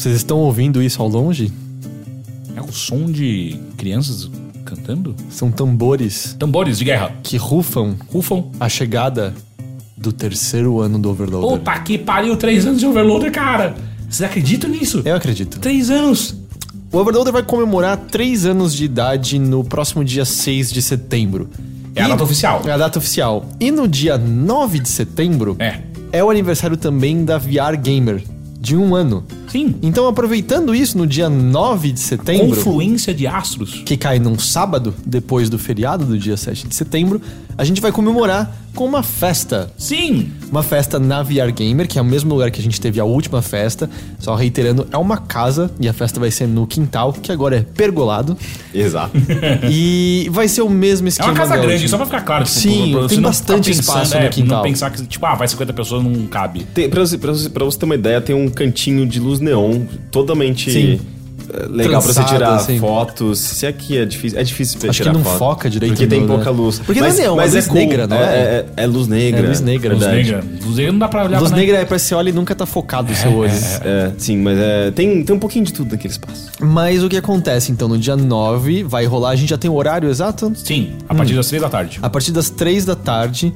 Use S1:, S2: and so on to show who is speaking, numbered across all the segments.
S1: Vocês estão ouvindo isso ao longe?
S2: É o som de crianças cantando?
S1: São tambores
S2: Tambores de guerra.
S1: que rufam
S2: Rufam.
S1: a chegada do terceiro ano do Overloader.
S2: Puta que pariu, três anos de overloader, cara. Vocês acreditam nisso?
S1: Eu acredito.
S2: Três anos.
S1: O Overloader vai comemorar três anos de idade no próximo dia 6 de setembro.
S2: É a data oficial.
S1: É a data oficial. E no dia 9 de setembro
S2: É.
S1: é o aniversário também da VR Gamer, de um ano.
S2: Sim.
S1: Então, aproveitando isso, no dia 9 de setembro,
S2: Confluência de astros.
S1: que cai num sábado, depois do feriado do dia 7 de setembro, a gente vai comemorar com uma festa.
S2: Sim.
S1: Uma festa na VR Gamer, que é o mesmo lugar que a gente teve a última festa. Só reiterando, é uma casa e a festa vai ser no quintal, que agora é pergolado.
S3: Exato.
S1: e vai ser o mesmo
S2: É
S1: esquema.
S2: uma casa grande,
S1: última.
S2: só pra ficar claro. Tipo,
S1: Sim,
S2: pra você
S1: tem
S2: não
S1: bastante
S2: ficar
S1: espaço no
S2: é,
S1: quintal.
S2: Não pensar que, tipo, ah, vai 50 pessoas, não cabe.
S3: Tem, pra, você, pra, você, pra você ter uma ideia, tem um cantinho de luz neon totalmente
S1: Sim.
S3: Eh, legal pra você
S1: Trançado,
S3: tirar
S1: assim.
S3: fotos. Se aqui é difícil, é difícil pra
S1: Acho que
S3: tirar
S1: não
S3: foto.
S1: foca direito
S3: Porque tem pouca
S1: né?
S3: luz.
S1: Porque não é neon, é luz negra, não é?
S3: É, é, é luz negra.
S1: É luz negra.
S2: Luz
S3: verdade.
S2: negra. Luz negra não dá pra olhar
S1: Luz
S2: pra
S1: negra é pra você olha e nunca tá focado o seu olho.
S3: É, sim, mas é, tem, tem um pouquinho de tudo naquele espaço.
S1: Mas o que acontece então? No dia 9 vai rolar, a gente já tem o horário exato?
S2: Sim, a partir das três da tarde.
S1: A partir das 3 da tarde.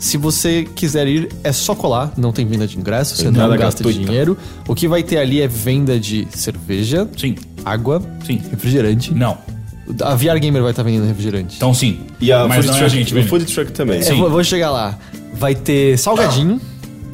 S1: Se você quiser ir, é só colar, não tem venda de ingresso, você
S3: Entrada
S1: não gasta
S3: gratuita.
S1: dinheiro. O que vai ter ali é venda de cerveja,
S2: Sim.
S1: Água,
S2: Sim.
S1: refrigerante.
S2: Não.
S1: A VR Gamer vai estar vendendo refrigerante.
S2: Então sim.
S3: E a
S2: Mas
S3: food
S2: não é a
S3: truck,
S2: gente,
S3: o
S2: velho.
S3: food truck também.
S1: Eu vou, vou chegar lá. Vai ter salgadinho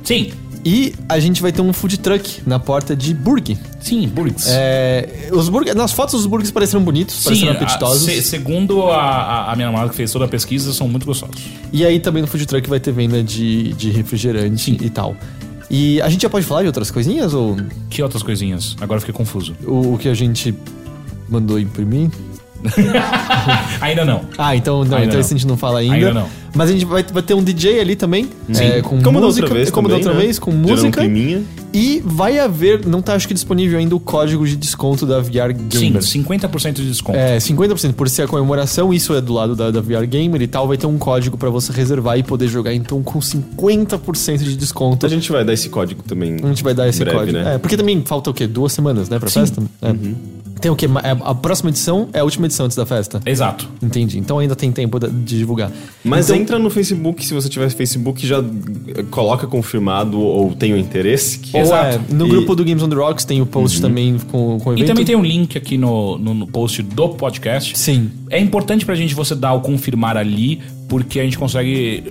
S2: Sim.
S1: e a gente vai ter um food truck na porta de burger.
S2: Sim, burgers.
S1: É, os burger, nas fotos os burgers pareceram bonitos,
S2: Sim,
S1: pareceram
S2: a-
S1: apetitosos.
S2: se- segundo a, a- a minha namorada que fez toda a pesquisa, são muito gostosos.
S1: E aí também no food truck vai ter venda de, de refrigerante e tal. E a gente já pode falar de outras coisinhas ou
S2: Que outras coisinhas? Agora fiquei confuso.
S1: o, o que a gente mandou imprimir?
S2: Ainda não.
S1: Ah, então não,
S2: Ainda
S1: então
S2: não.
S1: esse a gente não fala ainda.
S2: Ainda não.
S1: Mas a gente vai, vai ter um DJ ali também, é, com
S3: Como da
S1: música,
S3: outra vez
S1: como da
S3: também,
S1: outra
S3: né?
S1: vez, com
S3: Gerando
S1: música.
S3: Um.
S1: E vai haver, não tá acho que disponível ainda o código de desconto da VR
S2: Sim,
S1: Gamer.
S2: 50% de desconto.
S1: É, 50% por ser a comemoração, isso é do lado da, da VR Gamer e tal, vai ter um código pra você reservar e poder jogar então com 50% de desconto.
S3: A gente vai dar esse código também.
S1: A gente vai dar esse
S3: breve,
S1: código.
S3: né?
S1: É, porque também falta o quê? Duas semanas, né, pra festa? É. Tem o quê? É, A próxima edição é a última edição antes da festa.
S2: Exato.
S1: Entendi. Então ainda tem tempo de divulgar.
S3: Mas
S1: então,
S3: entra no Facebook, se você tiver Facebook, já eh, coloca confirmado ou tem o interesse. Que
S1: ou
S2: Exato.
S1: é, no
S3: E-
S1: grupo do Games on the Rocks tem o post também com, com o
S2: E
S1: evento.
S2: também tem um link aqui no, no, no post do podcast.
S1: Sim.
S2: É importante pra gente você dar o confirmar ali, porque a gente consegue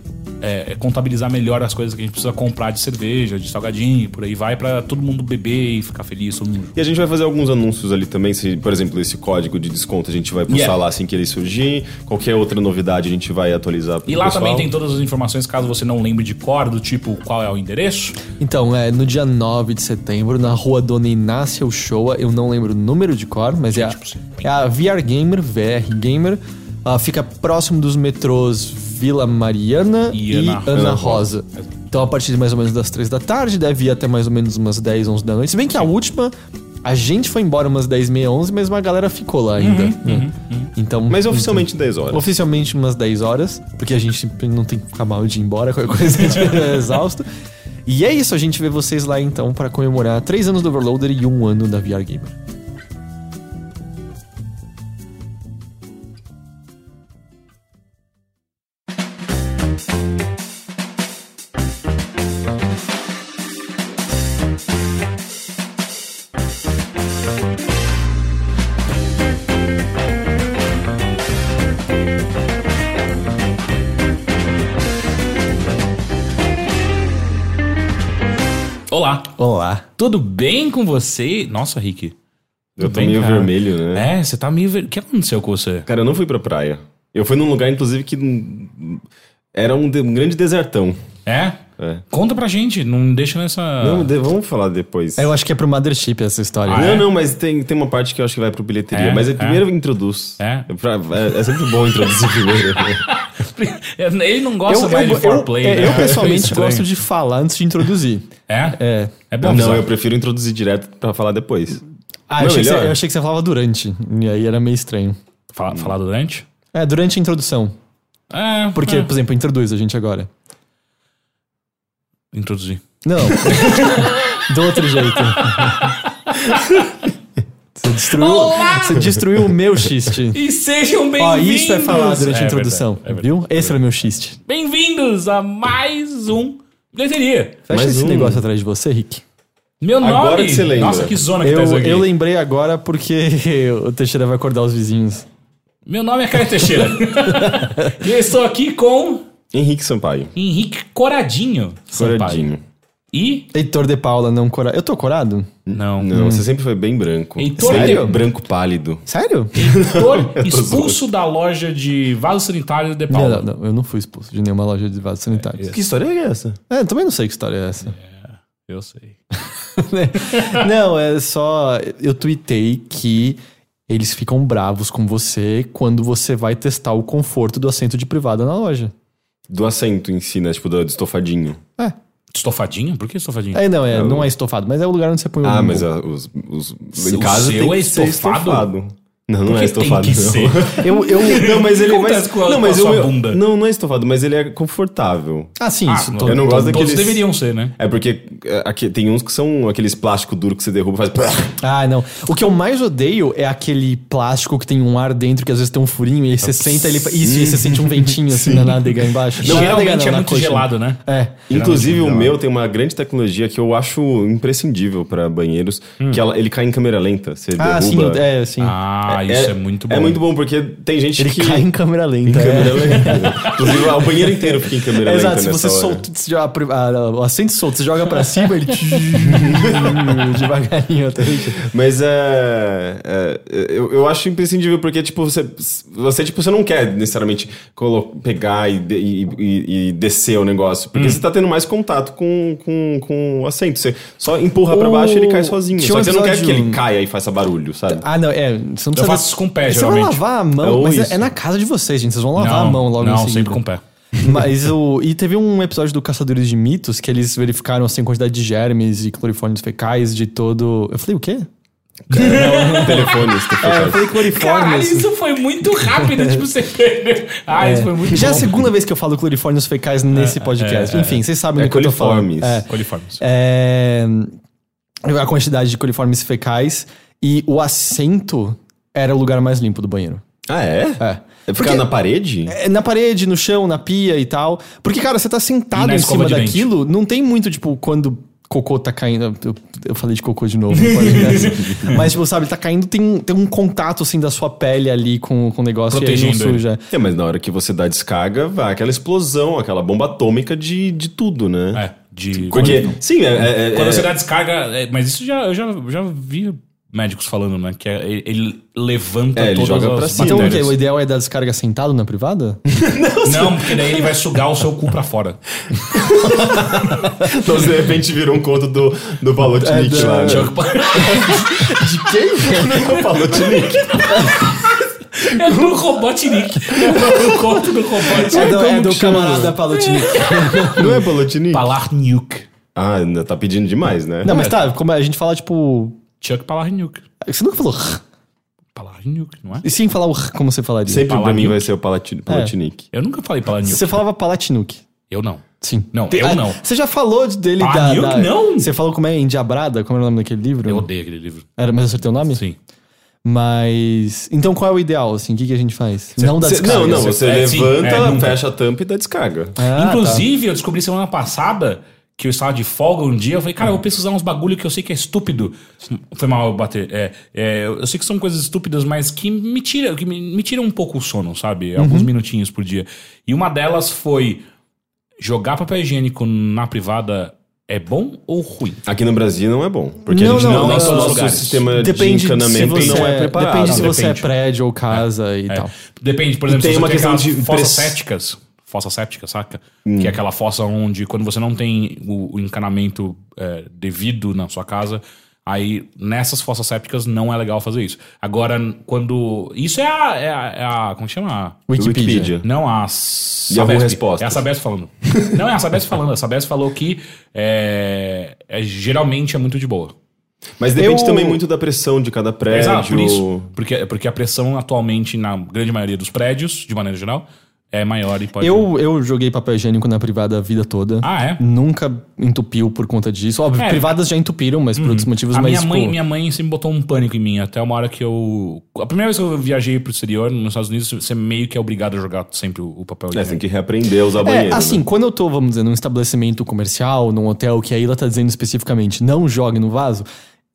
S2: é, contabilizar melhor as coisas que a gente precisa comprar de cerveja, de salgadinho, por aí vai, pra todo mundo beber e ficar feliz, todo mundo.
S3: E a gente vai fazer alguns anúncios ali também. Se, por exemplo, esse código de desconto a gente vai postar
S2: Yeah.
S3: lá assim que ele surgir. Qualquer outra novidade a gente vai atualizar
S2: E lá
S3: pessoal.
S2: também tem todas as informações, caso você não lembre de cor, do tipo qual é o endereço.
S1: Então, é no dia 9 de setembro, na rua Dona Inácia Uchoa, eu não lembro o número de cor, mas é a, é a VR Gamer, VR Gamer. Ah, fica próximo dos metrôs Vila Mariana
S2: E
S1: e,
S2: Ana-
S1: Ana, Rosa. Então, a partir de mais ou menos das 3 da tarde, deve ir até mais ou menos umas 10, 11 da noite. Se bem que a última, a gente foi embora umas 10, meia, 11, mas uma galera ficou lá ainda. né? Então,
S3: Mas oficialmente 10 horas.
S1: Oficialmente umas 10 horas, porque a gente não tem que ficar mal de ir embora, qualquer coisa a gente é exausto. E é isso, a gente vê vocês lá então para comemorar 3 anos do Overloader e um ano da VR Gamer.
S2: Tudo bem com você? Nossa, Rick.
S3: Eu tô
S2: bem,
S3: meio
S2: cara?
S3: vermelho, né?
S2: É, você tá meio. ver- O que aconteceu com você?
S3: Cara, eu não fui pra praia. Eu fui num lugar, inclusive, que era um, de- um grande desertão.
S2: É?
S3: É.
S2: Conta pra gente, não deixa nessa.
S3: Não, de- vamos falar depois.
S1: Eu acho que é pro Mothership essa história.
S2: Ah,
S3: não,
S2: é?
S3: não, mas tem, tem uma parte que eu acho que vai pro bilheteria.
S2: É?
S3: mas
S2: É?
S3: primeiro introduz.
S2: É?
S3: pra- é, é sempre bom introduzir primeiro.
S2: Ele não gosta
S1: Eu,
S2: mais
S1: eu,
S2: de foreplay,
S1: eu,
S2: né?
S1: eu pessoalmente
S2: Estranho.
S1: gosto de falar antes de introduzir.
S2: É?
S1: É.
S2: É bom
S3: não, eu prefiro introduzir direto pra falar depois.
S1: Ah, eu achei, que você,
S3: melhor.
S1: eu achei que você falava durante. E aí era meio estranho.
S2: Fala, falar durante?
S1: É, durante a introdução.
S2: É.
S1: Porque,
S2: é.
S1: por exemplo, introduz a gente agora.
S2: Introduzir.
S1: Não. Do outro jeito. Você destruiu,
S2: Olá!
S1: você destruiu o meu xiste.
S2: E sejam
S1: Ó,
S2: bem-vindos!
S1: isso é falar durante
S2: É
S1: a introdução,
S2: verdade, é verdade.
S1: viu? Esse era o meu xiste.
S2: Bem-vindos a mais um Bilheteria.
S1: Fecha
S3: Mais
S1: esse
S3: um.
S1: negócio atrás de você, Rick.
S2: Meu nome...
S3: Agora que você lembra.
S2: Nossa, que zona que
S1: Eu,
S2: tá isso aqui.
S1: eu lembrei agora porque o Teixeira vai acordar os vizinhos.
S2: Meu nome é Caio Teixeira. e eu estou aqui com
S3: Henrique Sampaio.
S2: Henrique Coradinho. Sampaio.
S3: Coradinho.
S2: E...
S1: Heitor de Paula, não corado. Eu tô corado?
S2: Não.
S3: Não, você sempre foi bem branco.
S2: Heitor
S3: Sério?
S2: de-
S3: Branco pálido.
S1: Sério?
S2: Heitor expulso da loja de vaso sanitário de Paula.
S1: não, não, eu não fui expulso de nenhuma loja de vasos sanitários.
S3: Que história é essa?
S1: É, eu também não sei que história é essa.
S2: Eu sei.
S1: não, é só. Eu tuitei que eles ficam bravos com você quando você vai testar o conforto do assento de privada na loja.
S3: Do assento em si, né? Tipo, do do estofadinho.
S1: É.
S2: Estofadinho? Por que estofadinho?
S1: É, não, é, não é estofado, mas é o lugar onde você põe o.
S3: Ah, mas ah, os, os,
S2: O
S3: em casa
S2: seu
S3: tem que
S2: é
S3: ser
S2: estofado?
S3: estofado. Não, não é estofado.
S2: tem que
S3: não.
S2: ser?
S1: Eu, eu,
S3: Não, mas ele é mais.
S2: com a-
S3: não, mas o
S2: bunda?
S3: Não, não é estofado, mas ele é confortável.
S1: Ah, sim,
S2: Ah,
S1: isso.
S2: não,
S3: eu não gosto
S2: Todos
S3: daqueles-
S2: deveriam ser, né?
S3: É porque é, aqui, tem uns que são aqueles plástico duro que você derruba e faz.
S1: Ah, não. O que eu mais odeio é aquele plástico que tem um ar dentro, que às vezes tem um furinho, e aí você senta ele. Isso, e aí você sente um ventinho assim na nádega embaixo.
S2: Não, geralmente
S1: nádega não,
S2: é muito
S1: coxa.
S2: gelado, né?
S1: É.
S3: Inclusive, o
S2: Geralmente,
S3: meu tem uma grande tecnologia que eu acho imprescindível pra banheiros, que ela, ele cai em câmera lenta. Você
S1: Ah, sim,
S3: derruba.
S1: é, sim.
S2: Ah, isso é, muito bom.
S3: É muito bom, porque tem gente
S1: Ele
S3: que.
S1: cai em câmera lenta.
S3: em câmera
S1: é.
S3: lenta. Inclusive, o banheiro inteiro fica em câmera
S1: É,
S3: lenta.
S1: Exato, se você
S3: hora.
S1: solta, se joga ah, o assento solto, você joga pra cima, ele devagarinho até.
S3: Mas é, é, eu, eu acho imprescindível, porque, tipo, você, você, tipo, você não quer necessariamente colo- pegar e, de- e- e- e descer o negócio, porque você tá tendo mais contato com, com, com o assento. Você só empurra pra
S1: O-
S3: baixo e ele cai sozinho.
S1: tinha
S3: Só que você não quer que ele caia e faça barulho, sabe?
S1: Ah, não, é. Você não
S2: Eu faço isso com o pé,
S1: Você vai
S2: geralmente.
S1: lavar a mão,
S3: É, ou
S1: mas é,
S3: isso.
S1: é na casa de vocês, gente. Vocês vão lavar
S2: não,
S1: a mão logo
S2: Não,
S1: em seguida.
S2: sempre com o pé.
S1: Mas o. E teve um episódio do Caçadores de Mitos que eles verificaram assim, a quantidade de germes e clorifórmios fecais de todo. Eu falei, o quê?
S3: Telefones,
S1: É, eu falei
S2: Caralho, isso foi muito rápido, tipo, você perdeu. Ah, isso foi muito
S1: Já é a
S2: bom.
S1: segunda vez que eu falo clorifórmios fecais nesse podcast.
S2: é,
S1: Enfim, vocês sabem
S3: É
S1: do que eu tô falando.
S3: coliformes.
S1: É.
S2: Coliformes.
S1: É, a quantidade de coliformes fecais e o assento era o lugar mais limpo do banheiro.
S3: Ah, é?
S1: É.
S3: É ficar
S1: Porque-
S3: na parede?
S1: É, Na parede, no chão, na pia e tal. Porque, cara, você tá sentado
S2: na
S1: em cima
S2: de dente.
S1: daquilo, não tem muito, tipo, quando cocô tá caindo. Eu, eu falei de cocô de novo, no podcast. Mas, tipo, sabe, tá caindo, tem, tem um contato, assim, da sua pele ali com, com o negócio e aí não
S2: Protegendo ele.
S1: suja.
S3: É, mas na hora que você dá descarga, vai aquela explosão, aquela bomba atômica de, de tudo, né?
S2: É, de...
S3: Porque, sim, é. é- é-
S2: Quando
S3: é-
S2: você dá descarga... é, mas isso já, eu já, já vi médicos falando, né? Que é- ele, levanta
S3: É, ele
S2: todas
S3: joga
S2: as
S3: pra cima.
S1: Então, o, quê?
S2: bactérias.
S1: o ideal é dar descarga sentado na privada?
S2: Não, porque daí ele vai sugar o seu cu pra fora.
S3: Então, de repente, virou um conto do, do Palotnik
S1: É,
S3: lá, né?
S1: De quem?
S3: Não é o Palotnik.
S2: É do Robotnik. Eu conto do Robotnik.
S1: É do, é do camarada Palotnik.
S3: Não é Palotnik?
S2: Palarniuk.
S3: Ah, ainda tá pedindo demais, né?
S1: Não, mas tá, como a gente fala, tipo...
S2: Chuck Palarniuk.
S1: Você nunca falou... r.
S2: Palarniuk, não é?
S1: E sim falar o r, como você falaria.
S3: Sempre pra mim
S2: Palahniuk.
S3: vai ser o Palati- Palotnik.
S2: Eu nunca falei Palarniuk.
S1: Você falava Palatinuk.
S2: Eu não.
S1: Sim.
S2: Não,
S1: Tem-
S2: eu
S1: ah,
S2: não.
S1: Você já falou dele da, da-
S2: não.
S1: Você falou como é Endiabrada? Como era o nome daquele livro?
S2: Eu odeio aquele livro.
S1: Era, mas eu acertei o nome?
S2: Sim.
S1: Mas. Então qual é o ideal, assim? O que, que a gente faz? não dá
S3: Cê-
S1: descarga.
S3: não, não,
S2: Você- é, sim,
S3: levanta,
S2: é, nunca.
S3: fecha a tampa e dá descarga.
S1: Ah,
S2: Inclusive, eu descobri semana passada que eu estava de folga um dia. Eu falei, cara, eu vou pesquisar uns bagulho que eu sei que é estúpido. Foi mal eu bater. É, é, eu sei que são coisas estúpidas, mas que me tiram que me, me tiram um pouco o sono, sabe? Alguns
S1: Uhum.
S2: minutinhos por dia. E uma delas foi jogar papel higiênico na privada é bom ou ruim?
S3: Aqui no Brasil não é bom. Porque
S1: Não,
S3: a gente
S1: não,
S3: não,
S1: não,
S3: nosso,
S1: não,
S3: nosso sistema
S1: Depende
S3: de encanamento não é preparado.
S1: Depende se você é
S2: depende.
S1: prédio ou casa e
S2: É.
S1: tal.
S2: Depende, por exemplo,
S3: tem
S2: se você
S3: uma
S2: tem
S3: questão de
S2: fossas
S3: press-
S2: sépticas. Fossa séptica, saca?
S3: Hum.
S2: Que é aquela fossa onde, quando você não tem o, o encanamento é, devido na sua casa, aí nessas fossas sépticas não é legal fazer isso. Agora, quando. Isso é a. É a, é a- como chama?
S1: Wikipedia.
S3: Wikipedia.
S2: Não, a Sabesp.
S3: Respostas.
S2: É a Sabesp falando. não, é a Sabesp falando. A Sabesp falou que é, é- geralmente é muito de boa.
S3: Mas depende
S1: Eu-
S3: também muito da pressão de cada prédio.
S2: Exato, por isso. Porque, porque a pressão atualmente, na grande maioria dos prédios, de maneira geral, é maior e pode.
S1: Eu, eu joguei papel higiênico na privada a vida toda.
S2: Ah, é?
S1: Nunca entupiu por conta disso. Óbvio,
S2: É.
S1: privadas já entupiram, mas por outros motivos.
S2: A
S1: mas,
S2: minha mãe, minha mãe sempre botou um pânico em mim, até uma hora que eu. A primeira vez que eu viajei pro exterior, nos Estados Unidos, você meio que é obrigado a jogar sempre o, o papel
S3: É,
S2: higiênico.
S3: tem que reaprender a usar banheiro.
S1: É, assim,
S3: né?
S1: quando eu tô, vamos dizer, num estabelecimento comercial, num hotel, que a Ila tá dizendo especificamente, não jogue no vaso,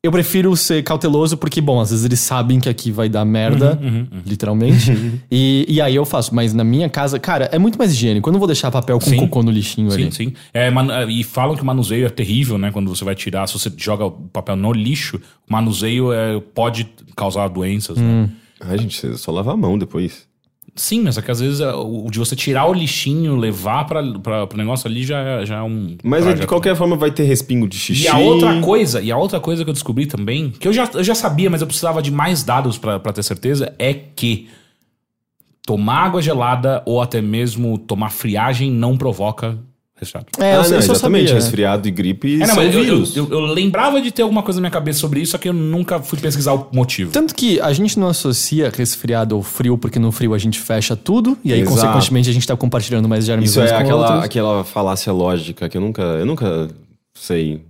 S1: eu prefiro ser cauteloso, porque, bom, às vezes eles sabem que aqui vai dar merda,
S2: Uhum,
S1: literalmente. e, e aí eu faço. Mas na minha casa, cara, é muito mais higiênico. Eu não vou deixar papel com
S2: Sim.
S1: cocô no lixinho
S2: Sim,
S1: ali.
S2: sim. É, man- e falam que o manuseio é terrível, né? Quando você vai tirar, se você joga o papel no lixo, o manuseio é, pode causar doenças,
S1: Hum.
S2: né?
S3: Ai, gente, você só lava a mão depois.
S2: Sim, mas é que às vezes é, o de você tirar o lixinho, levar pra, pro negócio ali já, é- já é um.
S3: Mas de qualquer forma vai ter respingo de xixi.
S2: E a outra coisa, e a outra coisa que eu descobri também, que eu já, eu já sabia, mas eu precisava de mais dados pra ter certeza, é que tomar água gelada ou até mesmo tomar friagem não provoca resfriado.
S1: É,
S3: ah,
S1: eu,
S3: não,
S1: eu só
S3: exatamente.
S1: sabia.
S3: Resfriado e gripe
S2: É, não, eu,
S3: vírus.
S2: eu- eu lembrava de ter alguma coisa na minha cabeça sobre isso, só que eu nunca fui pesquisar o motivo.
S1: Tanto que a gente não associa resfriado ao frio, porque no frio a gente fecha tudo, e aí,
S3: Exato.
S1: consequentemente, a gente tá compartilhando mais germes
S3: Isso
S1: uns
S3: é
S1: com
S3: aquela,
S1: outros.
S3: aquela falácia lógica que eu nunca, eu nunca sei.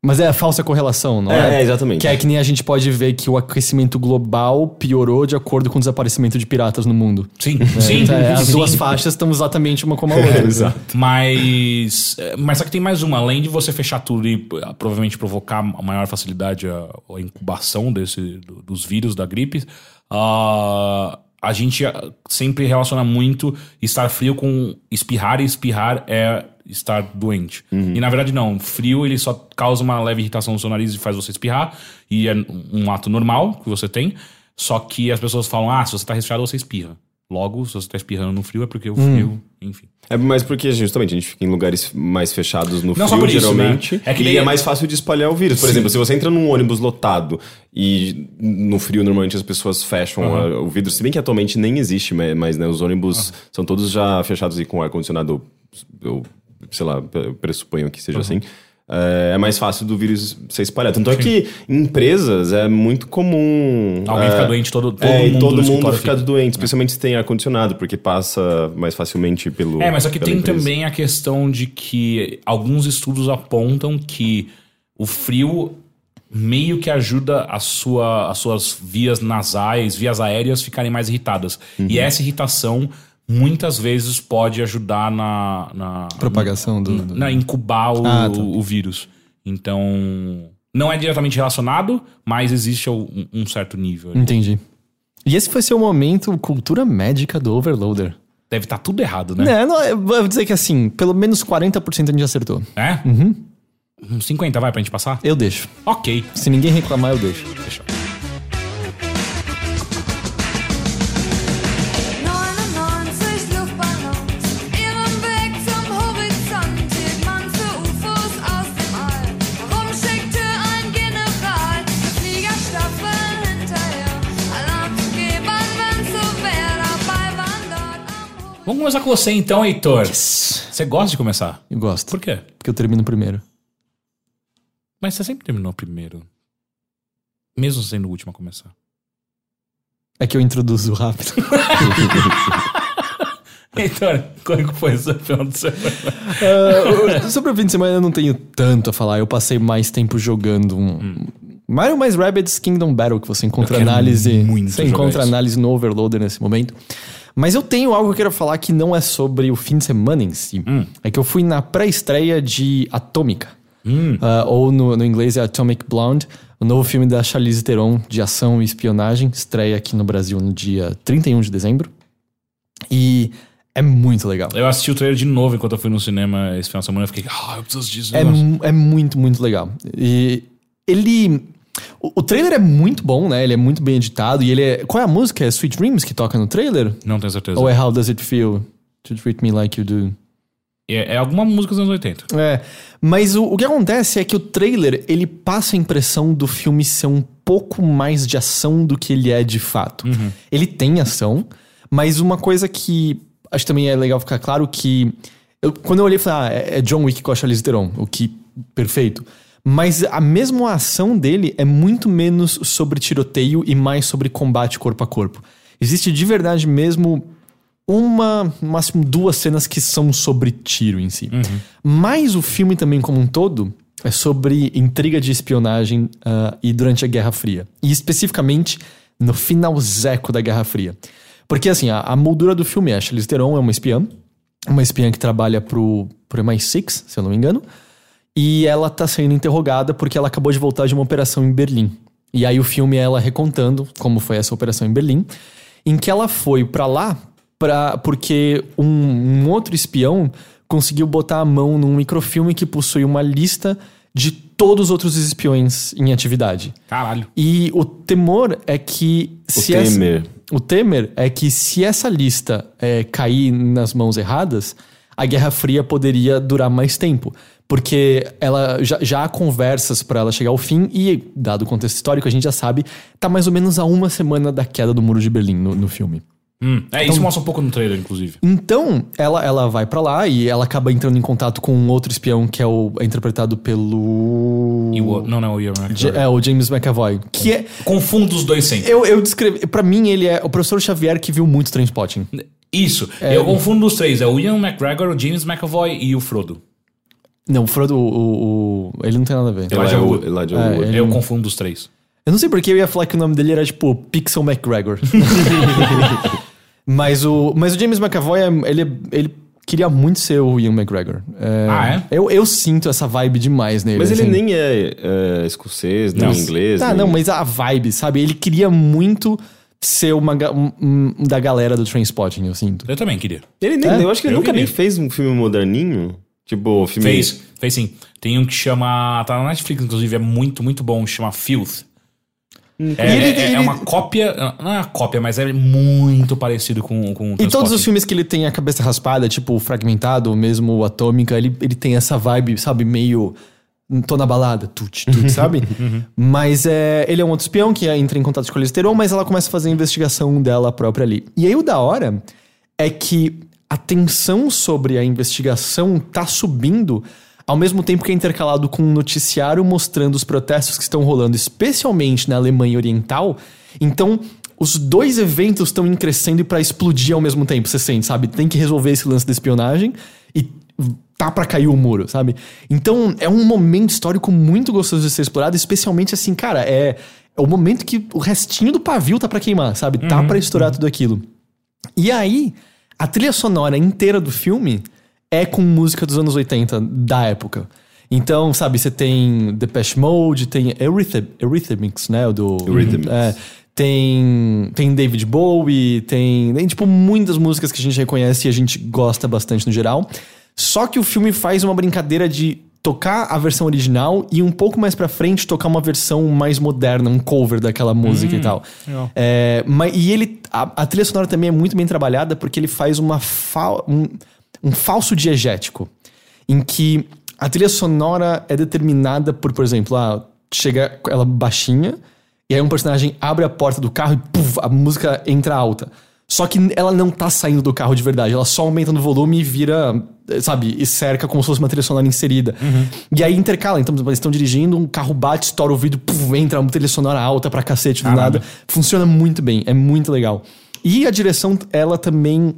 S1: Mas é a falsa correlação, não
S3: É,
S1: é?
S3: é, exatamente.
S1: Que é que nem a gente pode ver que o aquecimento global piorou de acordo com o desaparecimento de piratas no mundo.
S2: Sim, sim.
S1: Então, é, as
S2: sim.
S1: duas faixas estão exatamente uma como a outra.
S3: exato.
S2: Mas, é, mas só que tem mais uma. Além de você fechar tudo e ah, provavelmente provocar a maior facilidade a, a incubação desse, do- dos vírus da gripe, ah, a gente ah, sempre relaciona muito estar frio com espirrar e espirrar é estar doente. E na verdade não, frio ele só causa uma leve irritação no seu nariz e faz você espirrar, e é um ato normal que você tem, só que as pessoas falam, ah, se você tá resfriado você espirra. Logo, se você tá espirrando no frio é porque o frio, enfim.
S3: É mais porque justamente a gente fica em lugares mais fechados no
S2: Não
S3: frio,
S2: isso,
S3: geralmente.
S2: né? É que
S3: e
S2: daí-
S3: é mais fácil de espalhar o vírus. Por exemplo, se você entra num ônibus lotado e no frio normalmente as pessoas fecham a- o vidro, se bem que atualmente nem existe, mas, mas, né, os ônibus são todos já fechados e com ar-condicionado, sei lá, eu pressuponho que seja assim. É, é mais fácil do vírus ser espalhado. Tanto é que em empresas é muito comum.
S2: Alguém
S3: é,
S2: ficar doente, todo, todo
S3: é,
S2: mundo
S3: todo
S2: do
S3: mundo fica doente, especialmente se tem ar-condicionado, porque passa mais facilmente pelo.
S2: É, mas só que
S3: pela
S2: tem
S3: empresa.
S2: também a questão de que alguns estudos apontam que o frio meio que ajuda a sua, as suas vias nasais, vias aéreas ficarem mais irritadas. E essa irritação muitas vezes pode ajudar na, na
S1: Propagação do. do-
S2: na incubar o,
S1: Ah, tá.
S2: o vírus. Então, não é diretamente relacionado, mas existe um, um certo nível.
S1: Entendi. E esse foi seu momento cultura médica do Overloader.
S2: Deve estar tudo errado, né?
S1: Né, não, eu vou dizer que assim, pelo menos 40% a gente acertou.
S2: É? Uns 50 vai pra gente passar?
S1: Eu deixo.
S2: Ok.
S1: Se ninguém reclamar, eu deixo.
S2: Fechou. Vamos começar com você então, Heitor. Você gosta de começar?
S1: Eu gosto.
S2: Por quê?
S1: Porque eu termino primeiro.
S2: Mas você sempre terminou primeiro. Mesmo sendo o último a começar.
S1: É que eu introduzo rápido.
S2: Heitor, como que foi essa final de semana?
S1: Ah, sobre o fim de semana eu não tenho tanto a falar. Eu passei mais tempo jogando um. Mario mais Rabbids Kingdom Battle, que você encontra análise.
S2: muito
S1: Você encontra
S2: isso.
S1: análise no Overloader nesse momento. Mas eu tenho algo que eu quero falar que não é sobre o fim de semana em si.
S2: Hum.
S1: É que eu fui na pré-estreia de Atômica. Ah, ou no, no inglês é Atomic Blonde, o novo filme da Charlize Theron de ação e espionagem. Estreia aqui no Brasil no dia 31 de dezembro. E é muito legal.
S2: Eu assisti o trailer de novo enquanto eu fui no cinema esse final de semana. Eu fiquei, ah, eu preciso disso.
S1: É,
S2: negócio."
S1: mu- é muito, muito legal. E ele. O, o trailer é muito bom, né? Ele é muito bem editado. E ele é. Qual é a música? É Sweet Dreams que toca no trailer?
S2: Não tenho certeza.
S1: Ou é How Does It Feel to Treat Me Like You Do?
S2: É, é alguma música dos anos 80.
S1: É. Mas o, o que acontece é que o trailer ele passa a impressão do filme ser um pouco mais de ação do que ele é de fato. Ele tem ação, mas uma coisa que acho que também é legal ficar claro que eu- quando eu olhei, falei, ah, é é John Wick com a Charlize Theron, o que perfeito. Mas a mesma ação dele é muito menos sobre tiroteio e mais sobre combate corpo a corpo. Existe de verdade mesmo uma, no máximo duas cenas que são sobre tiro em si. Mas o filme também, como um todo, é sobre intriga de espionagem ah, e durante a Guerra Fria. E especificamente no finalzeco da Guerra Fria. Porque, assim, a, a moldura do filme é a Charlize Theron é uma espiã, uma espiã que trabalha pro, pro MI6, se eu não me engano, e ela tá sendo interrogada porque ela acabou de voltar de uma operação em Berlim. E aí o filme é ela recontando como foi essa operação em Berlim, em que ela foi pra lá pra, porque um, um outro espião conseguiu botar a mão num microfilme que possui uma lista de todos os outros espiões em atividade.
S2: Caralho.
S1: E o temor é que
S3: O
S1: se essa-
S3: Temer.
S1: o temer é que se essa lista é, cair nas mãos erradas, a Guerra Fria poderia durar mais tempo. Porque ela já, já há conversas para ela chegar ao fim, e, dado o contexto histórico, a gente já sabe, tá mais ou menos a uma semana da queda do Muro de Berlim no, no filme.
S2: Hum, é, isso mostra um pouco no trailer, inclusive.
S1: Então, ela, ela vai pra lá e ela acaba entrando em contato com um outro espião que é, o, é interpretado pelo.
S2: O, não, não, o Ian
S1: Ja- é, o James McAvoy. Que é.
S2: Confundo os dois sempre.
S1: Eu, eu descrevi. Pra mim, ele é o professor Xavier que viu muito Trainspotting.
S2: Isso.
S1: É.
S2: eu confundo os três. É o Ian McGregor, o James McAvoy e o Frodo.
S1: Não, o Frodo, o, o- o- ele não tem nada a ver.
S2: Elijah
S3: Elijah
S2: Wood.
S3: Wood. Elijah
S1: É,
S3: Wood.
S1: ele-
S2: Eu confundo os três.
S1: Eu não sei porque eu ia falar que o nome dele era tipo Pixel McGregor. mas, o, mas o James McAvoy, é- ele, ele queria muito ser o Ian McGregor. É,
S2: Ah, é?
S1: Eu, eu sinto essa vibe demais nele.
S3: Mas ele
S1: assim.
S3: nem é, é, escocês, nem
S2: Não.
S3: inglês.
S1: Tá,
S3: nem...
S1: não, mas a vibe, sabe? Ele queria muito ser uma, ga- um- um- da galera do Trainspotting, eu sinto.
S2: Eu também queria.
S3: Ele nem,
S1: É?
S3: eu acho que ele
S2: Eu
S3: nunca
S2: queria.
S3: nem fez um filme moderninho. Tipo, filme.
S2: Fez, fez sim. Tem um que chama. Tá na Netflix, inclusive, é muito, muito bom. Chama Filth. É,
S1: E ele-
S2: é- é
S1: ele-
S2: uma cópia. Não é uma cópia, mas é muito parecido com, com o
S1: E todos os filmes que ele tem a cabeça raspada, tipo Fragmentado, ou mesmo o Atômica, ele, ele tem essa vibe, sabe, meio. Tô na balada, tut, tut, sabe? mas é, ele é um outro espião que entra em contato com a Listeron, mas ela começa a fazer a investigação dela própria ali. E aí o da hora é que a tensão sobre a investigação tá subindo ao mesmo tempo que é intercalado com um noticiário mostrando os protestos que estão rolando, especialmente na Alemanha Oriental. Então, os dois eventos estão crescendo e pra explodir ao mesmo tempo, você sente, sabe? Tem que resolver esse lance da espionagem e tá pra cair o muro, sabe? Então, é um momento histórico muito gostoso de ser explorado, especialmente assim, cara, é, é o momento que o restinho do pavio tá pra queimar, sabe? Tá pra estourar tudo aquilo. E aí, a trilha sonora inteira do filme é com música dos anos 80 da época. Então, sabe, você tem Depeche Mode, tem Eurythm, Eurythmics, né? Do,
S3: Eurythmics.
S1: É, tem, tem David Bowie, tem, tem, tipo, muitas músicas que a gente reconhece e a gente gosta bastante no geral. Só que o filme faz uma brincadeira de tocar a versão original e um pouco mais pra frente tocar uma versão mais moderna, um cover daquela música e tal.
S2: legal.
S1: É, mas, e ele. A, a trilha sonora também é muito bem trabalhada porque ele faz uma fal, um, um falso diegético. Em que a trilha sonora é determinada por, por exemplo, ah, chega ela baixinha, e aí um personagem abre a porta do carro e puf, a música entra alta. Só que ela não tá saindo do carro de verdade, ela só aumenta no volume e vira, sabe, e cerca como se fosse uma trilha sonora inserida. E aí intercala, então eles estão dirigindo, um carro bate, estoura o vidro, puf, entra uma trilha sonora alta pra cacete do nada. Funciona muito bem, é muito legal. E a direção, ela também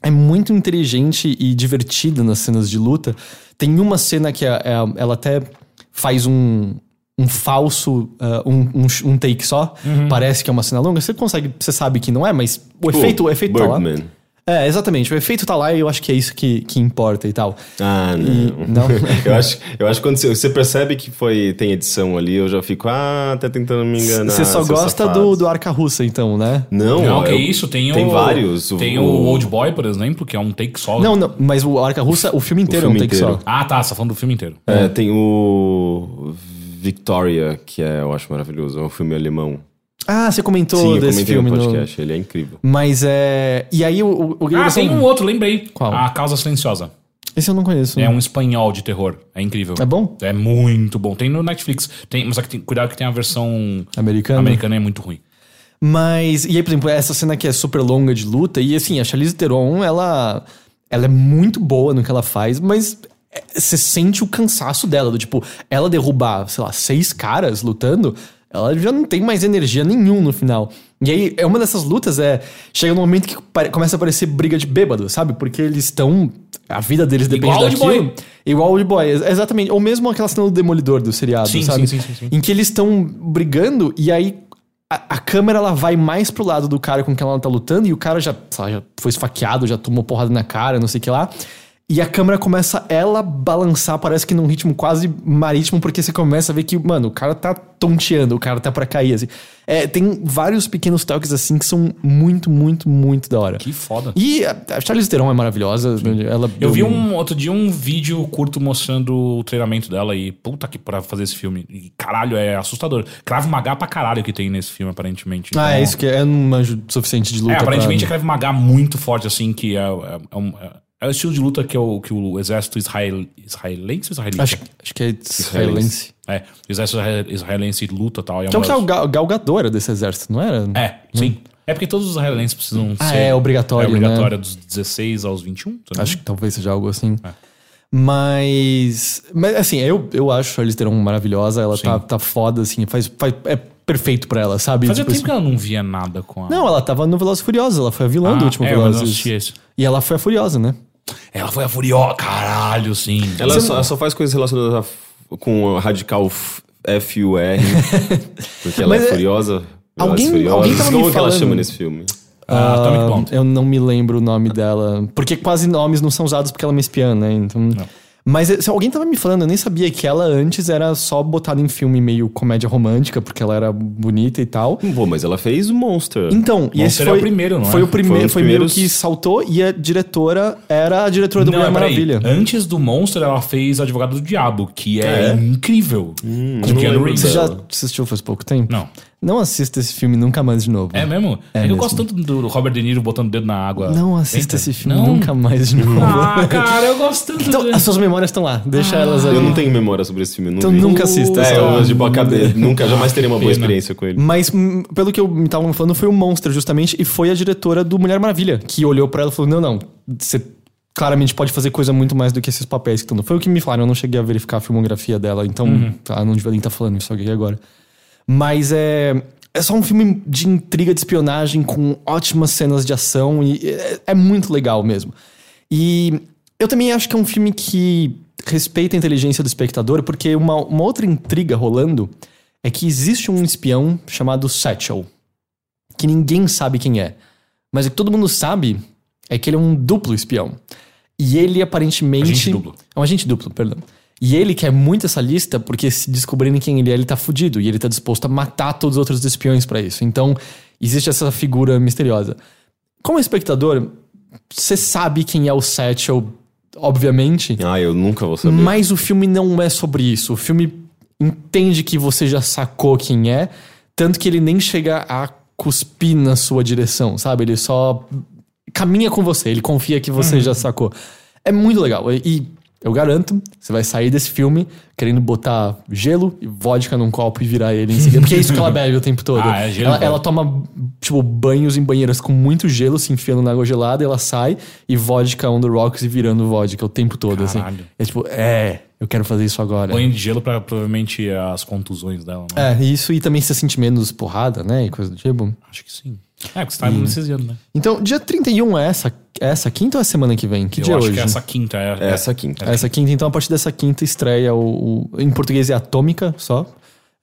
S1: é muito inteligente e divertida nas cenas de luta. Tem uma cena que é- é- ela até faz um, um falso, ah, um, um, um take só. Parece que é uma cena longa. Você consegue, você sabe que não é, mas o
S3: Tipo,
S1: efeito, o efeito tá lá.
S3: Birdman.
S1: É, exatamente. O efeito tá lá e eu acho que é isso que, que importa e tal.
S3: Ah, não.
S1: E- não?
S3: eu, acho, eu acho que quando você, você percebe que foi, tem edição ali, eu já fico, ah, tá tentando me enganar.
S1: Você só gosta do, do Arca Russa, então, né?
S3: Não,
S2: Não, que
S3: eu-
S2: isso, tem,
S3: tem
S2: o.
S3: vários.
S2: Tem o, Old Boy, por exemplo, que é um take só.
S1: Não, não, mas o Arca Russa, o filme inteiro é um
S3: filme
S1: take
S3: inteiro.
S1: só.
S2: Ah, tá, você tá falando do filme inteiro.
S3: É, tem o Victoria, que é, eu acho maravilhoso, é um filme alemão.
S1: Ah, você comentou
S3: Sim, eu
S1: desse filme
S3: no
S1: no.
S3: podcast, ele é incrível.
S1: Mas é. E aí o. o, o
S2: Ah, tem um outro, lembrei.
S1: Qual?
S2: A Causa Silenciosa.
S1: Esse eu não conheço.
S2: É um espanhol de terror. É incrível.
S1: É bom?
S2: É muito bom. Tem no Netflix. Tem, mas só que tem, cuidado que tem a versão
S1: Americano.
S2: americana é muito ruim.
S1: Mas, e aí, por exemplo, essa cena que é super longa de luta, e assim, a Charlize Theron, ela, ela é muito boa no que ela faz, mas é, você sente o cansaço dela, do tipo, ela derrubar, sei lá, seis caras lutando, ela já não tem mais energia nenhum no final. E aí, é uma dessas lutas é. Chega num momento que começa a aparecer briga de bêbado, sabe? Porque eles estão. A vida deles depende
S2: Igual Old
S1: daquilo.
S2: Boy.
S1: Igual Old Boy, ex- exatamente. Ou mesmo aquela cena do Demolidor do seriado,
S2: Sim,
S1: sabe?
S2: sim, sim, sim, sim.
S1: Em que eles estão brigando e aí a, a câmera ela vai mais pro lado do cara com quem ela tá lutando e o cara já, lá, já foi esfaqueado, já tomou porrada na cara, não sei o que lá. E a câmera começa ela balançar, parece que num ritmo quase marítimo, porque você começa a ver que, mano, o cara tá tonteando, o cara tá pra cair, assim. É, tem vários pequenos toques assim que são muito, muito, muito da hora.
S2: Que foda.
S1: E a, a Charlize Theron é maravilhosa. Ela
S2: Eu vi um outro dia um vídeo curto mostrando o treinamento dela e puta que pra fazer esse filme. E caralho, é assustador. Cravo Maga pra caralho que tem nesse filme, aparentemente.
S1: Ah, é
S2: Então-
S1: isso que é, eu não manjo suficiente de luta.
S2: É, aparentemente é
S1: pra...
S2: Krav Maga muito forte, assim, que é, é, é um- é- é o estilo de luta que, é o, que o exército israel, israelense ou israelita?
S1: Acho, acho que é israelense.
S2: É, o exército israel- israelense luta e tal. e
S1: Então que é o Gal, Galgador era desse exército, não era?
S2: É, sim. É porque todos os israelenses precisam
S1: Ah,
S2: ser...
S1: é obrigatório,
S2: É obrigatório
S1: né?
S2: dos 16 aos 21, tá
S1: Acho que talvez seja algo assim.
S2: É.
S1: Mas. Mas assim, eu, eu acho a Charlize Theron maravilhosa. Ela tá, tá foda, assim. Faz, faz, é perfeito pra ela, sabe?
S2: Fazia
S1: Tipo
S2: tempo que ela não via nada com a...
S1: assim- Não, ela tava no Velozes Furiosos. Ela foi a vilã
S2: Ah,
S1: do último
S2: é,
S1: Velozes. E ela foi a Furiosa, né?
S2: Ela foi a Furiosa, caralho, sim.
S3: Ela só, ela só faz coisas relacionadas a com o radical f- F-U-R. porque ela
S1: Mas,
S3: é
S1: é,
S3: furiosa.
S1: alguém-
S3: Velozes e
S1: alguém tava me
S3: Como que ela
S1: falando-
S3: chama nesse filme?
S2: Ah, Atomic
S1: Ah. Eu não me lembro o nome dela. Porque quase nomes não são usados porque ela é uma espiã, né? Então. Mas se alguém tava me falando, eu nem sabia que ela antes era só botada em filme meio comédia romântica, porque ela era bonita e tal.
S3: Pô, mas ela fez o Monster.
S1: Então, e esse
S2: Monster
S1: foi
S2: é o primeiro, não é?
S1: Foi o primeiro,
S3: Foi um dos
S1: foi meio que saltou e a diretora era a diretora do Mulher
S2: peraí.
S1: Maravilha.
S2: Antes do Monster, ela fez Advogado do Diabo, que é,
S3: É?
S2: incrível.
S3: não
S2: Reeves.
S1: Você já assistiu faz pouco tempo?
S2: Não.
S1: Não assista esse filme nunca mais de novo.
S2: É mesmo? É, que eu
S1: mesmo.
S2: gosto tanto do Robert De Niro botando o dedo na água.
S1: Não assista
S2: Eita.
S1: esse filme
S2: Não?
S1: nunca mais de novo.
S2: Ah, cara, eu gosto tanto
S1: Então,
S2: do...
S1: as suas memórias estão lá. Deixa elas aí.
S3: Eu não tenho memória sobre esse filme.
S1: Então
S3: vi.
S1: nunca assista.
S3: É, eu de boa cabeça. Nunca, jamais teria uma boa experiência com ele.
S1: Mas, hum, pelo que eu me estavam falando, foi o Monster, justamente, e foi a diretora do Mulher Maravilha, que olhou pra ela e falou: Não, não, você claramente pode fazer coisa muito mais do que esses papéis que estão. Foi o que me falaram, eu não cheguei a verificar a filmografia dela, então tá, não devia nem estar falando isso aqui agora. Mas é. É só um filme de intriga de espionagem com ótimas cenas de ação e é, é muito legal mesmo. E eu também acho que é um filme que respeita a inteligência do espectador, porque uma, uma outra intriga rolando é que existe um espião chamado Satchel, que ninguém sabe quem é. Mas o que todo mundo sabe é que ele é um duplo espião. E ele aparentemente.
S2: Agente duplo.
S1: É um agente duplo, perdão. E ele quer muito essa lista porque se descobrirem quem ele é, ele tá fudido. E ele tá disposto a matar todos os outros espiões pra isso. Então, existe essa figura misteriosa. Como espectador, você sabe quem é o Satchel, obviamente.
S3: Ah, eu nunca vou saber.
S1: Mas o filme não é sobre isso. O filme entende que você já sacou quem é, tanto que ele nem chega a cuspir na sua direção, sabe? Ele só caminha com você, ele confia que você já sacou. É muito legal. E eu garanto, você vai sair desse filme querendo botar gelo e vodka num copo e virar ele em seguida. Porque é isso que ela bebe o tempo todo.
S2: Ah, é gelo
S1: ela, ela toma, tipo, banhos em banheiras com muito gelo, se enfiando na água gelada, e ela sai e vodka on the rocks e virando vodka o tempo todo, assim.
S2: Caralho.
S1: É tipo, é, eu quero fazer isso agora.
S2: Banho de gelo pra provavelmente as contusões dela, né?
S1: É, isso e também você sente menos porrada, né? E coisa do tipo.
S2: Acho que sim. É, porque você tá anestesiando, né?
S1: Então, dia 31 é essa, é essa quinta ou é semana que vem? Que
S2: eu
S1: dia é
S2: acho
S1: hoje?
S2: que essa quinta é...
S3: É essa quinta.
S1: É essa quinta, então a partir dessa quinta estreia o. o- em português é Atômica só.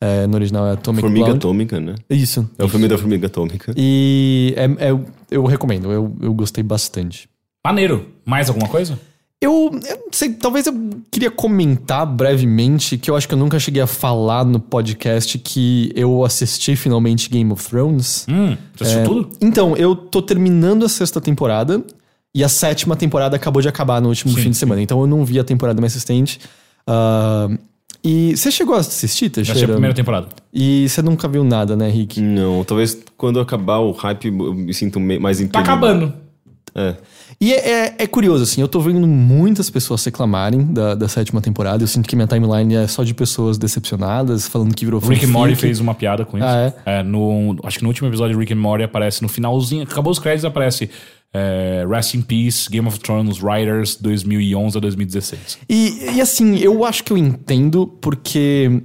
S1: É, no original é Atomic
S3: Formiga
S1: Blonde.
S3: Atômica, né?
S1: Isso.
S3: É o filme da Formiga Atômica.
S1: E é, é- eu recomendo, eu, eu gostei bastante.
S2: Maneiro. Mais alguma coisa?
S1: Eu, eu não sei, talvez eu queria comentar brevemente que eu acho que eu nunca cheguei a falar no podcast que eu assisti finalmente Game of Thrones.
S2: Hum, você assistiu
S1: É,
S2: tudo?
S1: Então, eu tô terminando a sexta temporada e a sétima temporada acabou de acabar no último
S2: Sim,
S1: fim de
S2: sim.
S1: semana. Então eu não vi a temporada mais recente. Ah, e você chegou a assistir,
S2: Já assisti a
S1: Teixeira?
S2: primeira temporada.
S1: E você nunca viu nada, né, Rick?
S3: Não, talvez quando acabar o hype eu me sinto mais
S2: Tá
S3: impelido.
S2: acabando.
S3: É.
S1: E é, é- é curioso, assim, eu tô vendo muitas pessoas reclamarem da, da sétima temporada. Eu sinto que minha timeline é só de pessoas decepcionadas, falando que virou
S2: Rick and. Morty fez uma piada com isso.
S1: Ah,
S2: é? no, acho que no último episódio, Rick and Morty aparece no finalzinho. Acabou os créditos, aparece é, Rest in Peace, Game of Thrones, Writers, 2011 a 2016.
S1: E, e assim, eu acho que eu entendo, porque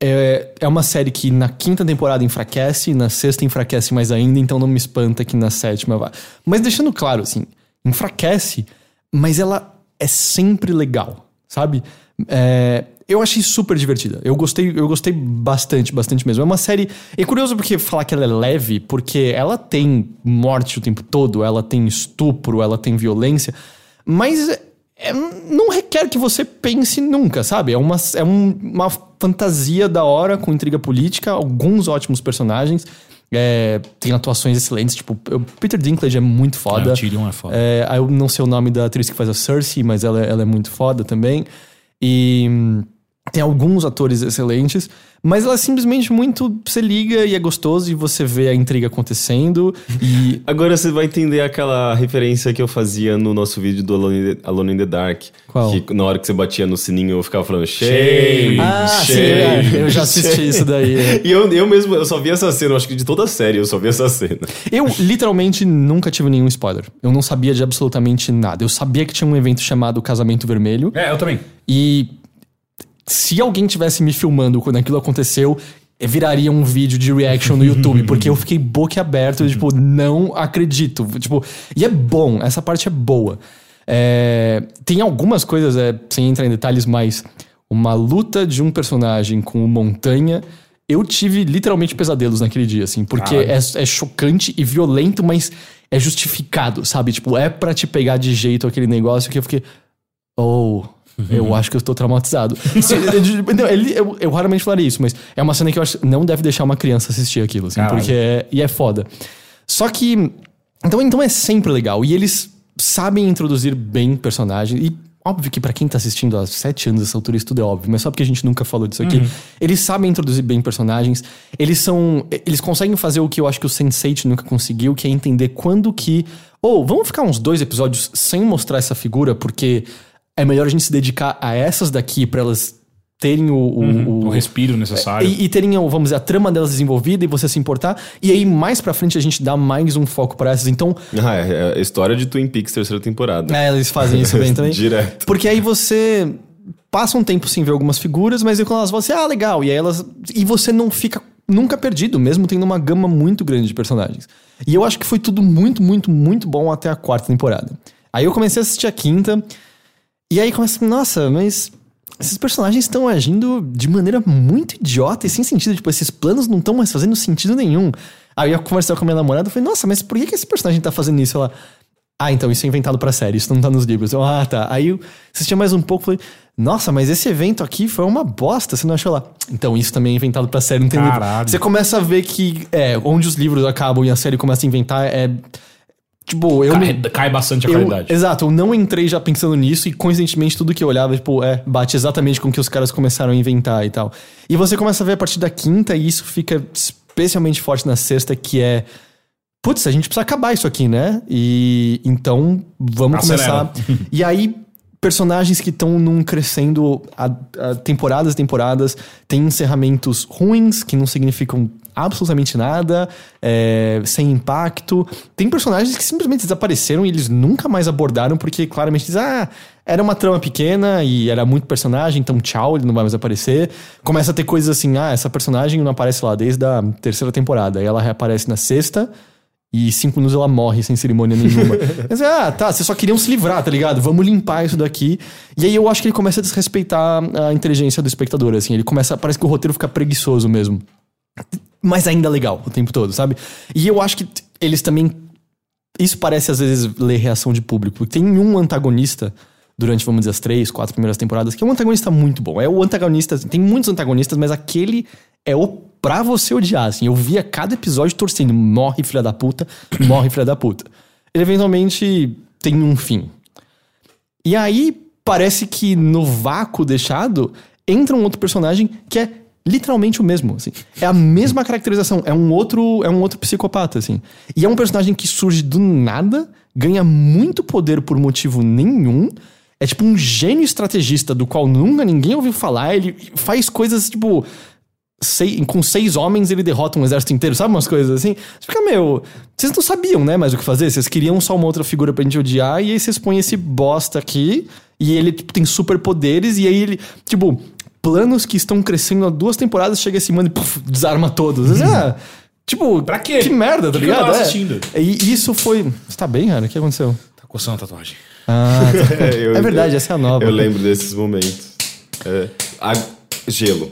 S1: é, é uma série que na quinta temporada enfraquece, na sexta enfraquece mais ainda, então não me espanta que na sétima vá. Mas deixando claro, assim, enfraquece, mas ela é sempre legal, sabe? É, eu achei super divertida. Eu gostei, eu gostei bastante, bastante mesmo. É uma série. É curioso porque falar que ela é leve, porque ela tem morte o tempo todo, ela tem estupro, ela tem violência, mas é- é- não requer que você pense nunca, sabe? É uma, é um- uma fantasia da hora com intriga política, alguns ótimos personagens. é, tem atuações excelentes, tipo, o Peter Dinklage é muito foda.
S2: É, o Tyrion é foda.
S1: É, eu não sei o nome da atriz que faz a Cersei, mas ela, ela é muito foda também. E hum, tem alguns atores excelentes, mas ela é simplesmente muito. Você liga e é gostoso e você vê a intriga acontecendo. E.
S3: Agora você vai entender aquela referência que eu fazia no nosso vídeo do Alone in the, Alone in the Dark.
S1: Qual?
S3: Que na hora que você batia no sininho eu ficava falando shame,
S1: Ah, sim,
S3: shame,
S1: é, eu já assisti
S3: shame."
S1: isso daí. é.
S3: E eu, eu mesmo, eu só vi essa cena, eu acho que de toda a série eu só vi essa cena.
S1: Eu literalmente nunca tive nenhum spoiler. Eu não sabia de absolutamente nada. Eu sabia que tinha um evento chamado Casamento Vermelho.
S2: É, eu também.
S1: E se alguém tivesse me filmando quando aquilo aconteceu, eh, viraria um vídeo de reaction no YouTube, porque eu fiquei boquiaberto, tipo, não acredito. Tipo, e é bom, essa parte é boa. É, tem algumas coisas, é, sem entrar em detalhes, mas uma luta de um personagem com o Montanha. Eu tive literalmente pesadelos naquele dia, assim, porque é, é chocante e violento, mas é justificado, sabe? Tipo, é pra te pegar de jeito aquele negócio que eu fiquei. Oh, eu acho que eu estou traumatizado. Se- não, ele- eu, eu raramente falaria isso, mas é uma cena que eu acho que não deve deixar uma criança assistir aquilo, assim,
S2: Caralho.
S1: porque é, e é foda. Só que. Então, então é sempre legal. E eles sabem introduzir bem personagens. E óbvio que pra quem tá assistindo há sete anos essa altura, isso tudo é óbvio, mas só porque a gente nunca falou disso aqui. Eles sabem introduzir bem personagens. Eles são. Eles conseguem fazer o que eu acho que o Sense8 nunca conseguiu, que é entender quando que. Ou vamos ficar uns dois episódios sem mostrar essa figura, porque é melhor a gente se dedicar a essas daqui pra elas terem o- o-
S2: O respiro necessário.
S1: e, e terem, o- vamos dizer, a trama delas desenvolvida e você se importar. E aí, mais pra frente, a gente dá mais um foco pra essas. Então,
S3: Ah, é, é a história de Twin Peaks terceira temporada.
S1: é, eles fazem isso bem também.
S3: Direto.
S1: Porque aí você passa um tempo sem ver algumas figuras, mas aí quando elas vão assim, ah, legal. E aí elas. E você não fica nunca perdido, mesmo tendo uma gama muito grande de personagens. E eu acho que foi tudo muito, muito, muito bom até a quarta temporada. Aí eu comecei a assistir a quinta. E aí começa, nossa, mas esses personagens estão agindo de maneira muito idiota e sem sentido. Tipo, esses planos não estão mais fazendo sentido nenhum. Aí eu conversei com a minha namorada e falei, nossa, mas por que, que esse personagem tá fazendo isso? Ela, ah, então isso é inventado pra série, isso não tá nos livros. Eu, ah, tá. Aí eu assisti mais um pouco e falei, nossa, mas esse evento aqui foi uma bosta, você não achou lá? Então isso também é inventado pra série, não tem livro.
S2: Caralho.
S1: Você começa a ver que, é, onde os livros acabam e a série começa a inventar é. Tipo, eu
S2: Cai,
S1: não.
S2: cai bastante a
S1: Eu,
S2: qualidade.
S1: exato, eu não entrei já pensando nisso e coincidentemente tudo que eu olhava, tipo, é, bate exatamente com o que os caras começaram a inventar e tal. E você começa a ver a partir da quinta e isso fica especialmente forte na sexta, que é. Putz, a gente precisa acabar isso aqui, né? E então vamos
S2: Acelera.
S1: começar. e aí, personagens que estão num crescendo a, a temporadas e temporadas, tem encerramentos ruins, que não significam absolutamente nada, é, sem impacto. Tem personagens que simplesmente desapareceram e eles nunca mais abordaram, porque claramente dizem, ah, era uma trama pequena e era muito personagem, então tchau, ele não vai mais aparecer. Começa a ter coisas assim, ah, essa personagem não aparece lá desde a terceira temporada, aí ela reaparece na sexta. E cinco minutos ela morre sem cerimônia nenhuma. Mas, ah, tá, vocês só queriam se livrar, tá ligado? Vamos limpar isso daqui. E aí eu acho que ele começa a desrespeitar a inteligência do espectador, assim. Ele começa, parece que o roteiro fica preguiçoso mesmo. Mas ainda legal o tempo todo, sabe? E eu acho que eles também. Isso parece às vezes ler reação de público. Tem um antagonista durante, vamos dizer, as três, quatro primeiras temporadas, que é um antagonista muito bom. É o antagonista. Tem muitos antagonistas, mas aquele é o pra você odiar, assim. Eu via cada episódio torcendo. Morre, filha da puta, morre, filha da puta. Ele eventualmente tem um fim. E aí, parece que no vácuo deixado, entra um outro personagem que é literalmente o mesmo, assim. É a mesma caracterização, é um outro, é um outro psicopata, assim. E é um personagem que surge do nada, ganha muito poder por motivo nenhum. É tipo um gênio estrategista do qual nunca ninguém ouviu falar. Ele faz coisas, tipo, sei- com seis homens ele derrota um exército inteiro, sabe umas coisas assim? Você fica, meu, vocês não sabiam, né, mais o que fazer? Vocês queriam só uma outra figura pra gente odiar, e aí vocês põem esse bosta aqui, e ele tipo, tem superpoderes, e aí ele, tipo, planos que estão crescendo há duas temporadas, chega esse mano e desarma todos. Ah, tipo,
S2: Pra quê?
S1: Que merda, tá
S2: Que que eu
S1: ligado? É.
S2: assistindo?
S1: E isso foi. Você tá bem, cara? O que aconteceu?
S2: Tá coçando a tatuagem.
S1: Ah, tá.
S3: eu-
S1: é verdade, essa é a nova.
S3: Eu lembro desses momentos. É, a- gelo.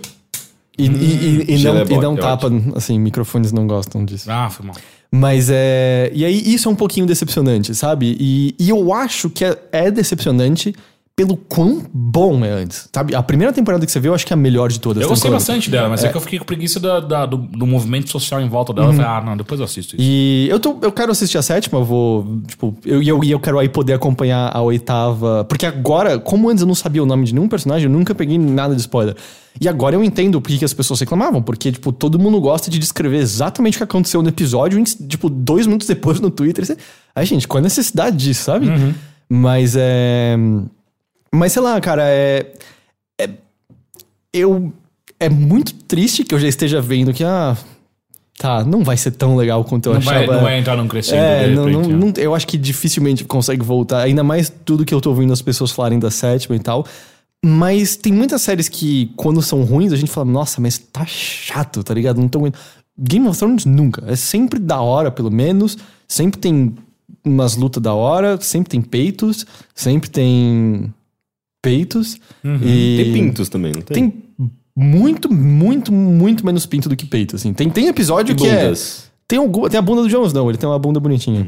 S1: E, e- e- e
S3: Gelo
S1: não,
S3: é
S1: e
S3: bom,
S1: não
S3: é
S1: tapa, assim, microfones não gostam disso.
S2: Ah, foi mal.
S1: Mas é. E aí, isso é um pouquinho decepcionante, sabe? E, e eu acho que é, é decepcionante pelo quão bom é antes, sabe? A primeira temporada que você viu, eu acho que é a melhor de todas.
S2: Eu gostei bastante dela, mas é. que eu fiquei com preguiça da- da- do, do movimento social em volta dela. Eu falei, ah, não, depois eu assisto isso.
S1: E eu, tô, eu quero assistir a sétima, eu vou. Tipo, eu, e eu, eu quero aí poder acompanhar a oitava. Porque agora, como antes eu não sabia o nome de nenhum personagem, eu nunca peguei nada de spoiler. E agora eu entendo por que as pessoas reclamavam. Porque, tipo, todo mundo gosta de descrever exatamente o que aconteceu no episódio, tipo, dois minutos depois no Twitter. Você... Aí, gente, qual a necessidade disso, sabe? Mas é. Mas sei lá, cara, é. é eu. É muito triste que eu já esteja vendo que, ah. Tá, não vai ser tão legal quanto eu
S2: não,
S1: achava.
S2: vai, não vai entrar num crescendo
S1: É, não,
S2: repente,
S1: não-
S2: né?
S1: não- eu acho que dificilmente consegue voltar. Ainda mais tudo que eu tô ouvindo as pessoas falarem da sétima e tal. Mas tem muitas séries que, quando são ruins, a gente fala, nossa, mas tá chato, tá ligado? Não tô aguentando. Game of Thrones nunca. É sempre da hora, pelo menos. Sempre tem umas lutas da hora, sempre tem peitos, sempre tem peitos. E
S3: Tem pintos também, não tem?
S1: tem muito, muito, muito menos pinto do que peito, assim. Tem, tem episódio
S3: E
S1: que é...
S3: bundas.
S1: Tem, algum, tem a bunda do Jones, não. Ele tem uma bunda bonitinha.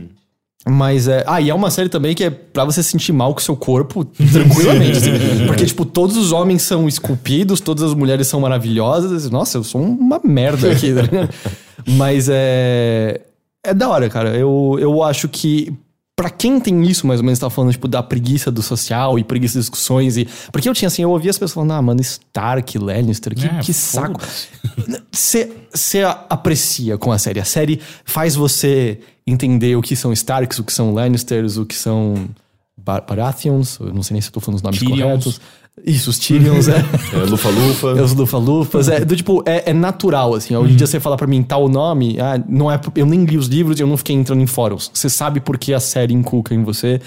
S1: Mas é. Ah, e é uma série também que é pra você se sentir mal com o seu corpo tranquilamente. assim. Porque, tipo, todos os homens são esculpidos, todas as mulheres são maravilhosas. Nossa, eu sou uma merda aqui, ligado? Mas é. É da hora, cara. Eu, eu acho que. Pra quem tem isso, mais ou menos, tá falando, tipo, da preguiça do social e preguiça de discussões e... Porque eu tinha, assim, eu ouvia as pessoas falando, ah, mano, Stark, Lannister, que,
S2: É,
S1: que saco. Você aprecia com a série. A série faz você entender o que são Starks, o que são Lannisters, o que são Bar Baratheons. Eu não sei nem se eu tô falando os nomes
S2: Tyrions.
S1: corretos. Isso, os Tyrions, é.
S3: É, Lufa-Lufa.
S1: É os Lufa-Lufas. É, do, tipo, é, é natural, assim. Hoje em dia você fala pra mim tal nome, ah, não é, eu nem li os livros e eu não fiquei entrando em fóruns. Você sabe por que a série inculca em você.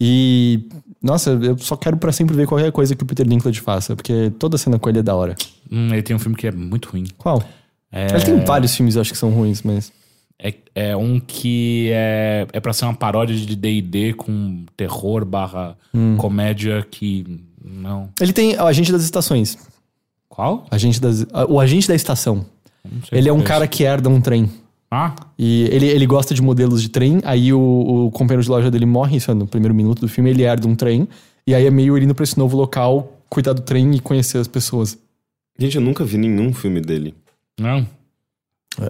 S1: E, nossa, eu só quero pra sempre ver qualquer coisa que o Peter Dinklage faça, porque toda cena com ele é da hora.
S2: Hum, ele tem um filme que é muito ruim.
S1: Qual?
S2: É,
S1: Ele tem vários filmes, eu acho que são ruins, mas.
S2: é, é um que é, é pra ser uma paródia de D&D com terror barra
S1: Hum.
S2: comédia que... Não.
S1: Ele tem o Agente das Estações.
S2: Qual?
S1: Agente das, o Agente da Estação.
S2: Não sei
S1: Ele é um
S2: qual
S1: cara que herda um trem.
S2: Ah,
S1: E ele, ele gosta de modelos de trem, aí o, o companheiro de loja dele morre, isso é no primeiro minuto do filme, ele herda um trem, e aí é meio ele indo pra esse novo local, cuidar do trem e conhecer as pessoas.
S3: Gente, eu nunca vi nenhum filme dele.
S2: não.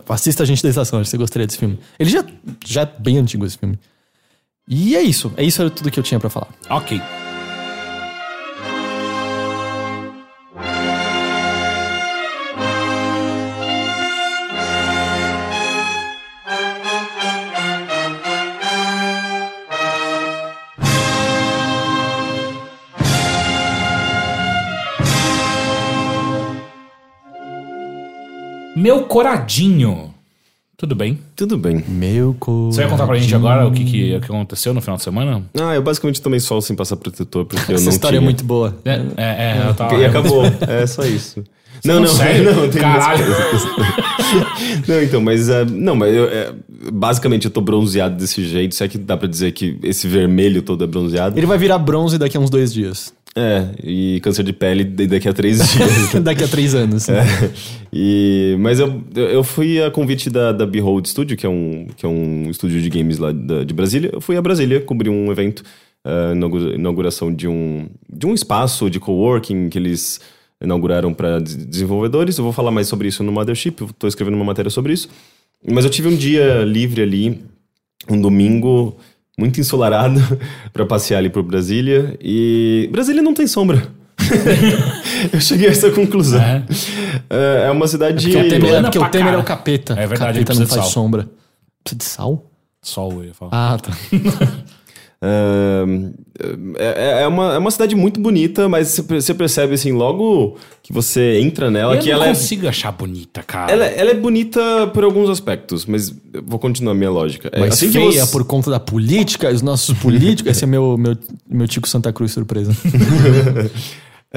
S1: Assista Agente da Estação, acho que você gostaria desse filme. Ele já, já é bem antigo esse filme. E é isso, é isso era tudo que eu tinha pra falar.
S2: Ok. Meu coradinho. Tudo bem?
S3: Tudo bem.
S1: Meu co...
S2: Você vai contar pra gente agora o que, que, o que aconteceu no final de semana?
S3: Ah, eu basicamente tomei sol sem passar protetor, porque eu
S1: Essa
S3: não
S1: história
S3: tinha.
S1: é muito boa.
S2: É, é, é eu tava-
S3: E acabou. É só isso. Não, não,
S2: sério?
S3: não, tem
S2: Caralho.
S3: Não, então, mas é, não, mas eu, é, basicamente eu tô bronzeado desse jeito. Se é que dá pra dizer que esse vermelho todo é bronzeado.
S1: Ele vai virar bronze daqui a uns dois dias.
S3: É, e câncer de pele daqui a três dias. né?
S1: daqui a três anos.
S3: É, e, mas eu, eu fui a convite da, da Behold Studio, que é, um, que é um estúdio de games lá da- de Brasília. Eu fui a Brasília cobrir um evento, a inauguração de um, de um espaço de coworking que eles inauguraram para desenvolvedores. Eu vou falar mais sobre isso no Mothership, tô escrevendo uma matéria sobre isso. Mas eu tive um dia livre ali, um domingo muito ensolarado, para passear ali por Brasília. E Brasília não tem sombra. eu cheguei a essa conclusão.
S2: É.
S3: É, é uma cidade.
S1: Porque o Temer, é, porque o Temer é o capeta.
S2: É verdade,
S1: capeta não faz sombra. Precisa de sal?
S2: Sol, eu ia falar.
S1: Ah, tá.
S3: É, é, uma, é uma cidade muito bonita, mas você per- você percebe assim, logo que você entra nela,
S2: eu
S3: que
S2: não
S3: ela é,
S2: consigo achar bonita, cara.
S3: ela, é- ela é bonita por alguns aspectos, mas vou continuar a minha lógica. É,
S1: Mas
S3: assim
S1: feia
S3: você-
S1: por conta da política, os nossos políticos. Esse é meu, meu, meu Tico Santa Cruz surpresa.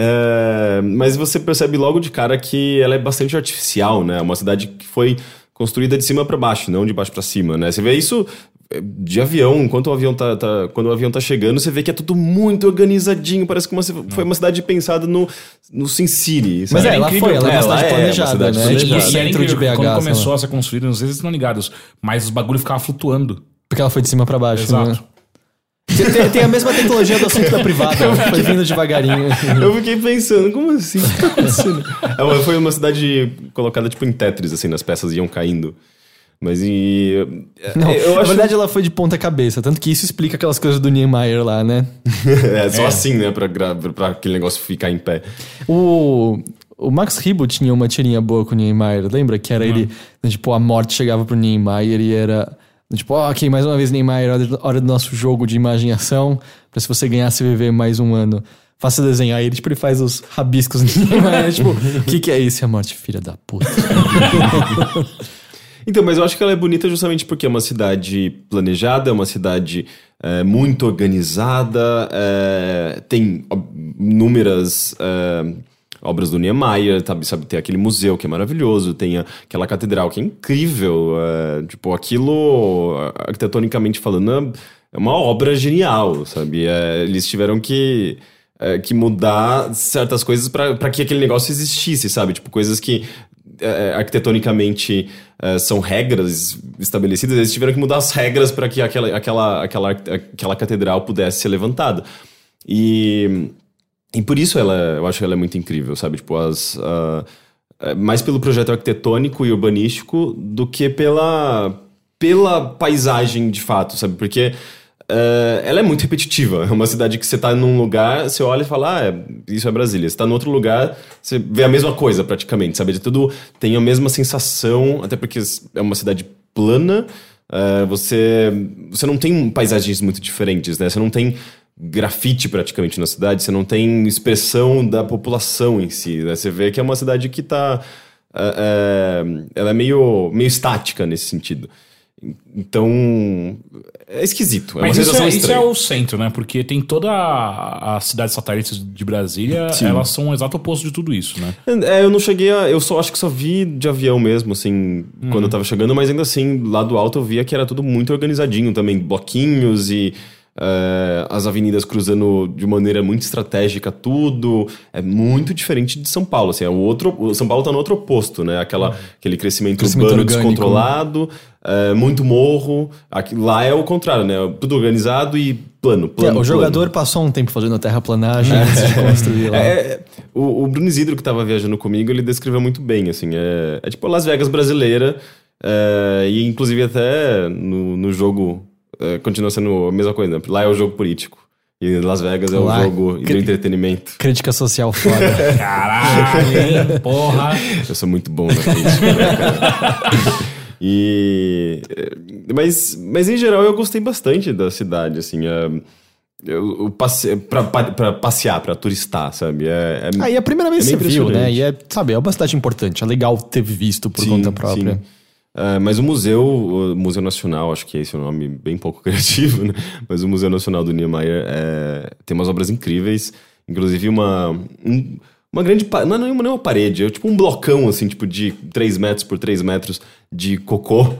S3: É, mas você percebe logo de cara que ela é bastante artificial, né? Uma cidade que foi construída de cima para baixo, não de baixo para cima, né? Você vê isso é, de avião, enquanto o avião tá, tá- quando o avião tá chegando, você vê que é tudo muito organizadinho, parece que uma, foi uma cidade pensada no, no Sin City.
S1: Mas
S3: sabe?
S1: é, ela
S2: incrível.
S1: foi, ela é
S3: É,
S1: uma
S3: ela
S1: cidade
S3: é uma
S1: planejada,
S3: cidade
S1: né?
S3: planejada.
S1: Tipo, o
S2: E era
S1: centro de BH.
S2: Quando começou a ser construída, não sei se vocês estão ligados, mas os bagulho ficavam flutuando.
S1: Porque ela foi de cima pra baixo,
S2: Exato.
S1: né? Tem, tem- tem a mesma tecnologia do assunto da privada, foi vindo devagarinho.
S3: Eu fiquei pensando, como assim? Tá? É, mas foi uma cidade colocada tipo em Tetris, assim, nas peças iam caindo. Mas e.
S1: Não,
S3: eu
S1: na
S3: acho.
S1: verdade ela foi de ponta cabeça, tanto que isso explica aquelas coisas do Niemeyer lá, né?
S3: é só assim, né? Pra, pra aquele negócio ficar em pé.
S1: O, o Max Ribot tinha uma tirinha boa com o Niemeyer, lembra? Que era ele, tipo, a morte chegava pro Niemeyer e era, tipo, ó, ok, mais uma vez Niemeyer, hora, do- hora do nosso jogo de imagem e ação, pra se você ganhar, você viver mais um ano. Faça desenhar. Aí ele, tipo, ele faz os rabiscos no Niemeyer, tipo, o que que é isso? É a morte, filha da puta.
S3: Então, mas eu acho que ela é bonita justamente porque é uma cidade planejada, é uma cidade é, muito organizada, é, tem inúmeras é, obras do Niemeyer, sabe, sabe? Tem aquele museu que é maravilhoso, tem aquela catedral que é incrível. é, tipo, aquilo, arquitetonicamente falando, é uma obra genial, sabe? É, eles tiveram que é, que mudar certas coisas para que aquele negócio existisse, sabe? Tipo, coisas que é, arquitetonicamente é, são regras estabelecidas, eles tiveram que mudar as regras para que aquela, aquela, aquela, aquela catedral pudesse ser levantada. E, e por isso ela, eu acho que ela é muito incrível, sabe? Tipo, as, é, mais pelo projeto arquitetônico e urbanístico do que pela, pela paisagem de fato, sabe? Porque é, ela é muito repetitiva. É uma cidade que você tá num lugar, você olha e fala, ah, é- isso é Brasília. Você tá no outro lugar, você vê a mesma coisa praticamente, sabe? De tudo tem a mesma sensação, até porque é uma cidade plana. é, você, você não tem paisagens muito diferentes, né? Você não tem grafite praticamente na cidade, você não tem expressão da população em si. Né? Você vê que é uma cidade que tá. é, é, ela é meio, meio estática nesse sentido. Então, é esquisito. É uma
S2: Mas isso é, isso é o centro, né? Porque tem toda a, a cidade satélites de Brasília, elas são o exato oposto de tudo isso, né?
S3: É, eu não cheguei a. Eu só acho que só vi de avião mesmo, assim, quando eu tava chegando, mas ainda assim, lá do alto eu via que era tudo muito organizadinho também. Bloquinhos e. é, as avenidas cruzando de maneira muito estratégica, tudo. É muito diferente de São Paulo. Assim, é o outro, o São Paulo tá no outro oposto, né? Aquela, Aquele crescimento,
S1: Crescimento
S3: urbano
S1: orgânico.
S3: descontrolado, é, muito morro. Aqui, lá é o contrário, né? Tudo organizado e plano,
S1: É,
S3: plano.
S1: o
S3: plano.
S1: jogador passou um tempo fazendo a terraplanagem antes de construir lá.
S3: É, é, o, o Bruno Isidro, que tava viajando comigo, ele descreveu muito bem, assim, é, é tipo a Las Vegas brasileira, é, e inclusive até no, no jogo é, continua sendo a mesma coisa, né? lá é o jogo político, e Las Vegas é
S1: Lá-
S3: o jogo do entretenimento.
S1: Crítica social foda.
S2: Caralho? Porra.
S3: Eu sou muito bom na crítica, né, cara? E, é, mas, mas em geral eu gostei bastante da cidade, assim, é, eu, eu passe, pra, pa- pra passear, pra turistar, sabe? É, é-
S1: Aí a primeira vez
S3: É
S1: que você viu, né? E é, sabe, é uma cidade importante. É legal ter visto por
S3: Sim,
S1: conta própria.
S3: sim. É, mas o museu, o Museu Nacional, acho que esse é um nome bem pouco criativo, né? Mas o Museu Nacional do Niemeyer é, tem umas obras incríveis, inclusive uma um- uma grande não é uma, nem uma parede, é tipo um blocão assim, tipo de 3 metros por 3 metros de cocô.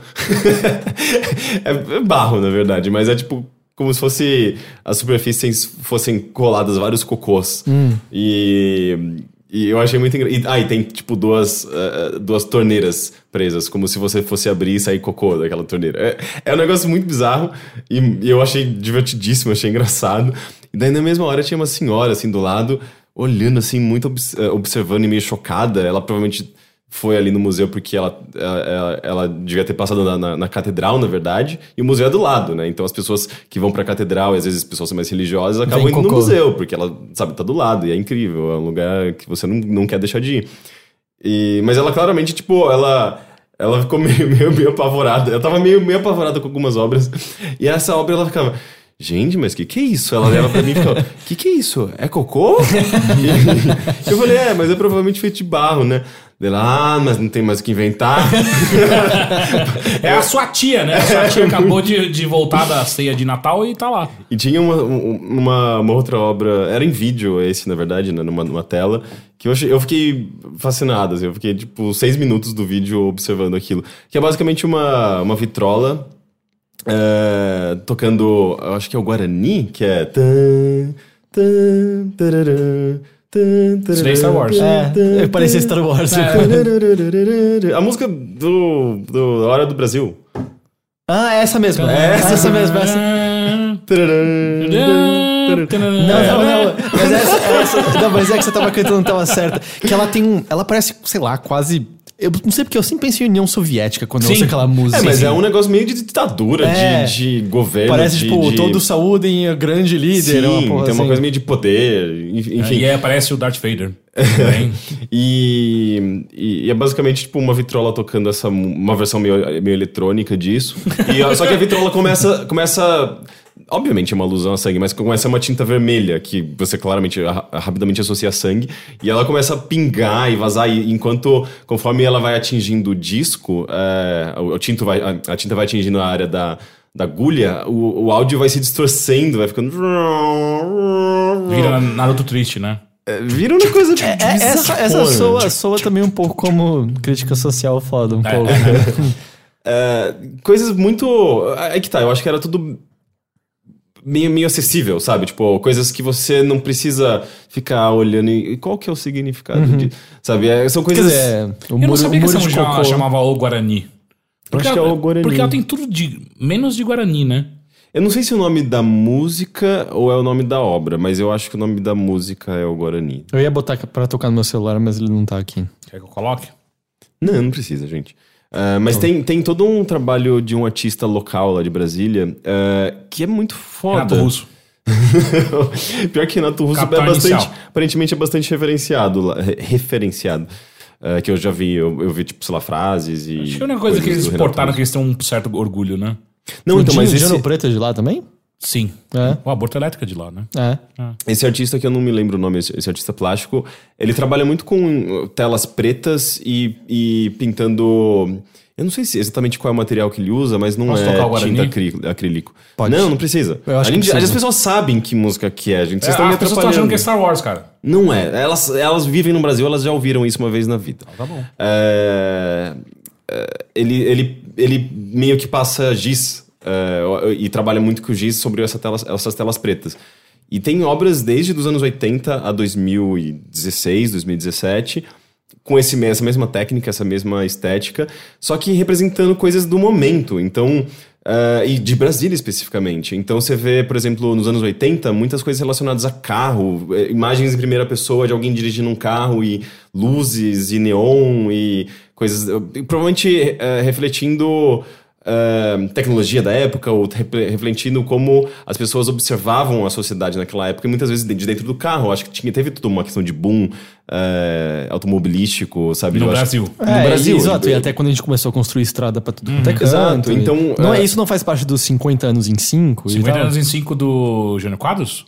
S3: é, é barro, na verdade, mas é tipo como se fosse as superfícies fossem coladas vários cocôs. E, e eu achei muito engraçado. Ah, e tem tipo duas, eh, duas torneiras presas, como se você fosse abrir e sair cocô daquela torneira. É, é um negócio muito bizarro e, e eu achei divertidíssimo, achei engraçado. E daí na mesma hora tinha uma senhora assim do lado, olhando assim, muito obs- eh, observando e meio chocada. Ela provavelmente foi ali no museu porque ela, ela, ela- devia ter passado na, na- na catedral, na verdade, e o museu é do lado, né? Então as pessoas que vão pra catedral, e às vezes as pessoas são mais religiosas, acabam
S1: Vem
S3: indo no
S1: cocô.
S3: museu, porque ela, sabe, tá do lado, e é incrível, é um lugar que você não, não quer deixar de ir. E, mas ela claramente, tipo, ela. Ela ficou meio, meio, meio apavorada. Eu tava meio, meio apavorada com algumas obras. E essa obra ela ficava. Gente, mas que que é isso? Ela olhava pra mim e ficava, que que é isso? É cocô? Eu falei, é, mas é provavelmente feito de barro, né? Dele, ah, mas não tem mais o que inventar.
S2: É a sua tia, né? A sua tia acabou de, de voltar da ceia de Natal e tá lá.
S3: E tinha uma, um- uma, uma outra obra, era em vídeo esse, na verdade, né, numa, numa tela, que eu, achei, eu fiquei fascinado, assim, eu fiquei, tipo, seis minutos do vídeo observando aquilo. Que é basicamente uma, uma vitrola é, tocando, eu acho que é o Guarani, que é... tan, tan,
S2: Isso daí é Star Wars.
S1: É, parecia Star Wars.
S3: A música do, do Hora do Brasil.
S1: Ah, é essa mesmo. É essa, essa mesmo. Essa. Não, não, não. Mas essa, essa- não, mas é que você tava cantando, não tava certa. Que ela tem um. Ela parece, sei lá, quase. Eu não sei porque eu sempre penso em União Soviética quando eu
S2: Sim.
S1: ouço aquela música.
S3: É, mas
S1: assim.
S3: é um negócio meio de ditadura,
S1: É.
S3: de, de governo.
S1: Parece,
S3: de,
S1: tipo,
S3: de...
S1: todo saúde o grande líder.
S3: Sim,
S1: uma porra
S3: tem uma
S1: assim.
S3: coisa meio de poder, enf- enfim.
S2: E aí aparece o Darth Vader.
S3: E, e- é basicamente tipo uma vitrola tocando essa uma versão meio, meio eletrônica disso. E, só que a vitrola começa começa obviamente é uma alusão a sangue, mas começa uma tinta vermelha que você claramente ra- rapidamente associa a sangue e ela começa a pingar e vazar e enquanto conforme ela vai atingindo o disco, é, o, o tinto vai a, a tinta vai atingindo a área da da agulha, o, o áudio vai se distorcendo, vai ficando.
S2: Vira Naruto triste, né?
S3: É, Vira uma coisa.
S1: É, essa essa
S3: bizarrona.
S1: soa, soa também um pouco como crítica social foda, um pouco.
S3: É, coisas muito. Aí que tá, eu acho que era tudo meio, meio acessível, sabe? Tipo, coisas que você não precisa ficar olhando e qual que é o significado de. Sabe? É, são
S1: Quer
S3: coisas.
S1: dizer, o
S2: Eu
S1: muro,
S2: não sabia
S1: o
S2: que essa chamava O Guarani. Porque
S3: Acho que é
S2: ela-
S3: o Guarani.
S2: Porque ela tem tudo de. menos de Guarani, né?
S3: Eu não sei se o nome da música ou é o nome da obra, mas eu acho que o nome da música é o Guarani.
S1: Eu ia botar pra tocar no meu celular, mas ele não tá aqui.
S2: Quer que eu coloque?
S3: Não, não precisa, gente. Ah, mas tem, tem todo um trabalho de um artista local lá de Brasília ah, que é muito foda.
S2: Renato Russo.
S3: Pior que Renato Russo
S2: Capital
S3: é bastante.
S2: Inicial.
S3: Aparentemente é bastante referenciado, lá- re- referenciado. É, que eu já vi, eu, eu vi, tipo, sei lá, frases e.
S2: Acho que é uma coisa que eles exportaram que
S3: Russo.
S2: eles têm um certo orgulho, né?
S3: Não,
S1: o
S3: então, mas esse,
S1: Dinho Preto é de lá também?
S2: Sim.
S1: É.
S2: O aborto elétrico é de lá, né?
S1: É.
S3: esse artista que eu não me lembro o nome, esse, esse artista plástico, ele trabalha muito com uh, telas pretas e, e pintando. Eu não sei se exatamente qual é o material que ele usa, mas não
S2: Posso
S3: é
S2: tocar o Guarani?
S3: tinta acrí- acrílico.
S1: Pode.
S3: Não, não precisa.
S1: Eu acho
S3: a
S1: que
S3: gente-
S1: precisa.
S3: As pessoas sabem que música que é, gente. Vocês
S2: É,
S3: estão me
S2: as pessoas estão achando
S3: atrapalhando.
S2: que é Star Wars, cara.
S3: Não é. Elas, elas vivem no Brasil, elas já ouviram isso uma vez na vida.
S2: Tá bom.
S3: É, é, ele, ele, ele meio que passa giz é, e trabalha muito com giz sobre essa essas telas pretas. E tem obras desde os anos 80 a 2016, 2017, com esse, essa mesma técnica, essa mesma estética, só que representando coisas do momento. Então. é, e de Brasília especificamente. Então você vê, por exemplo, nos anos 80, muitas coisas relacionadas a carro, é, imagens em primeira pessoa de alguém dirigindo um carro e luzes e neon e coisas. Provavelmente é, refletindo é, tecnologia da época ou refletindo como as pessoas observavam a sociedade naquela época e muitas vezes de dentro do carro. Acho que tinha, teve toda uma questão de boom é, automobilístico, sabe?
S2: No
S3: Eu acho-
S2: Brasil.
S3: No
S1: É,
S3: Brasil.
S1: Exato, e até quando a gente começou a construir estrada pra tudo quanto é canto.
S3: Exato,
S1: e-
S3: então,
S1: Não é,
S3: é-
S1: isso não faz parte dos 50 anos em 5?
S2: 50 anos em 5 do Jânio Quadros?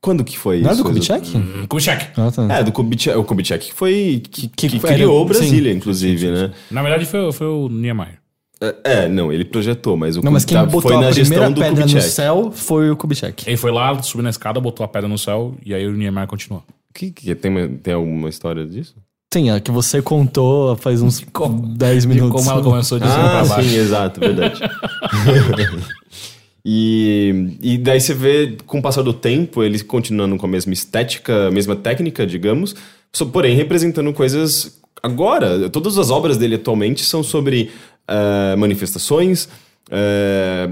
S3: Quando que foi
S1: Não é
S3: isso?
S1: do Kubitschek?
S2: Hum, Kubitschek.
S1: Ah, tá.
S3: É, do Kubitschek. O Kubitschek que foi. que,
S1: Que
S3: que criou
S1: sim.
S3: Brasília, inclusive, né?
S2: Na verdade, foi, foi o Niemeyer.
S3: É, É, não, ele projetou, mas o
S1: Não, mas quem
S3: Kubitschek
S1: botou
S3: foi na
S1: a primeira
S3: gestão do
S1: pedra no
S3: Kubitschek.
S1: céu foi o Kubitschek.
S2: Ele foi lá, subiu na escada, botou a pedra no céu e aí o Niemeyer continuou.
S3: Que, que, tem, uma- tem alguma história disso?
S1: Sim, a que você contou faz uns 10 minutos.
S2: Como ela começou de cima
S3: Ah,
S2: pra baixo.
S3: sim, exato, verdade. e, e daí você vê, com o passar do tempo, eles continuando com a mesma estética, a mesma técnica, digamos, só, porém representando coisas agora. Todas as obras dele atualmente são sobre ah, manifestações. ah,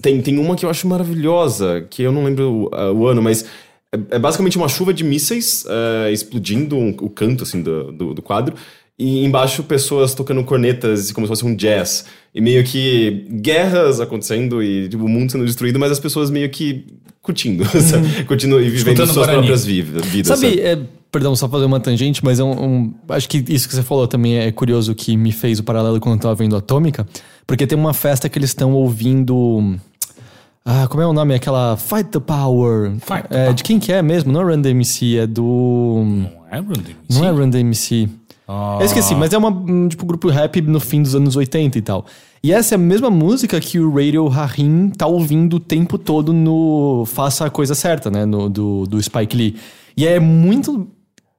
S3: tem, tem uma que eu acho maravilhosa, que eu não lembro o, o ano, mas é, é basicamente uma chuva de mísseis ah, explodindo um- o canto assim, do, do, do quadro. E embaixo pessoas tocando cornetas como se fosse um jazz. E meio que guerras acontecendo e tipo, o mundo sendo destruído, mas as pessoas meio que curtindo, sabe? Curtindo e vivendo
S2: Escutando
S3: suas
S2: Guarani.
S3: próprias vidas.
S1: Sabe,
S3: sabe?
S1: é, perdão, só fazer uma tangente, mas é um, um- Acho que isso que você falou também é curioso que me fez o paralelo quando eu tava vendo Atômica. Porque tem uma festa que eles estão ouvindo. Ah, como é o nome? Aquela Fight the Power.
S2: Fight the
S1: é,
S2: Power.
S1: De quem que é mesmo? Não é Run DMC, é do.
S2: Não é, Randy?
S1: Não é Run DMC.
S2: Ah.
S1: Eu esqueci, mas é uma, um, tipo, grupo rap no fim dos anos 80 e tal. E essa é a mesma música que o Radio Rahim tá ouvindo o tempo todo no Faça a Coisa Certa, né? No, do, do Spike Lee. E é muito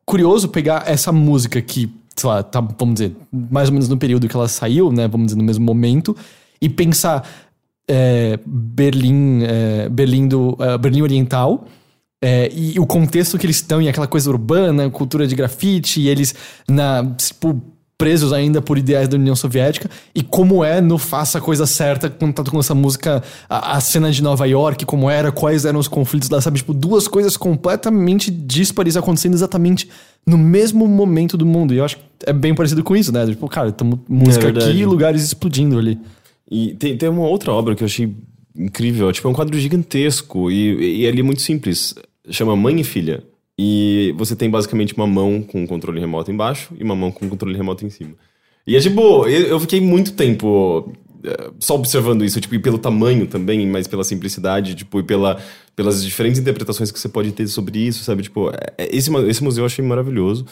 S1: curioso pegar essa música que, sei lá, tá, vamos dizer, mais ou menos no período que ela saiu, né? Vamos dizer, no mesmo momento, e pensar é, Berlim, é, Berlim, do, é, Berlim Oriental. É, e o contexto que eles estão em aquela coisa urbana, cultura de grafite, e eles na, tipo, presos ainda por ideais da União Soviética, e como é no Faça a Coisa Certa, tá com essa música, a, a cena de Nova York, como era, quais eram os conflitos lá, sabe? Tipo, duas coisas completamente díspares acontecendo exatamente no mesmo momento do mundo. E eu acho que é bem parecido com isso, né? Tipo, cara, tamo música
S3: verdade.
S1: aqui e lugares explodindo ali.
S3: E tem, tem uma outra obra que eu achei incrível. Tipo, é um quadro gigantesco e, e ele é muito simples. Chama Mãe e Filha. E você tem basicamente uma mão com controle remoto embaixo e uma mão com controle remoto em cima. E é tipo, eu fiquei muito tempo eh, só observando isso, tipo, e pelo tamanho também, mas pela simplicidade, tipo, e pela, pelas diferentes interpretações que você pode ter sobre isso, sabe? Tipo, é- é- esse, esse museu eu achei maravilhoso.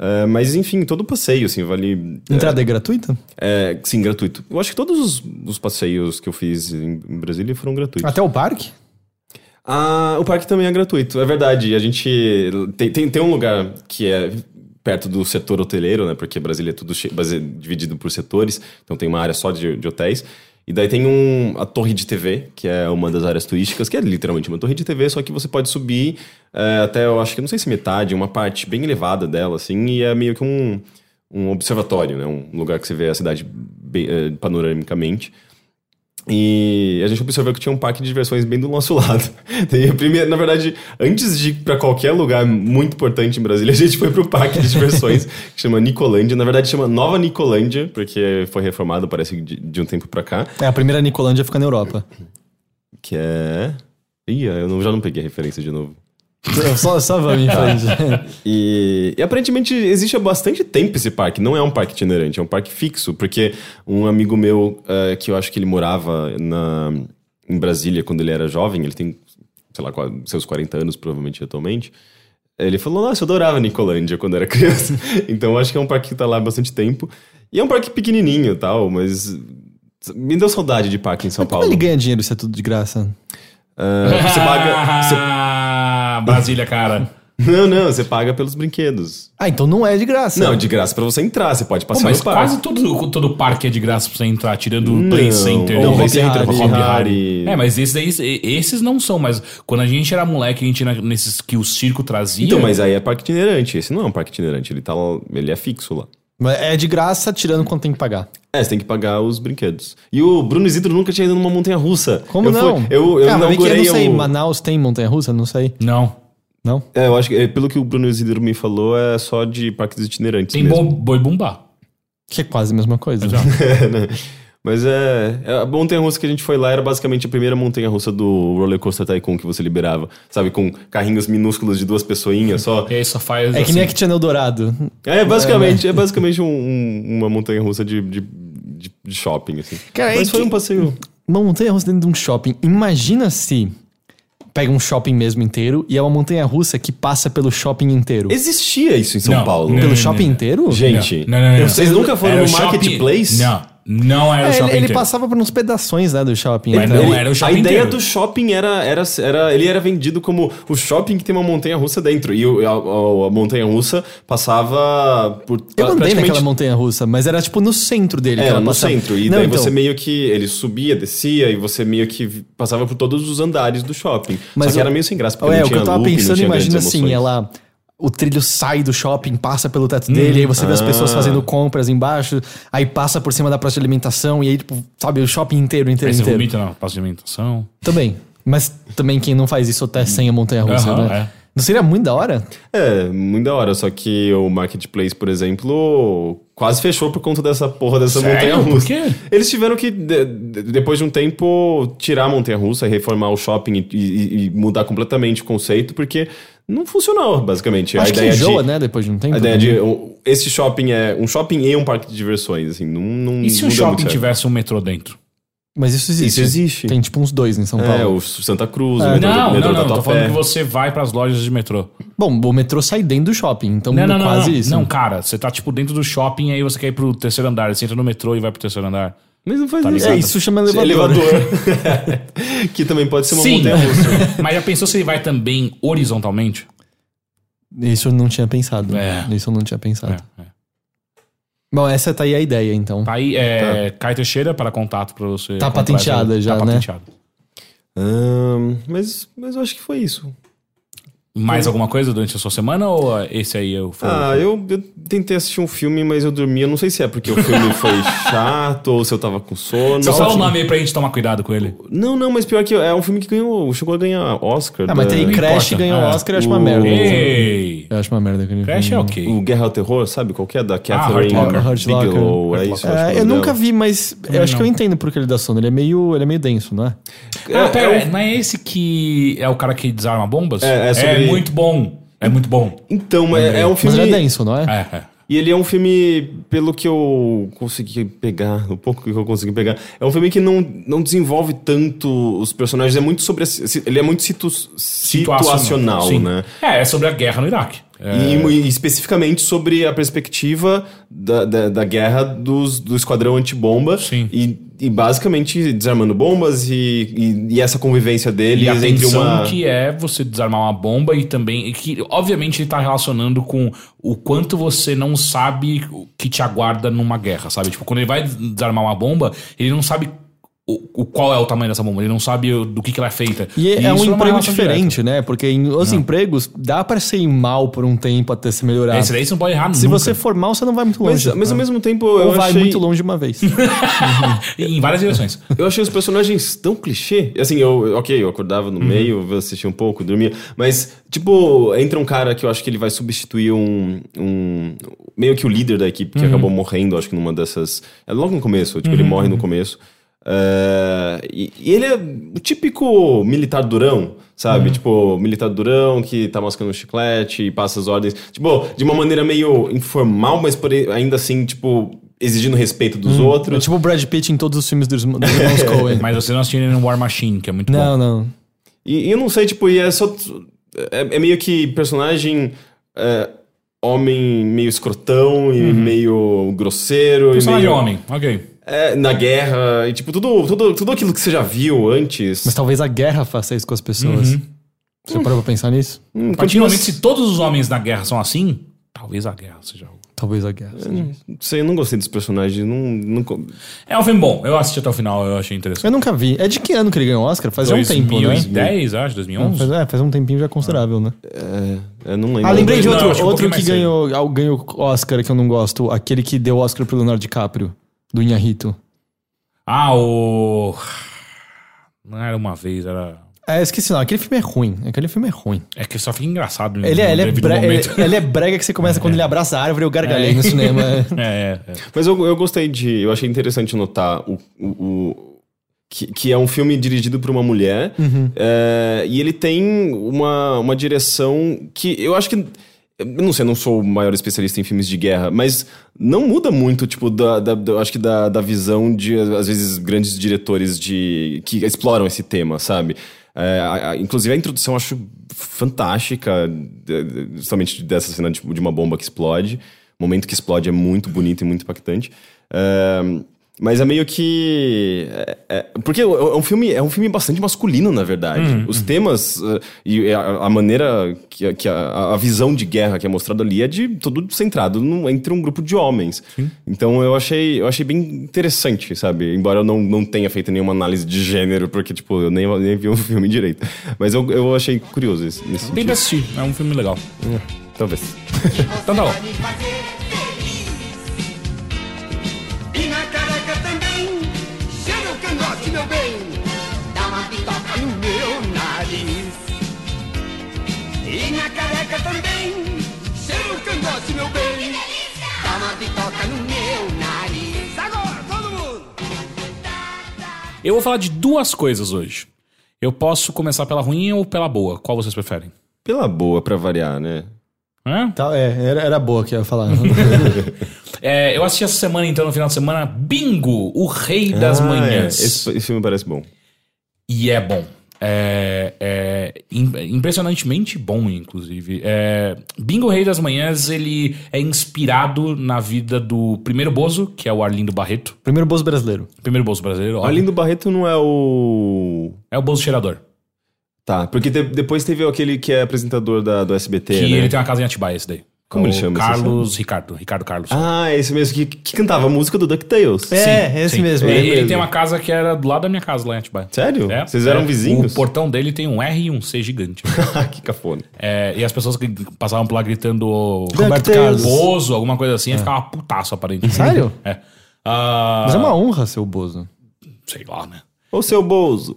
S3: Eh, mas enfim, todo passeio, assim, vale.
S1: Entrada é gratuita?
S3: É, sim, gratuito. Eu acho que todos os, os passeios que eu fiz em, em Brasília foram gratuitos.
S1: Até o parque?
S3: Ah, o parque também é gratuito, é verdade. A gente tem, tem, tem um lugar que é perto do setor hoteleiro, né? Porque Brasília é tudo dividido por setores, então tem uma área só de, de hotéis. E daí tem um, a torre de TV, que é uma das áreas turísticas, que é literalmente uma torre de TV, só que você pode subir é, até, eu acho que não sei se metade, uma parte bem elevada dela, assim, e é meio que um, um observatório, né? Um lugar que você vê a cidade bem, é, panoramicamente. E a gente observou que tinha um parque de diversões bem do nosso lado. Primeira, na verdade, antes de ir pra qualquer lugar muito importante em Brasília, a gente foi pro parque de diversões que chama Nicolândia. Na verdade, chama Nova Nicolândia, porque foi reformado, parece, de, de um tempo pra cá.
S1: É, a primeira Nicolândia fica na Europa.
S3: Que é. Ih, eu não- já não peguei a referência de novo.
S1: só, só vamos em frente.
S3: E, e aparentemente existe há bastante tempo esse parque. Não é um parque itinerante, é um parque fixo. Porque um amigo meu, eh, que eu acho que ele morava na, em Brasília quando ele era jovem, ele tem, sei lá, seus 40 anos provavelmente atualmente. Ele falou, nossa, eu adorava Nicolândia quando era criança. então eu acho que é um parque que tá lá há bastante tempo. E é um parque pequenininho e tal, mas me deu saudade de parque em São
S1: Como
S3: Paulo.
S1: ele ganha dinheiro se é tudo de graça?
S3: Ah, você paga... você-
S2: Ah, Brasília, cara.
S3: Não, não, você paga pelos brinquedos.
S1: Ah, então não é de graça.
S3: Não, de graça pra você entrar, você pode
S2: Pô,
S3: passar
S2: mas
S3: no parque.
S2: quase todo, todo parque é de graça pra você entrar, tirando o
S3: Não,
S2: Play Center.
S3: não, Play Center,
S1: Hari.
S2: Hari. É, mas esses, daí, esses não são, mas quando a gente era moleque, a gente ia nesses que o circo trazia.
S3: Então, mas aí é parque itinerante. Esse não é um parque itinerante, ele, tá, lá- ele é fixo lá.
S1: Mas É de graça, tirando quanto tem que pagar.
S3: É, você tem que pagar os brinquedos. E o Bruno Isidro nunca tinha ido numa montanha russa.
S1: Como
S3: eu
S1: não?
S3: Fui, eu eu
S1: ah, mas é que eu não sei,
S3: o-
S1: Manaus tem montanha-russa? Não sei.
S2: Não.
S1: Não?
S3: É, eu acho que é, pelo que o Bruno Isidro me falou, é só de parques itinerantes
S2: Tem
S3: mesmo.
S2: boi bumbá.
S1: Que é quase a mesma coisa.
S3: É, né? Mas é, é, A montanha russa que a gente foi lá era basicamente a primeira montanha russa do Roller Coaster Tycoon que você liberava. Sabe, com carrinhos minúsculos de duas pessoinhas só.
S2: E aí só faz
S1: É que nem a
S2: assim.
S1: que tinha no Eldorado.
S3: É, basicamente, é, basicamente um- um- uma montanha russa de, de, de- de shopping, assim.
S1: Cara, é
S3: Mas foi
S1: que-
S3: um passeio.
S1: Uma montanha-russa dentro de um shopping. Imagina se pega um shopping mesmo inteiro e é uma montanha-russa que passa pelo shopping inteiro.
S3: Existia isso em São
S2: Não,
S3: Paulo.
S2: não,
S1: Pelo
S2: não,
S1: shopping
S2: não.
S1: inteiro?
S3: Gente,
S2: Não, não, não, não.
S3: vocês nunca foram
S2: Era
S3: no
S2: o shopping-
S3: Marketplace?
S2: Não, não era
S1: É,
S2: o
S1: ele,
S2: shopping
S1: ele
S2: inteiro.
S1: passava por uns pedaços, né, do shopping.
S2: Mas
S1: então.
S2: não era o shopping
S3: a ideia
S2: inteiro.
S3: do shopping era, era, era. Ele era vendido como o shopping que tem uma montanha russa dentro. E o- a, a- a montanha russa passava por.
S1: Eu andei
S3: praticamente-
S1: naquela montanha-russa, mas era tipo no centro dele.
S3: Era
S1: ela
S3: no
S1: passava.
S3: centro. E
S1: Não,
S3: daí
S1: então,
S3: você meio que. Ele subia, descia, e você meio que passava por todos os andares do shopping.
S1: Mas
S3: Só que
S1: o-
S3: era meio sem graça, porque
S1: É,
S3: não
S1: o que
S3: tinha
S1: eu tava
S3: loop,
S1: pensando,
S3: tinha
S1: imagina assim, ela. O trilho sai do shopping, passa pelo teto dele, aí você vê as pessoas
S3: Ah.
S1: fazendo compras embaixo, aí passa por cima da praça de alimentação, e aí, tipo, sabe, o shopping inteiro, inteiro,
S2: Aí você
S1: inteiro.
S2: vomita na praça de alimentação.
S1: Também. Mas também quem não faz isso até sem a montanha-russa,
S2: Aham,
S1: né?
S2: é.
S1: Não seria muito da hora?
S3: É, muito da hora. Só que o Marketplace, por exemplo, quase fechou por conta dessa porra dessa
S2: Sério?
S3: montanha russa.
S2: Por quê?
S3: Eles tiveram que, de- de- depois de um tempo, tirar a montanha russa, reformar o shopping e, e- e mudar completamente o conceito, porque não funcionou, basicamente.
S1: Acho
S3: a
S1: que
S3: ideia
S1: enjoa,
S3: de,
S1: né, depois de um tempo.
S3: A ideia de. Esse shopping é um shopping e um parque de diversões, assim. Não, não,
S2: E se o shopping tivesse um metrô dentro?
S1: Mas isso existe.
S3: Isso existe.
S1: Tem tipo uns dois em São
S3: É,
S1: Paulo.
S3: o Santa Cruz,
S1: É.
S3: o metrô,
S2: Não,
S3: o metrô
S2: não, não. Tô falando que você vai pras lojas de metrô.
S1: Bom, o metrô sai dentro do shopping, então
S2: Não, não, não.
S1: quase
S2: não.
S1: isso.
S2: Não, cara, você tá tipo dentro do shopping aí você quer ir pro terceiro andar. Você entra no metrô e vai pro terceiro andar.
S3: Mas não faz
S2: Tá
S3: isso.
S1: É, isso chama elevador.
S3: Elevador. que também pode ser uma
S2: Sim,
S3: montanha russa.
S2: mas já pensou se ele vai também horizontalmente?
S1: Isso eu não tinha pensado.
S2: É.
S1: Isso eu não tinha pensado.
S2: É, é.
S1: Bom, essa tá aí a ideia, então.
S2: Tá aí, é, Caio Teixeira para contato pra você.
S1: Tá patenteada já,
S2: tá
S1: né?
S2: patenteado.
S3: Ahn, mas, mas eu acho que foi isso.
S2: Mais alguma coisa durante a sua semana ou é, esse aí eu foi?
S3: Ah, eu, eu tentei assistir um filme, mas eu dormi. Eu não sei se é porque o filme foi chato ou se eu tava com sono.
S2: Só fala o nome aí pra gente tomar cuidado com ele.
S3: Não, não, mas pior que é um filme que ganhou, chegou a ganhar Oscar.
S1: Ah, mas
S3: da-
S1: tem Crash
S2: importa.
S1: ganhou
S2: É.
S1: Oscar, eu acho uma merda.
S2: Ei!
S1: Eu acho uma merda aquele
S2: Crash é
S1: filme.
S2: ok.
S3: O Guerra ao Terror, sabe qual que é? Da Catherine
S2: Hurt Locker.
S1: Hurt Locker.
S3: Bigelow. É isso, que
S1: É,
S3: é
S1: eu
S3: o nome
S1: nunca vi, mas eu acho que eu entendo porque ele dá sono. Ele é meio, ele é meio denso, não é?
S2: Ah,
S3: É,
S2: pera,
S3: é
S2: não é esse que é o cara que desarma bombas?
S3: É, é sobre-
S2: muito bom. É muito bom.
S3: Então, mas é um
S1: Mas
S3: filme.
S1: ele é denso, não é?
S2: É, é.
S3: E ele é um filme, pelo que eu consegui pegar, o pouco que eu consegui pegar, é um filme que não, não desenvolve tanto os personagens, é muito sobre. a Ele é muito situ, situacional,
S2: Sim.
S3: né?
S2: É, é sobre a guerra no Iraque. É,
S3: E, e especificamente sobre a perspectiva da, da, da guerra dos, do esquadrão antibomba.
S2: Sim.
S3: E, e basicamente desarmando bombas e, e, e essa convivência
S2: E
S3: deles
S2: a
S3: entre uma.
S2: que é você desarmar uma bomba e também. e que obviamente ele tá relacionando com o quanto você não sabe o que te aguarda numa guerra, sabe? Tipo, quando ele vai desarmar uma bomba, ele não sabe o, o- qual é o tamanho dessa bomba, ele não sabe o- do que, que ela é feita.
S1: E é, é
S2: isso
S1: um
S2: uma
S1: emprego
S2: relação
S1: diferente, né? Porque em os empregos dá pra ser ir mal por um tempo até se melhorar.
S2: direta. Esse daí você não pode errar
S1: Se
S2: nunca.
S1: você for mal, você não vai muito
S3: Mas,
S1: longe.
S3: mas ao mesmo tempo
S1: Ou
S3: eu
S1: vai
S3: achei,
S1: muito longe de uma vez.
S2: Em várias direções.
S3: eu achei os personagens tão clichê. Assim, eu, ok, eu acordava no meio, eu assistia um pouco, dormia. Mas, tipo, entra um cara que eu acho que ele vai substituir um. um meio que o líder da equipe que acabou morrendo, acho que numa dessas. É logo no começo, tipo, ele morre no começo. É, e, e ele é o típico militar durão, sabe? Tipo, militar durão que tá mascando um chiclete e passa as ordens. Tipo, de uma maneira meio informal, mas porém, ainda assim, tipo, exigindo respeito dos
S1: É
S3: outros.
S1: tipo o Brad Pitt em todos os filmes dos, dos irmãos Coen.
S2: Mas você não assistiu ele no War Machine, que é muito bom.
S1: Não, não.
S3: E, e eu não sei, tipo, e é só. É, é meio que personagem. é, homem meio escrotão e meio grosseiro.
S2: Personagem
S3: e meio,
S2: homem, ok.
S3: É, na guerra, e tipo, tudo, tudo, tudo aquilo que você já viu antes.
S1: Mas talvez a guerra faça isso com as pessoas. Você parou pra pensar nisso?
S3: Hum,
S2: A partir do
S3: continua-
S2: momento, se todos os homens na guerra são assim, talvez a guerra seja algo.
S1: Talvez a guerra. seja.
S3: Não sei, eu não gostei dos personagens. Não, não,
S2: É um filme bom. Eu assisti até o final, eu achei interessante.
S1: Eu nunca vi. É de que ano que ele ganhou o Oscar? Faz um tempo, né?
S2: 2010, acho,
S1: Ah,
S2: 2011.
S1: Faz, é, faz um tempinho já considerável, né?
S3: é, eu não lembro.
S1: Ah, lembrei de
S2: Não,
S1: outro,
S2: um
S1: outro
S2: pouquinho
S1: que ganhou, ah, ganhou Oscar que eu não gosto. Aquele que deu Oscar pro Leonardo DiCaprio, do Inharito.
S2: Ah, o. Não era uma vez, era.
S1: É, esqueci não. Aquele filme é ruim. Aquele filme é ruim.
S2: É que só fica engraçado.
S1: Ele é, ele é, bre- ele, ele é brega que você começa quando ele abraça a árvore e eu gargalhei no cinema.
S2: É, é, é.
S3: Mas eu, eu gostei de. Eu achei interessante notar o. o, o- que, que é um filme dirigido por uma mulher. é, e ele tem uma, uma direção que eu acho que. Eu não sei, não sou o maior especialista em filmes de guerra, mas não muda muito, tipo, da, da- da- acho que da, da visão de, às vezes, grandes diretores de que exploram esse tema, sabe? É, a- a- inclusive a introdução eu acho fantástica, de- de- justamente dessa cena tipo, de uma bomba que explode. O momento que explode é muito bonito e muito impactante. É, mas é meio que. é- é- porque é um filme, é um filme bastante masculino, na verdade. Os temas uh, e a, a maneira que, a- que a, a visão de guerra que é mostrada ali é de tudo centrado no- entre um grupo de homens. Então eu achei, eu achei bem interessante, sabe? Embora eu não, não tenha feito nenhuma análise de gênero, porque, tipo, eu nem, nem vi o filme direito. Mas eu, eu achei curioso esse, nesse
S2: Tem
S3: sentido.
S2: que assistir, é um filme legal.
S3: Talvez.
S2: Então tá bom.
S4: Careca também, o cangote, meu bem. Dá uma bitoca no meu nariz. Agora, todo mundo!
S2: Eu vou falar de duas coisas hoje. Eu posso começar pela ruim ou pela boa? Qual vocês preferem?
S3: Pela boa, pra variar, né?
S2: Hã?
S1: Tá, é, era, era boa que eu ia falar.
S2: É, eu assisti essa semana, então, no final de semana, Bingo, o Rei das
S3: Ah, é.
S2: Manhãs.
S3: Esse, esse filme parece bom.
S2: E é bom. É, é im- impressionantemente bom, inclusive. É, Bingo Rei das Manhãs, ele é inspirado na vida do primeiro Bozo, que é o Arlindo Barreto.
S1: Primeiro Bozo brasileiro.
S2: Primeiro Bozo brasileiro, ó.
S3: Arlindo Barreto não é o.
S2: É o Bozo Cheirador.
S3: Tá, porque te- depois teve aquele que é apresentador da, do SBT,
S2: Que
S3: né?
S2: ele tem uma casa em Atibaia, esse daí.
S3: Como ele chama,
S2: Carlos Ricardo. Ricardo Carlos.
S3: Ah, é esse mesmo que, que cantava a música do DuckTales.
S1: É, esse mesmo.
S2: Ele,
S3: é
S2: ele
S3: mesmo.
S2: tem uma casa que era do lado da minha casa lá em Atibaia.
S3: Sério?
S2: É,
S3: Vocês eram
S2: é.
S3: vizinhos?
S2: O portão dele tem um R e um C gigante.
S3: que cafona.
S2: É, e as pessoas que passavam por lá gritando
S1: Roberto Carlos.
S2: Bozo, alguma coisa assim, ia ficar uma putaço aparentemente.
S1: Sério?
S2: É. Ah,
S1: Mas é uma honra ser o Bozo.
S2: Sei lá, né?
S3: Ô seu Bozo.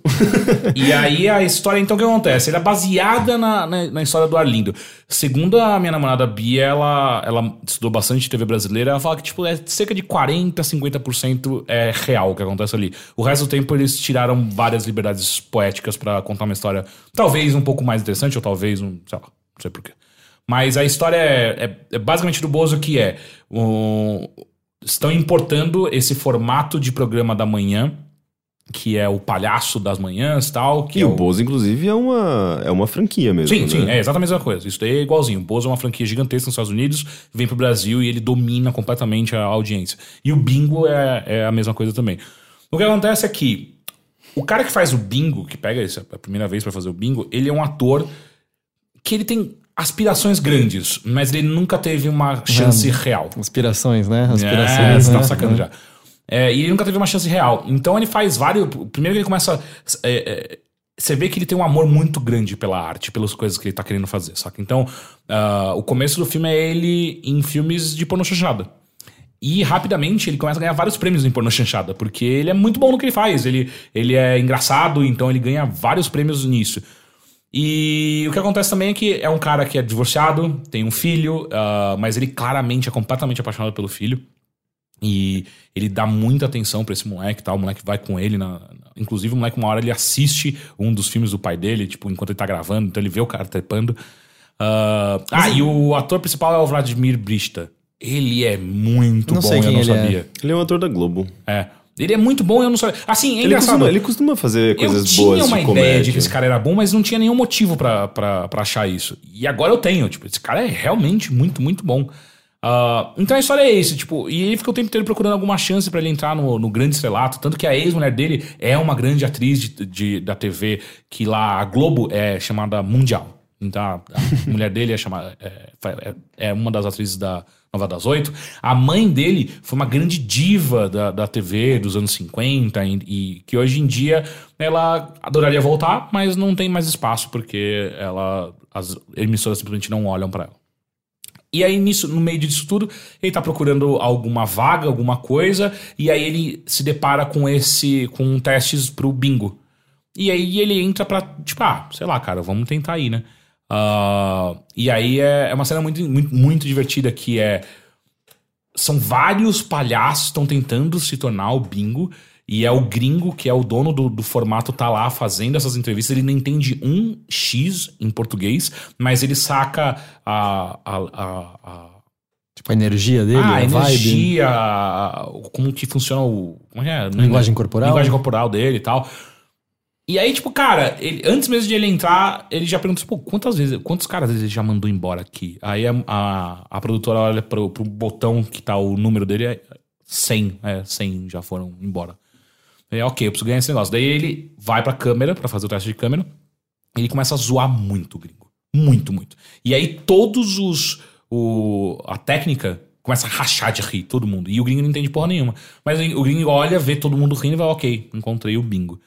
S2: E aí a história, então, o que acontece? Ela é baseada na, na, na história do Arlindo. Segundo a minha namorada Bia, ela, ela estudou bastante TV brasileira, ela fala que, tipo, é cerca de 40%, 50% é real o que acontece ali. O resto do tempo eles tiraram várias liberdades poéticas pra contar uma história talvez um pouco mais interessante, ou talvez um, sei lá, não sei porquê. Mas a história é, é- é basicamente do Bozo que é... um- estão importando esse formato de programa da manhã, que é o palhaço das manhãs tal. Que
S3: E
S2: é
S3: o Bozo, inclusive, é uma, é uma franquia mesmo.
S2: Sim,
S3: né?
S2: sim, é exatamente a mesma coisa. Isso daí é igualzinho. O Bozo é uma franquia gigantesca nos Estados Unidos, vem pro Brasil e ele domina completamente a audiência. E o Bingo é, é a mesma coisa também. O que acontece é que o cara que faz o Bingo, que pega isso a primeira vez pra fazer o Bingo, ele é um ator que ele tem aspirações grandes, mas ele nunca teve uma chance real.
S1: Aspirações, né?
S2: É,
S1: Aspirações.
S2: você tá
S1: né?
S2: sacando já. É, e ele nunca teve uma chance real. Então ele faz vários. Primeiro ele começa. é, é, você vê que ele tem um amor muito grande pela arte, pelas coisas que ele tá querendo fazer, saca? Então, ah, o começo do filme é ele em filmes de pornô chanchada. E rapidamente ele começa a ganhar vários prêmios em pornô chanchada, porque ele é muito bom no que ele faz. Ele, ele é engraçado, então ele ganha vários prêmios nisso. E o que acontece também é que é um cara que é divorciado, tem um filho, ah, mas ele claramente é completamente apaixonado pelo filho. E ele dá muita atenção pra esse moleque tal. O moleque vai com ele. Na, inclusive, o moleque, uma hora, ele assiste um dos filmes do pai dele, tipo, enquanto ele tá gravando. Então ele vê o cara trepando. Ah, ah, e o ator principal é o Vladimir Brista. Ele é muito
S1: Não
S2: bom,
S1: sei
S2: eu
S1: quem
S2: não
S1: ele é.
S2: sabia.
S3: Ele é um ator da Globo.
S2: É. Ele é muito bom, eu não sabia. Assim, é
S3: Ele
S2: engraçado.
S3: costuma, ele costuma fazer
S2: Eu
S3: coisas
S2: tinha
S3: boas
S2: uma
S3: de
S2: ideia
S3: comédia.
S2: de que esse cara era bom, mas não tinha nenhum motivo pra achar isso. E agora eu tenho, tipo, esse cara é realmente muito, muito bom. Ah, então a história é esse, tipo, e ele fica o tempo inteiro procurando alguma chance pra ele entrar no, no grande estrelato, tanto que a ex-mulher dele é uma grande atriz de, de- da TV, que lá a Globo é chamada Mundial. Então a, a mulher dele é chamada. É, é- é uma das atrizes da Nova das Oito. A mãe dele foi uma grande diva da, da TV dos anos 50 e, e que hoje em dia ela adoraria voltar, mas não tem mais espaço porque ela as emissoras simplesmente não olham pra ela. E aí, nisso, no meio disso tudo, ele tá procurando alguma vaga, alguma coisa, e aí ele se depara com esse. com testes pro bingo. E aí ele entra pra, tipo, ah, sei lá, cara, vamos tentar aí, né? Ah, e aí é, é uma cena muito, muito, muito divertida que é. São vários palhaços estão tentando se tornar o bingo. E é o gringo, que é o dono do, do formato, tá lá fazendo essas entrevistas. Ele não entende um X em português, mas ele saca a, a, a, a
S1: Tipo, a energia dele,
S2: ah,
S1: a
S2: a
S1: vibe.
S2: energia, a- como que funciona o. Como é? é?
S1: Linguagem corporal.
S2: Linguagem corporal dele e tal. E aí, tipo, cara, ele- antes mesmo de ele entrar, ele já perguntou, pô, quantas vezes, quantos caras ele já mandou embora aqui? Aí a, a, a produtora olha pro, pro botão que tá o número dele, é 100, é, 100 já foram embora. É, ok, eu preciso ganhar esse negócio. Daí ele vai pra câmera, pra fazer o teste de câmera, e ele começa a zoar muito o gringo. Muito, muito. E aí todos os. O, a técnica começa a rachar de rir, todo mundo. E o gringo não entende porra nenhuma. Mas o gringo olha, vê todo mundo rindo e vai, ok, encontrei o bingo.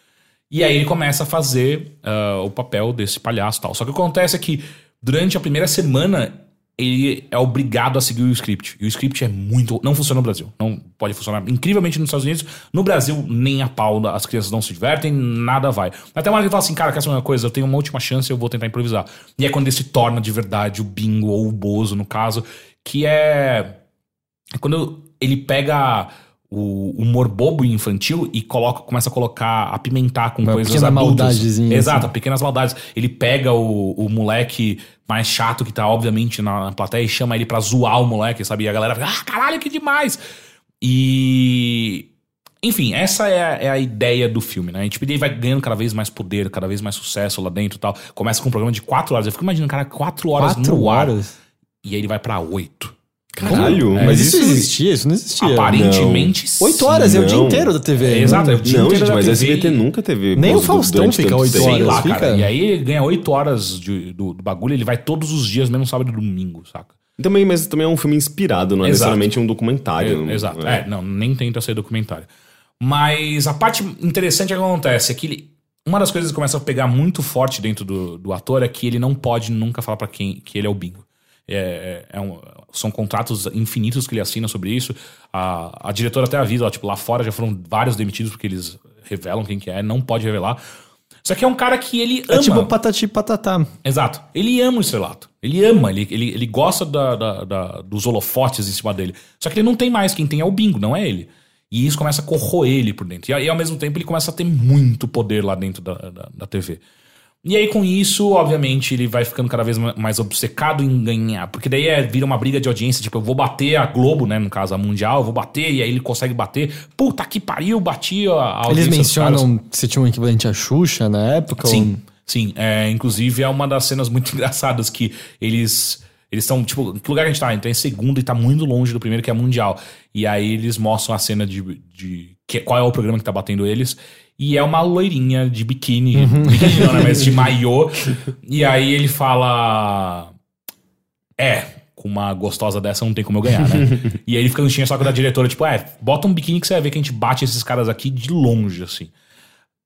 S2: E aí ele começa a fazer ah, o papel desse palhaço tal. Só que o que acontece é que durante a primeira semana ele é obrigado a seguir o script. E o script é muito. Não funciona no Brasil. Não pode funcionar incrivelmente nos Estados Unidos. No Brasil, nem a pau, as crianças não se divertem, nada vai. Até uma hora que fala assim, cara, quer saber uma coisa? Eu tenho uma última chance, eu vou tentar improvisar. E é quando ele se torna de verdade o bingo ou o bozo, no caso, que é. é quando ele pega o humor bobo e infantil e coloca, começa a colocar, apimentar com
S1: Uma
S2: coisas
S1: pequena
S2: adultas. Exato,
S1: assim.
S2: pequenas maldades. Ele pega o, o moleque mais chato que tá, obviamente, na, na plateia e chama ele pra zoar o moleque, sabe? E a galera fica, ah, caralho, que demais! E. Enfim, essa é a, é a ideia do filme, né? A gente vai ganhando cada vez mais poder, cada vez mais sucesso lá dentro e tal. Começa com um programa de quatro horas. Eu fico imaginando, cara, quatro horas
S1: Quatro
S2: no ar.
S1: horas?
S2: E aí ele vai pra oito.
S3: Caralho,
S2: É,
S1: Mas isso existia? Isso não existia.
S2: Aparentemente,
S1: Oito horas, é o dia
S3: Não.
S1: inteiro da TV.
S2: É,
S1: né?
S2: exato, é o dia
S3: Não,
S2: inteiro
S3: gente,
S2: da
S3: mas a
S2: TV
S3: SBT
S2: e-
S3: nunca teve.
S1: Nem o Faustão fica oito
S3: tempo.
S2: Sei
S1: horas,
S2: lá,
S1: fica?
S2: cara. E aí ele ganha oito horas de- do, do bagulho, ele vai todos os dias, mesmo sábado e domingo, saca?
S3: Também, mas também é um filme inspirado, não é
S2: Exato.
S3: necessariamente um documentário.
S2: É, exato. É, não, nem tenta ser documentário. Mas a parte interessante é que acontece é que ele- uma das coisas que começa a pegar muito forte dentro do, do ator é que ele não pode nunca falar pra quem que ele é o bingo. É, é um- são contratos infinitos que ele assina sobre isso. A, a diretora até avisa, ó, tipo, lá fora já foram vários demitidos porque eles revelam quem que é, não pode revelar. Só que é um cara que ele ama.
S1: É tipo patati e patatá.
S2: Exato. Ele ama o estrelato. Ele ama, ele, ele, ele gosta da, da- da- dos holofotes em cima dele. Só que ele não tem mais. Quem tem é o bingo, não é ele. E isso começa a corroer ele por dentro. E, aí, ao mesmo tempo ele começa a ter muito poder lá dentro da, da, da TV. E aí, com isso, obviamente, ele vai ficando cada vez ma- mais obcecado em ganhar. Porque daí é, vira uma briga de audiência. Tipo, eu vou bater a Globo, né? No caso, a Mundial, eu vou bater. E aí ele consegue bater. Puta que pariu, bati a, a
S1: Eles
S2: audiência caras.
S1: mencionam se tinha um equivalente a Xuxa na época?
S2: Sim,
S1: ou-
S2: sim. É, inclusive, é uma das cenas muito engraçadas que eles. Eles estão, tipo, que lugar que a gente tá? A gente tá em segundo e tá muito longe do primeiro, que é Mundial. E aí eles mostram a cena de. de que, qual é o programa que tá batendo eles. E é uma loirinha de biquíni. Biquíni não, né? Mas de maiô. E aí ele fala. É, com uma gostosa dessa não tem como eu ganhar, né? e aí ele fica no tinha só com a da diretora, tipo, é, bota um biquíni que você vai ver que a gente bate esses caras aqui de longe, assim.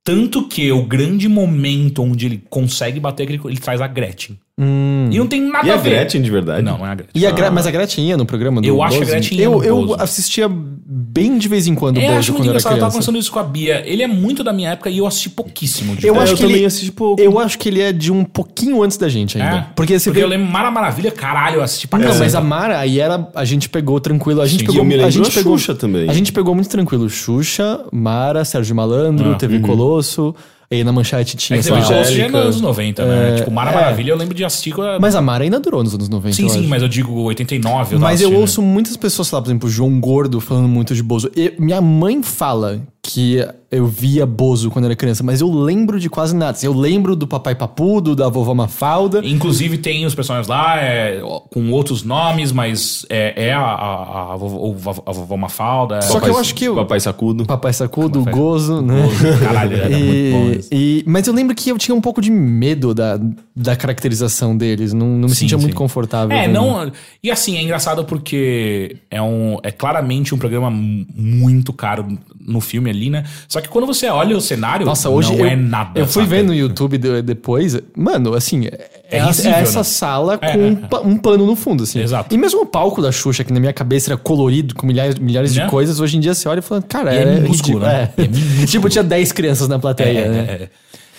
S2: Tanto que o grande momento onde ele consegue bater, é ele, ele traz a Gretchen. E não tem nada
S3: E
S2: a
S3: a
S2: ver.
S3: Gretchen, de verdade?
S2: Não, não é a Gretchen.
S1: E a Gre- Mas a Gretchen ia no programa do
S2: Eu acho que a
S1: Bozo?
S2: Gretchen ia
S1: eu,
S2: no
S1: eu
S2: Bozo.
S1: assistia bem de vez em quando o
S2: É, eu
S1: Bozo
S2: acho muito
S1: quando eu era
S2: engraçado, eu tava conversando isso com a Bia. Ele é muito da minha época e eu assisti pouquíssimo de
S1: Eu
S3: É,
S1: acho
S3: eu
S1: que
S3: também
S1: ele,
S3: assisti pouco.
S1: Eu acho que ele é de um pouquinho antes da gente ainda.
S2: É?
S1: Porque você
S2: Porque
S1: vê...
S2: eu lembro Mara Maravilha, caralho, eu assisti pra
S1: Não,
S2: caralho.
S1: mas a Mara, aí era. A gente pegou tranquilo. A gente
S3: Sim,
S1: pegou. a gente
S3: a
S1: pegou,
S3: Xuxa também.
S1: A gente pegou muito tranquilo. Xuxa, Mara, Sérgio Malandro,
S2: Ah,
S1: TV Colosso. Aí na manchete
S2: É
S1: tinha,
S2: que
S1: sei
S2: você é
S3: Angélica.
S2: nos anos 90, né?
S1: É,
S2: tipo, Mara
S1: é.
S2: Maravilha eu lembro de assistir com a...
S1: Mas a Mara ainda durou nos anos 90.
S2: Sim, sim,
S1: acho.
S2: mas eu digo 89. Eu
S1: Mas eu ouço muitas pessoas, sei lá, por exemplo, João Gordo falando muito de Bozo. E minha mãe fala que eu via Bozo quando era criança, mas eu lembro de quase nada. Assim, Eu lembro do Papai Papudo, da Vovó Mafalda.
S2: Inclusive tem os personagens lá é, com outros nomes, mas é, é a, a, a, vovó, a vovó Mafalda.
S1: Só que eu acho que o
S3: Papai Sacudo.
S1: Papai Sacudo, o
S2: Papai-
S1: Gozo, né?
S2: Caralho, era muito bom isso.
S1: E, mas eu lembro que eu tinha um pouco de medo da, da caracterização deles. Não, não me
S2: Sim,
S1: sentia
S2: sim.
S1: muito confortável.
S2: É, não. E assim, é engraçado porque é, um, é claramente um programa mu- muito caro no filme ali, né? Só que quando você olha o cenário,
S1: Nossa, hoje
S2: não
S1: eu,
S2: é nada.
S1: eu fui ver no YouTube de- depois. Mano, assim, é,
S2: É
S1: é
S2: risível,
S1: essa
S2: né?
S1: sala
S2: É,
S1: com
S2: é,
S1: um, pa- um pano no fundo, assim.
S2: Exato.
S1: E mesmo o palco da Xuxa, que na minha cabeça era colorido, com milhares, milhares
S2: Né?
S1: de coisas, hoje em dia você olha e fala, cara,
S2: E é
S1: é,
S2: minúsculo, né?
S1: é.
S2: É
S1: tipo, tinha 10 crianças na plateia,
S2: É,
S1: né?
S2: é, é.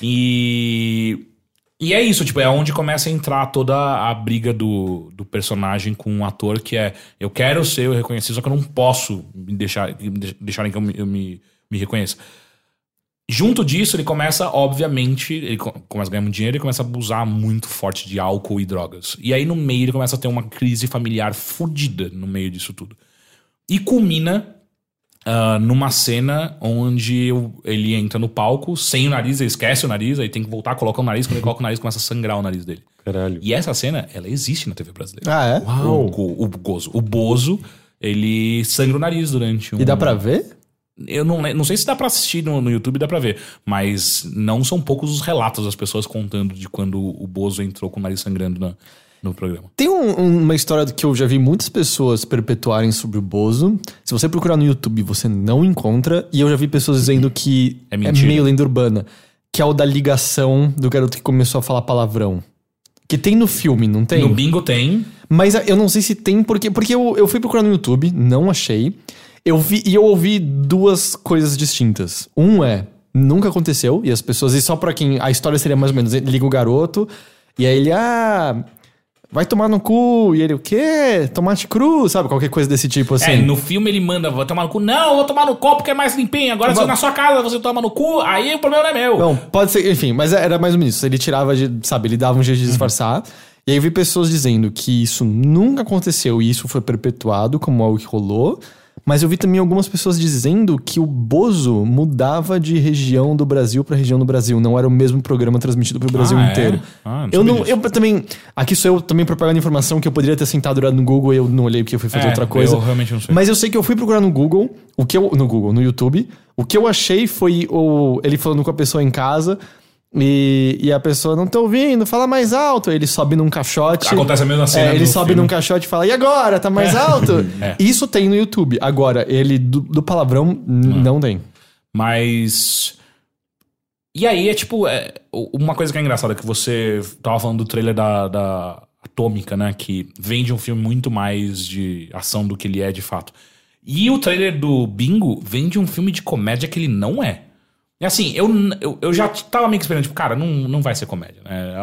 S2: E. E é isso, tipo, é onde começa a entrar toda a briga do, do personagem com o ator, que é eu quero ser reconhecido, só que eu não posso me deixar, me de- deixarem que eu, me, eu me, me reconheça. Junto disso, ele começa, obviamente, ele co- começa a ganhar muito dinheiro e começa a abusar muito forte de álcool e drogas. E aí, no meio, ele começa a ter uma crise familiar fodida no meio disso tudo. E culmina ah, numa cena onde o- ele entra no palco sem o nariz, ele esquece o nariz, aí tem que voltar, coloca o nariz, quando ele coloca o nariz, começa a sangrar o nariz dele.
S3: Caralho.
S2: E essa cena, ela existe na TV brasileira.
S1: Ah, é?
S2: O, go- o Gozo. O Bozo, ele sangra o nariz durante um...
S1: E dá pra ver?
S2: Eu não, não sei se dá pra assistir no, no YouTube, dá pra ver. Mas não são poucos os relatos das pessoas contando de quando o Bozo entrou com o nariz sangrando na- no programa.
S1: Tem um- um- uma história que eu já vi muitas pessoas perpetuarem sobre o Bozo. Se você procurar no YouTube, você não encontra. E eu já vi pessoas dizendo que
S2: É
S1: é, meio lenda urbana. Que é o da ligação do garoto que começou a falar palavrão. Que tem no filme, não tem?
S2: No bingo tem.
S1: Mas eu não sei se tem, porque, porque eu, eu fui procurar no YouTube, não achei. Eu vi e eu ouvi duas coisas distintas. Um é, nunca aconteceu, e as pessoas, e só pra quem. A história seria mais ou menos: liga o garoto, e aí ele, ah. vai tomar no cu. E ele, o quê? Tomate cru, sabe? Qualquer coisa desse tipo assim.
S2: É, no filme ele manda, vou tomar no cu. Não, vou tomar no copo que é mais limpinho. Agora se
S1: Vamos-
S2: na sua casa você toma no cu, aí o problema não é meu.
S1: Não, pode ser, enfim, mas era mais ou menos isso. Ele tirava de, sabe, ele dava um jeito de disfarçar. E aí eu vi pessoas dizendo que isso nunca aconteceu e isso foi perpetuado como algo que rolou. Mas eu vi também algumas pessoas dizendo que o Bozo mudava de região do Brasil pra região do Brasil. Não era o mesmo programa transmitido pro Brasil
S2: Ah, é?
S1: inteiro.
S2: Ah, não
S1: eu não,
S2: disso.
S1: eu também. Aqui sou eu também propagando informação que eu poderia ter sentado no Google e eu não olhei porque eu fui fazer
S2: É,
S1: outra coisa.
S2: eu realmente não sei.
S1: Mas eu sei que eu fui procurar no Google, o que eu. No Google, no YouTube. O que eu achei foi o, ele falando com a pessoa em casa. E, e a pessoa não tá ouvindo, fala mais alto. Ele sobe num caixote.
S2: Acontece a mesma cena
S1: É, ele sobe
S2: filme.
S1: num caixote e fala, e agora? Tá mais alto?
S2: É.
S1: Isso tem no YouTube. Agora, ele do, do palavrão, n- não tem.
S2: Mas. E aí é tipo. é, uma coisa que é engraçada é que você tava falando do trailer da, da Atômica, né? Que vende um filme muito mais de ação do que ele é de fato. E o trailer do Bingo vende um filme de comédia que ele não é. E assim, eu, eu, eu já tava meio que esperando, tipo, cara, não, não vai ser comédia, né?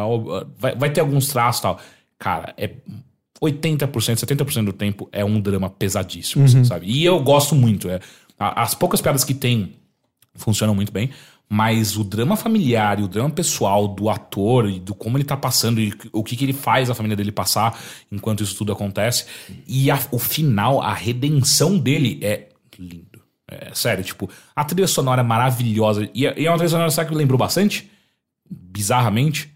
S2: Vai, vai ter alguns traços e tal. Cara, é 80%, 70% do tempo é um drama pesadíssimo, assim, sabe? E eu gosto muito. É, as poucas piadas que tem funcionam muito bem, mas o drama familiar e o drama pessoal do ator e do como ele tá passando e o que, que ele faz a família dele passar enquanto isso tudo acontece. E a- o final, a redenção dele é lindo. É sério, tipo, a trilha sonora é maravilhosa. E é, e é uma trilha sonora, sabe que me lembrou bastante? Bizarramente,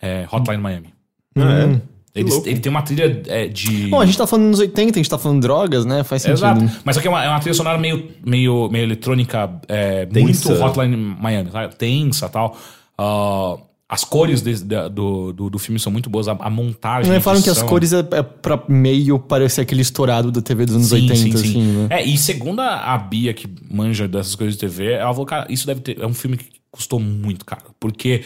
S2: é Hotline Miami.
S3: Ah, é?
S2: Ele,
S3: louco.
S2: ele tem uma trilha é, de.
S1: Bom, a gente tá falando nos 80, a gente tá falando de drogas, né? Faz sentido.
S2: Exato. Mas aqui é uma, é uma trilha sonora meio, meio, meio eletrônica, é, muito Hotline Miami, sabe? Tensa e tal. Ah, as cores desse- da- do, do, do filme são muito boas, a, a montagem.
S1: Não falam que as cores é, é pra meio parecer aquele estourado da TV dos anos
S2: Sim,
S1: 80,
S2: sim, sim.
S1: assim, né?
S2: É, e segundo a a Bia, que manja dessas coisas de TV, ela falou, cara, isso deve ter. É um filme que custou muito caro. Porque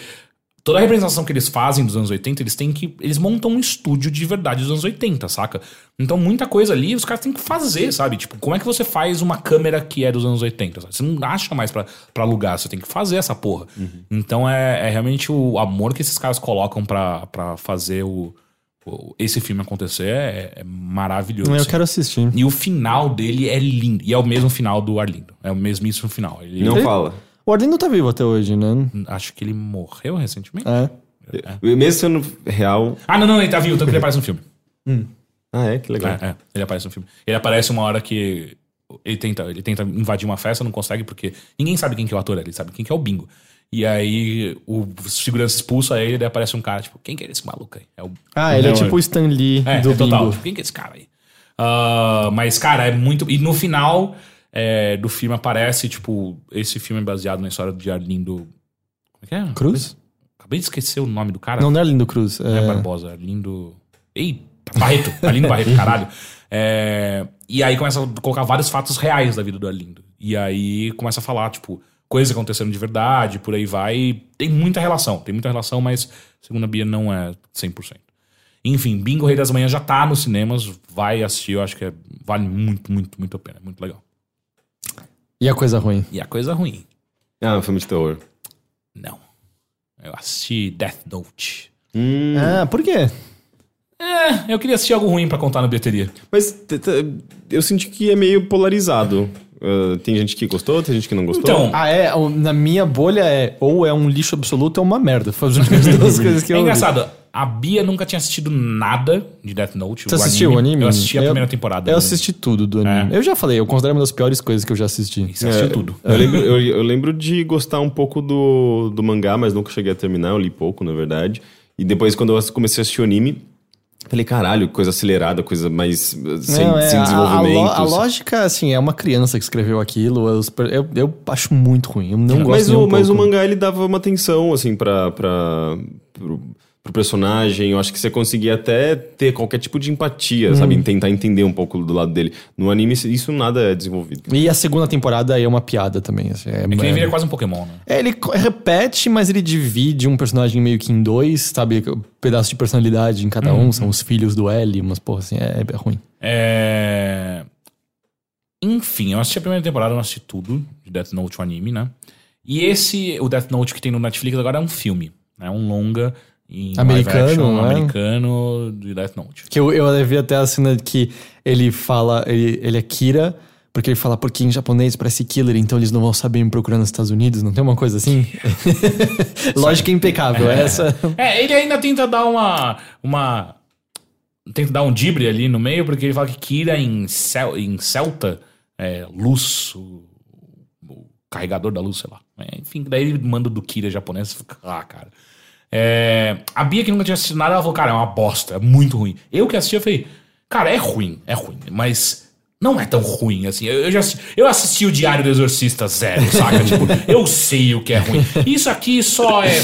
S2: toda a representação que eles fazem dos anos 80, eles têm que. Eles montam um estúdio de verdade dos anos 80, saca? Então, muita coisa ali os caras têm que fazer, sabe? Tipo, como é que você faz uma câmera que é dos anos 80? sabe? Você não acha mais pra, pra alugar, você tem que fazer essa porra. Então é, é realmente o amor que esses caras colocam pra, pra fazer o, o- esse filme acontecer é, é maravilhoso.
S1: Eu
S2: assim.
S1: quero assistir.
S2: E o final dele é lindo. E é o mesmo final do Arlindo. É o mesmíssimo final. Ele,
S3: Não
S1: Ele-
S3: fala.
S1: O Arlindo tá vivo até hoje, né?
S2: Acho que ele morreu recentemente.
S1: É.
S3: Mesmo sendo real.
S2: Ah, não, não, ele tá vivo, tanto que ele aparece no filme.
S3: Ah, é? Que legal.
S2: É, é, ele aparece no filme. Ele aparece uma hora que ele tenta, ele tenta invadir uma festa, não consegue, porque ninguém sabe quem que é o ator, ele sabe quem que é o bingo. E aí o segurança expulsa ele, daí aparece um cara, tipo, quem que é esse maluco aí? É o
S1: Ah, ele é
S2: Não,
S1: tipo o Stan Lee
S2: É,
S1: do
S2: é total.
S1: Bingo.
S2: Tipo, Quem que é esse cara aí? Ah, mas, cara, é muito. E no final é, do filme aparece, tipo, esse filme é baseado na história de Arlindo. Como é que é?
S1: Cruz?
S2: Acabei de esquecer o nome do cara.
S1: Não, não é Arlindo Cruz.
S2: Não é
S1: É...
S2: Barbosa, Arlindo. Eita, Barreto. Arlindo Barreto, caralho. É, e aí começa a colocar vários fatos reais da vida do Arlindo. E aí começa a falar, tipo, coisas acontecendo de verdade, por aí vai. E Tem muita relação, tem muita relação, mas, segundo a Bia, não é 100%. Enfim, Bingo Rei das Manhãs já tá nos cinemas, vai assistir, eu acho que é- vale muito, muito, muito a pena. é Muito legal.
S1: E a coisa ruim?
S2: E a coisa ruim,
S3: Ah, um filme de terror.
S2: não. Eu assisti Death Note.
S3: Hum,
S1: Ah, por quê?
S2: É, eu queria assistir algo ruim pra contar na bilheteria.
S3: Mas t- t- eu senti que é meio polarizado. Ah, tem gente que gostou, tem gente que não gostou.
S2: Então,
S1: Ah, é? Na minha bolha é ou é um lixo absoluto ou uma merda. Foi as únicas duas coisas que eu
S2: É
S1: ouvi.
S2: engraçado, a Bia nunca tinha assistido nada de Death Note.
S1: Você assistiu o anime?
S2: Eu assisti a
S1: Eu-
S2: primeira temporada.
S1: Eu assisti tudo do anime.
S2: É.
S1: Eu já falei, eu considero uma das piores coisas que eu já assisti.
S2: anime. Você assistiu
S3: É,
S2: tudo.
S3: Eu lembro, eu, eu lembro de gostar um pouco do, do mangá, mas nunca cheguei a terminar, eu li pouco, na verdade. E depois, quando eu comecei a assistir o anime, falei, caralho, coisa acelerada, coisa mais uh, sem,
S1: Não, é,
S3: sem
S1: a- a,
S3: desenvolvimento.
S1: lo- a lógica, assim, é uma criança que escreveu aquilo. Eu, eu, eu acho muito ruim. Eu não gosto
S3: mas
S1: nem
S3: o,
S1: um
S3: mas o
S1: pouco.
S3: mangá, ele dava uma atenção, assim, pra, pra, pro, pro personagem. Eu acho que você conseguia até ter qualquer tipo de empatia,
S1: Hum.
S3: sabe? Tentar entender um pouco do lado dele. No anime, isso nada é desenvolvido.
S1: E a segunda temporada é uma piada também. Assim, é,
S2: É que ele
S1: é-
S2: vira quase um Pokémon, né?
S1: É, ele repete, mas ele divide um personagem meio que em dois, sabe? Um pedaço de personalidade em cada
S2: Uhum.
S1: um. São os filhos do L, mas porra, assim, é, é ruim.
S2: É... Enfim, eu assisti a primeira temporada, eu não assisti tudo de Death Note, o anime, né? E esse, o Death Note que tem no Netflix agora é um filme, né? Um longa em
S1: Americano,
S2: action,
S1: não é?
S2: americano de Death Note.
S1: Que eu, eu vi até a cena que ele fala, ele, ele é Kira, porque ele fala, porque em japonês parece killer, então eles não vão saber me procurar nos Estados Unidos, não tem uma coisa assim? Lógica impecável, essa.
S2: É, ele ainda tenta dar uma. uma tenta dar um dibre ali no meio, porque ele fala que Kira em, cel, em celta é luz, o, o carregador da luz, sei lá. É, enfim, daí ele manda do Kira japonês e fica, ah, cara. É, a Bia que nunca tinha assistido nada, ela falou, cara, é uma bosta, é muito ruim. Eu que assisti, eu falei, cara, é ruim, é ruim, mas não é tão ruim assim. Eu, eu já assisti, eu assisti o Diário do Exorcista Zero, saca? tipo, eu sei o que é ruim. Isso aqui só é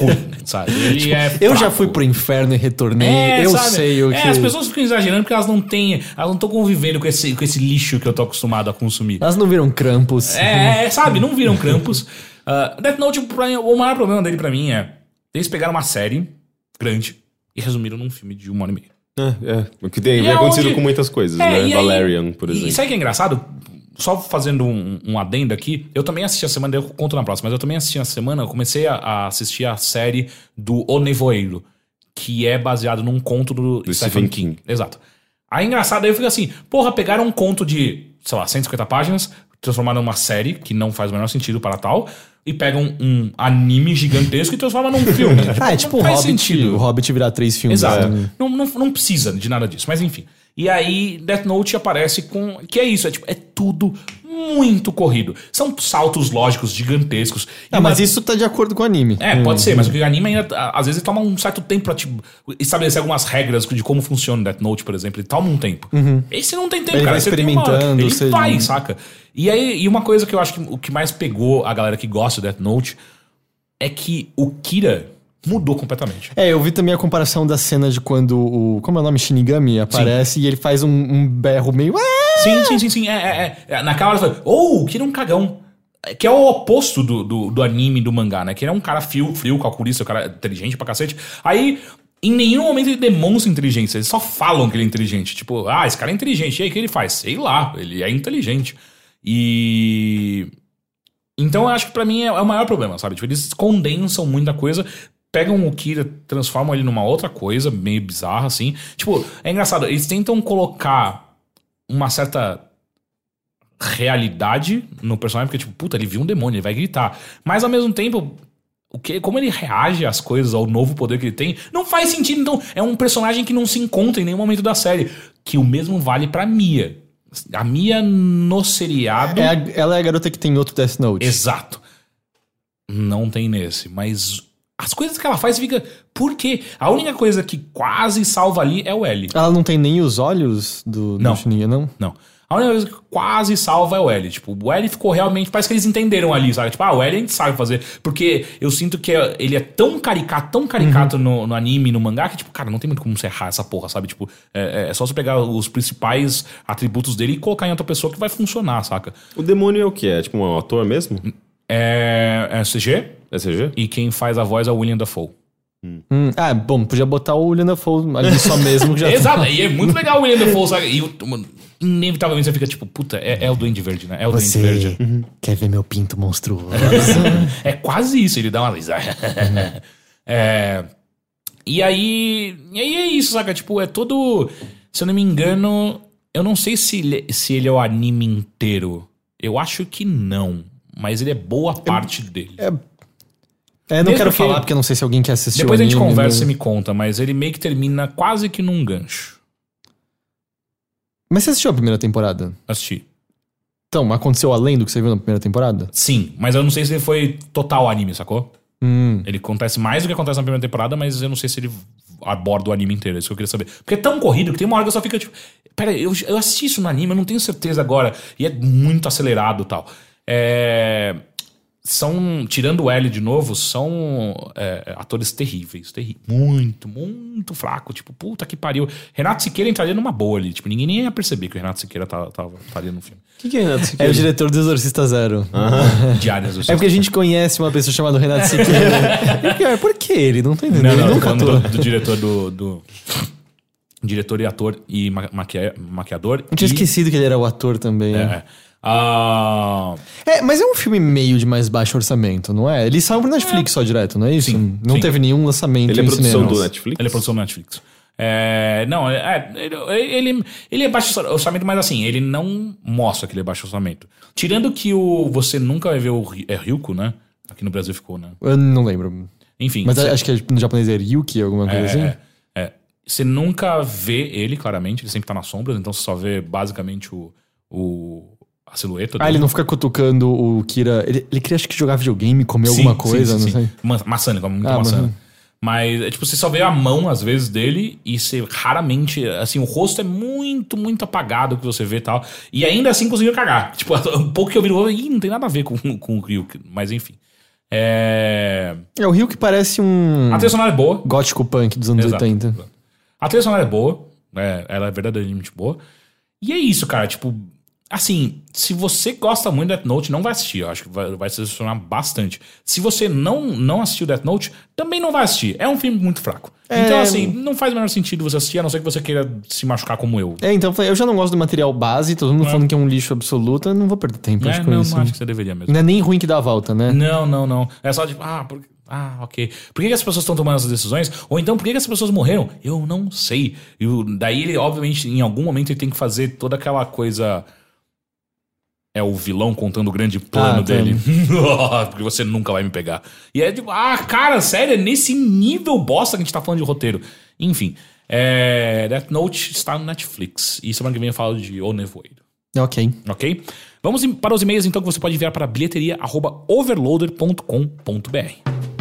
S2: ruim, sabe? Ele é
S1: Eu já fui pro inferno e retornei,
S2: É,
S1: eu
S2: sabe?
S1: sei o que.
S2: É, as pessoas ficam exagerando porque elas não têm. Elas não estão convivendo com esse, com esse lixo que eu tô acostumado a consumir.
S1: Elas não viram Krampus.
S2: É, é, sabe? Não viram Krampus. Uh, Death Note, mim, o maior problema dele pra mim é. Eles pegaram uma série grande e resumiram num filme de uma hora e meia.
S3: É, é. O que tem
S2: E é
S3: acontecido
S2: onde-
S3: com muitas coisas,
S2: É,
S3: né?
S2: e aí-
S3: Valerian, por exemplo.
S2: E sabe o que é engraçado? Só fazendo um, um adendo aqui, eu também assisti a semana, eu conto na próxima, mas eu também assisti na semana, eu comecei a, a assistir a série do O Nevoeiro, que é baseado num conto do,
S3: Do
S2: Stephen
S3: Stephen
S2: King. Exato. Aí engraçado, aí eu fico assim, porra, pegaram um conto de, sei lá, 150 páginas, transformaram numa série, que não faz o menor sentido para tal, e pegam um anime gigantesco e transformam num filme.
S1: Ah, é tipo
S2: não
S1: o Hobbit,
S2: sentido.
S1: o Hobbit virar três filmes.
S2: Exato.
S1: né?
S2: Não, não, não precisa de nada disso, mas enfim. E aí, Death Note aparece com. Que é isso, é, tipo, é tudo muito corrido. São saltos lógicos gigantescos.
S1: Ah, mas
S2: uma-
S1: isso tá de acordo com o anime.
S2: É, pode ser, mas o anime ainda. a- Às vezes toma um certo tempo pra tipo, estabelecer algumas regras de como funciona o Death Note, por exemplo. Ele toma um tempo. Esse não tem tempo,
S1: Ele
S2: cara.
S1: vai
S2: Você
S1: experimentando,
S2: Ele
S1: você-
S2: vai, saca? E aí, e uma coisa que eu acho que o que mais pegou a galera que gosta do Death Note é que o Kira mudou completamente.
S1: É, eu vi também a comparação da cena de quando o. Como é o nome? Shinigami aparece e ele faz um, um berro meio.
S2: Sim, sim, sim, sim. É, é, é. Naquela hora você fala, oh, que é um cagão. É, Que é o oposto do, do, do anime do mangá, né? Que ele é um cara frio, frio, calculista, um cara inteligente pra cacete. Aí, em nenhum momento ele demonstra inteligência. Eles só falam que ele é inteligente. Tipo, ah, esse cara é inteligente. E aí, o que ele faz? Sei lá, ele é inteligente. E. Então, eu acho que pra mim é, é o maior problema, sabe? Tipo, eles condensam muita coisa, pegam o Kira, transformam ele numa outra coisa, meio bizarra, assim. Tipo, é engraçado, eles tentam colocar uma certa realidade no personagem, porque, tipo, puta, ele viu um demônio, ele vai gritar. Mas ao mesmo tempo. O que, como ele reage às coisas, ao novo poder que ele tem, não faz sentido. Então, é um personagem que não se encontra em nenhum momento da série. Que o mesmo vale pra Mia. A Mia no seriado.
S1: É a- ela é a garota que tem outro Death Note.
S2: Exato. Não tem nesse, mas as coisas que ela faz fica. Por quê? A única coisa que quase salva ali é o L.
S1: Ela não tem nem os olhos do, do
S2: Não.
S1: Shinigami, não?
S2: Não. A única coisa que quase salva é o L. Tipo, o L ficou realmente. Parece que eles entenderam ali, sabe? Tipo, ah, o L a gente sabe fazer. Porque eu sinto que é- ele é tão caricato, tão caricato no, no anime, no mangá, que, tipo, cara, não tem muito como você errar essa porra, sabe? Tipo, é, é só você pegar os principais atributos dele e colocar em outra pessoa que vai funcionar, saca?
S3: O demônio é o que? É tipo um ator mesmo?
S2: É, é CG
S3: É CG?
S2: e quem faz a voz é o William Dafoe.
S1: Hum, ah, bom, podia botar o William Dafoe ali só mesmo já tá.
S2: Exato, e é muito legal o William Dafoe, sabe? E o- mano, inevitavelmente você fica tipo, puta, é, é o Duende Verde, né? É o Duende Verde.
S1: Você quer ver meu pinto monstruoso?
S2: É quase isso, ele dá uma risada. é, e aí. E aí é isso, saca? Tipo, é todo. Se eu não me engano, eu não sei se ele, se ele é o anime inteiro. Eu acho que não. Mas ele é boa parte dele.
S1: É, não
S2: Mesmo
S1: quero
S2: que-
S1: falar porque eu não sei se alguém quer assistir
S2: Depois a gente conversa e me conta, mas ele meio que termina quase que num gancho.
S1: Mas você assistiu a primeira temporada?
S2: Assisti.
S1: Então, aconteceu além do que você viu na primeira temporada?
S2: Sim, mas eu não sei se ele foi total anime, sacou?
S1: Hum.
S2: Ele acontece mais do que acontece na primeira temporada, mas eu não sei se ele aborda o anime inteiro. É isso que eu queria saber. Porque é tão corrido que tem uma hora que eu só fico tipo. Pera, eu, eu assisti isso no anime, eu não tenho certeza agora. E é muito acelerado e tal. É. São, tirando o L de novo, são é, atores terríveis, terríveis. Muito, muito fraco. Tipo, puta que pariu. Renato Siqueira entraria numa boa ali. Tipo, ninguém nem ia perceber que o Renato Siqueira tá, tá, estaria no filme.
S3: O que, que é Renato
S1: É o
S3: Siqueira?
S1: diretor do Exorcista Zero.
S2: Diárias do
S1: É porque a gente conhece uma pessoa chamada Renato Siqueira. E pior, por que ele? Não tô entendendo.
S2: Não,
S1: ele
S2: não,
S1: nunca
S2: falando
S1: atua.
S2: do, do diretor do, do- Diretor e ator e ma- maquia- maquiador.
S1: Eu tinha
S2: e-
S1: esquecido que ele era o ator também.
S2: É, Ah,
S1: É, mas é um filme meio de mais baixo orçamento, não é? Ele saiu pro Netflix só direto, não é isso?
S2: Sim,
S1: não
S2: sim.
S1: teve nenhum lançamento
S3: Ele é produção
S1: cinemas.
S3: do Netflix?
S2: ele é produção do Netflix. É, não, é, ele, ele, ele é baixo orçamento, mas assim, ele não mostra que ele é baixo orçamento. Tirando que o, você nunca vai ver o é Ryuko, né? Aqui no Brasil ficou, né?
S1: Eu não lembro.
S2: Enfim.
S1: Mas
S2: você-
S1: acho que é, no japonês é Ryuki, alguma coisa assim.
S2: É, é. Você nunca vê ele, claramente, ele sempre tá nas sombras, então você só vê basicamente o, o, a silhueta
S1: Ah, ele não fica cutucando o Kira. Ele, ele queria acho que jogar videogame, comer
S2: Sim,
S1: alguma
S2: sim,
S1: coisa,
S2: sim,
S1: não
S2: sim.
S1: sei.
S2: Ma- Maçã, ele come muita
S1: Ah,
S2: maçã.
S1: maçã.
S2: Mas, é, tipo, você só vê a mão, às vezes, dele e você raramente, assim, o rosto é muito, muito apagado que você vê e tal. E ainda assim conseguiu cagar. Tipo, um pouco que eu vi no olho, ih, não tem nada a ver com, com o Ryuk. Mas enfim. É...
S1: É, o Ryuki parece um
S2: A trilha sonora é boa.
S1: gótico punk dos anos
S2: Exato.
S1: 80.
S2: A trilha sonora é boa, é, ela é verdadeiramente boa. E é isso, cara, tipo, assim, se você gosta muito de Death Note, não vai assistir, eu acho que vai, vai se decepcionar bastante. Se você não, não assistiu Death Note, também não vai assistir. É um filme muito fraco. Então, assim, não faz o menor sentido você assistir, a não ser que você queira se machucar como eu.
S1: É, então eu já não gosto do material base, todo mundo falando que é um lixo absoluto, eu não vou perder tempo,
S2: É,
S1: acho, com
S2: não,
S1: isso.
S2: não acho que você deveria mesmo.
S1: Não é nem ruim que dá a volta, né?
S2: Não, não, não. É só tipo, ah, ah ok. Por que, que as pessoas estão tomando essas decisões? Ou então, por que, que as pessoas morreram? Eu não sei. E daí ele, obviamente, em algum momento ele tem que fazer toda aquela coisa. É o vilão contando o grande plano
S1: Ah, tá.
S2: dele. Porque você nunca vai me pegar. E é tipo, ah, cara, sério, é nesse nível bosta que a gente tá falando de roteiro. Enfim, é, Death Note está no Netflix. E semana que vem eu falo de O Nevoeiro.
S1: Ok.
S2: Ok? Vamos para os e-mails então que você pode enviar para bilheteria@overloader.com.br.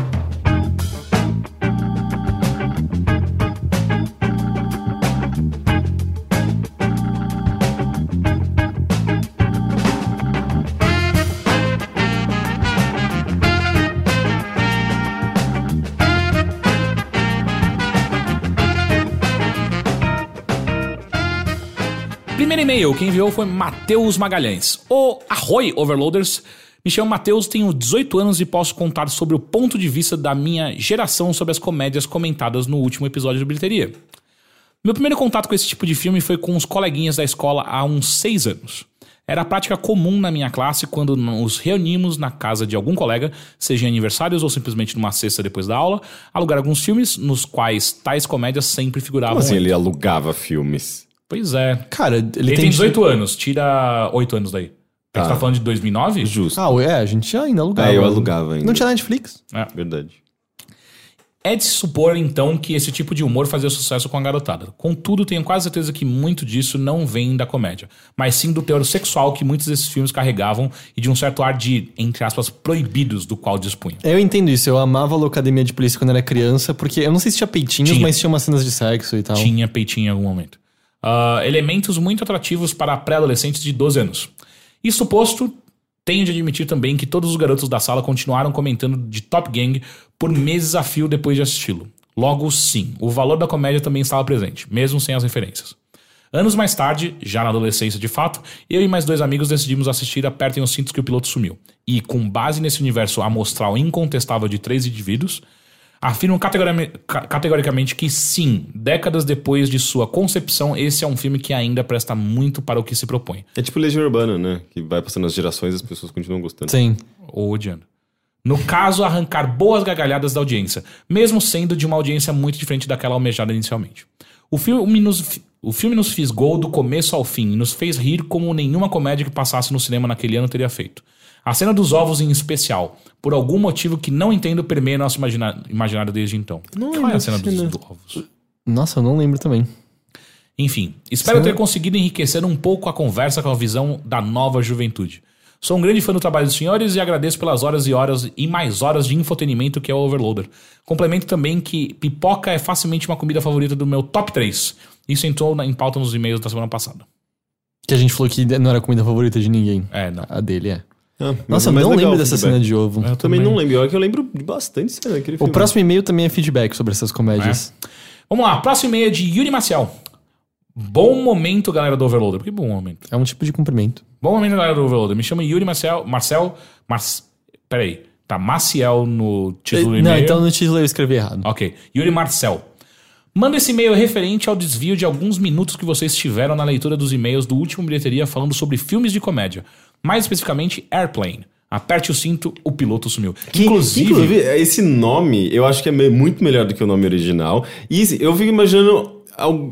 S2: e-mail, quem enviou foi Matheus Magalhães. O Arroi Overloaders. Me chamo Matheus, tenho 18 anos e posso contar sobre o ponto de vista da minha geração sobre as comédias comentadas no último episódio do Bilheteria. Meu primeiro contato com esse tipo de filme foi com os coleguinhas da escola há uns 6 anos. Era prática comum na minha classe quando nos reunimos na casa de algum colega, seja em aniversários ou simplesmente numa sexta depois da aula, alugar alguns filmes nos quais tais comédias sempre figuravam.
S3: Como assim ele alugava filmes?
S2: Pois é.
S1: Cara, ele,
S2: Ele, tem 18 anos, tira 8 anos daí. A gente tá falando de 2009?
S3: Justo.
S1: Ah, é, a gente ainda alugava.
S3: Ah, eu alugava ainda.
S1: Não tinha Netflix.
S3: Verdade.
S2: É de se supor, então, que esse tipo de humor fazia sucesso com a garotada. Contudo, tenho quase certeza que muito disso não vem da comédia, mas sim do teor sexual que muitos desses filmes carregavam e de um certo ar de, entre aspas, proibidos do qual dispunham.
S1: Eu entendo isso, eu amava a Locademia de Polícia quando era criança, porque eu não sei se tinha peitinhos,
S2: Tinha.
S1: mas tinha umas cenas de sexo e tal.
S2: Tinha peitinho em algum momento. Ah, elementos muito atrativos para pré-adolescentes de 12 anos. Isso posto, tenho de admitir também que todos os garotos da sala continuaram comentando de Top Gang por meses a fio depois de assisti-lo. Logo, sim, o valor da comédia também estava presente, mesmo sem as referências. Anos mais tarde, já na adolescência de fato, eu e mais dois amigos decidimos assistir Apertem os Cintos que o Piloto Sumiu. E, com base nesse universo amostral incontestável de três indivíduos, afirmo categoricamente, ca- categoricamente que sim, décadas depois de sua concepção, esse é um filme que ainda presta muito para o que se propõe.
S3: É tipo Legião Urbana, né? Que vai passando as gerações e as pessoas continuam gostando.
S1: Sim.
S2: ou odiando. No caso, arrancar boas gargalhadas da audiência, mesmo sendo de uma audiência muito diferente daquela almejada inicialmente. O filme nos, o filme nos fisgou do começo ao fim e nos fez rir como nenhuma comédia que passasse no cinema naquele ano teria feito. A cena dos ovos em especial, por algum motivo que não entendo, permeia nosso imagina- imaginário desde então.
S1: Não
S2: Qual é a cena dos
S1: cena.
S2: ovos?
S1: Nossa, eu não lembro também.
S2: Enfim, espero ter conseguido enriquecer um pouco a conversa com a visão da nova juventude. Sou um grande fã do trabalho dos senhores e agradeço pelas horas e horas e mais horas de infotenimento que é o Overloader. Complemento também que pipoca é facilmente uma comida favorita do meu top 3. Isso entrou na- em pauta nos e-mails da semana passada.
S1: Que a gente falou que não era a comida favorita de ninguém.
S2: É, não.
S1: A dele é.
S3: Ah, mas
S1: Nossa,
S3: é
S1: eu não lembro dessa
S3: feedback.
S1: cena de ovo.
S2: Eu
S3: Também não lembro. Olha que eu lembro de bastante cena daquele
S1: O
S3: filme.
S1: próximo e-mail também é feedback sobre essas comédias.
S2: Vamos lá, próximo e-mail é de Yuri Maciel. Bom momento, galera do Overloader. Por que bom momento?
S1: É um tipo de cumprimento.
S2: Bom momento, galera do Overloader. Me chama Yuri Marcel. Marcel. Mar... Peraí. Tá Maciel no título do
S1: Não,
S2: e-mail.
S1: então no título eu escrevi errado.
S2: Ok. Yuri Marcel. Manda esse e-mail referente ao desvio de alguns minutos que vocês tiveram na leitura dos e-mails do último bilheteria falando sobre filmes de comédia. Mais especificamente, Airplane. Aperte o cinto, o piloto sumiu.
S3: Que,
S2: inclusive,
S3: inclusive, esse nome eu acho que é muito melhor do que o nome original. E eu fico imaginando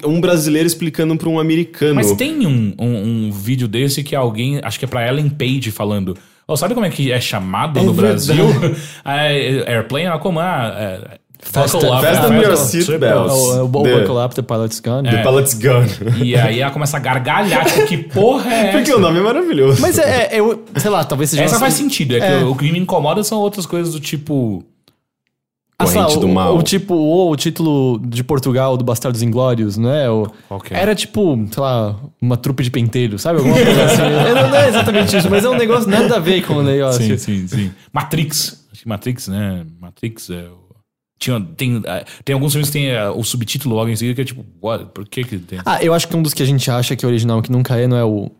S3: um brasileiro explicando pra um americano.
S2: Mas tem um, um, um vídeo desse que alguém, acho que é pra Ellen Page falando. Oh, sabe como é que é chamado
S3: É
S2: no
S3: verdade.
S2: Brasil? É, Airplane, ela como ah, é,
S1: Fasten-
S2: up,
S3: fasten
S2: é,
S3: your seatbelts.
S1: O, o, o
S3: The-
S1: Buckle Up, The Pilot's Gun.
S3: The Pilot's Gun.
S2: E aí ela começa a gargalhar, tipo, que porra é
S3: Porque
S2: essa?
S3: o nome é maravilhoso.
S1: Mas é, é, eu, sei lá, talvez seja
S2: Essa faz sentido, é,
S1: É.
S2: que o, o que me incomoda são outras coisas do tipo.
S1: Ah,
S3: Corrente
S1: o,
S3: do Mal.
S1: O, tipo, ou o título de Portugal do Bastardos Inglórios, não é? O,
S2: é?
S1: Era tipo, sei lá, uma trupe de penteiro, sabe? Alguma coisa assim. É, não, não é exatamente isso, mas é um negócio nada a ver com o negócio.
S2: Sim, sim, sim. Matrix. Acho que Matrix, né? Matrix é. o- Tinha, tem, eh, tem alguns filmes que tem eh, o subtítulo logo em seguida que é tipo, what? por que que tem?
S1: Ah, eu acho que um dos que a gente acha que é original que nunca é, não é o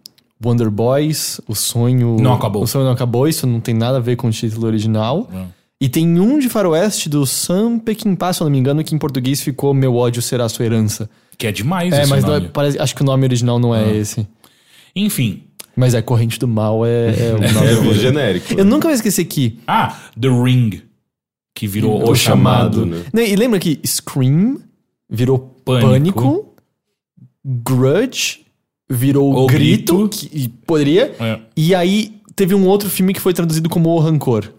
S1: Wonder Boys, o sonho.
S2: Não acabou.
S1: O sonho não acabou, isso não tem nada a ver com o título original. E tem um de faroeste do Sam Peckinpah, se eu não me engano, que em português ficou Meu ódio será sua herança.
S2: Que é demais
S1: É,
S2: esse
S1: mas não é- parece- acho que o nome original não é esse.
S2: Enfim.
S1: Mas é Corrente do Mal, é, é o
S3: É
S1: nome.
S3: o genérico.
S1: Eu nunca vou esquecer que.
S2: Ah, The Ring. Que virou
S3: O
S2: O, Chamado.
S3: Chamado, né?
S1: Né, E lembra que Scream virou
S2: Pânico.
S1: Pânico, Grudge virou
S2: O
S1: Grito,
S2: Grito.
S1: que e poderia.
S2: É.
S1: E aí teve um outro filme que foi traduzido como O Rancor.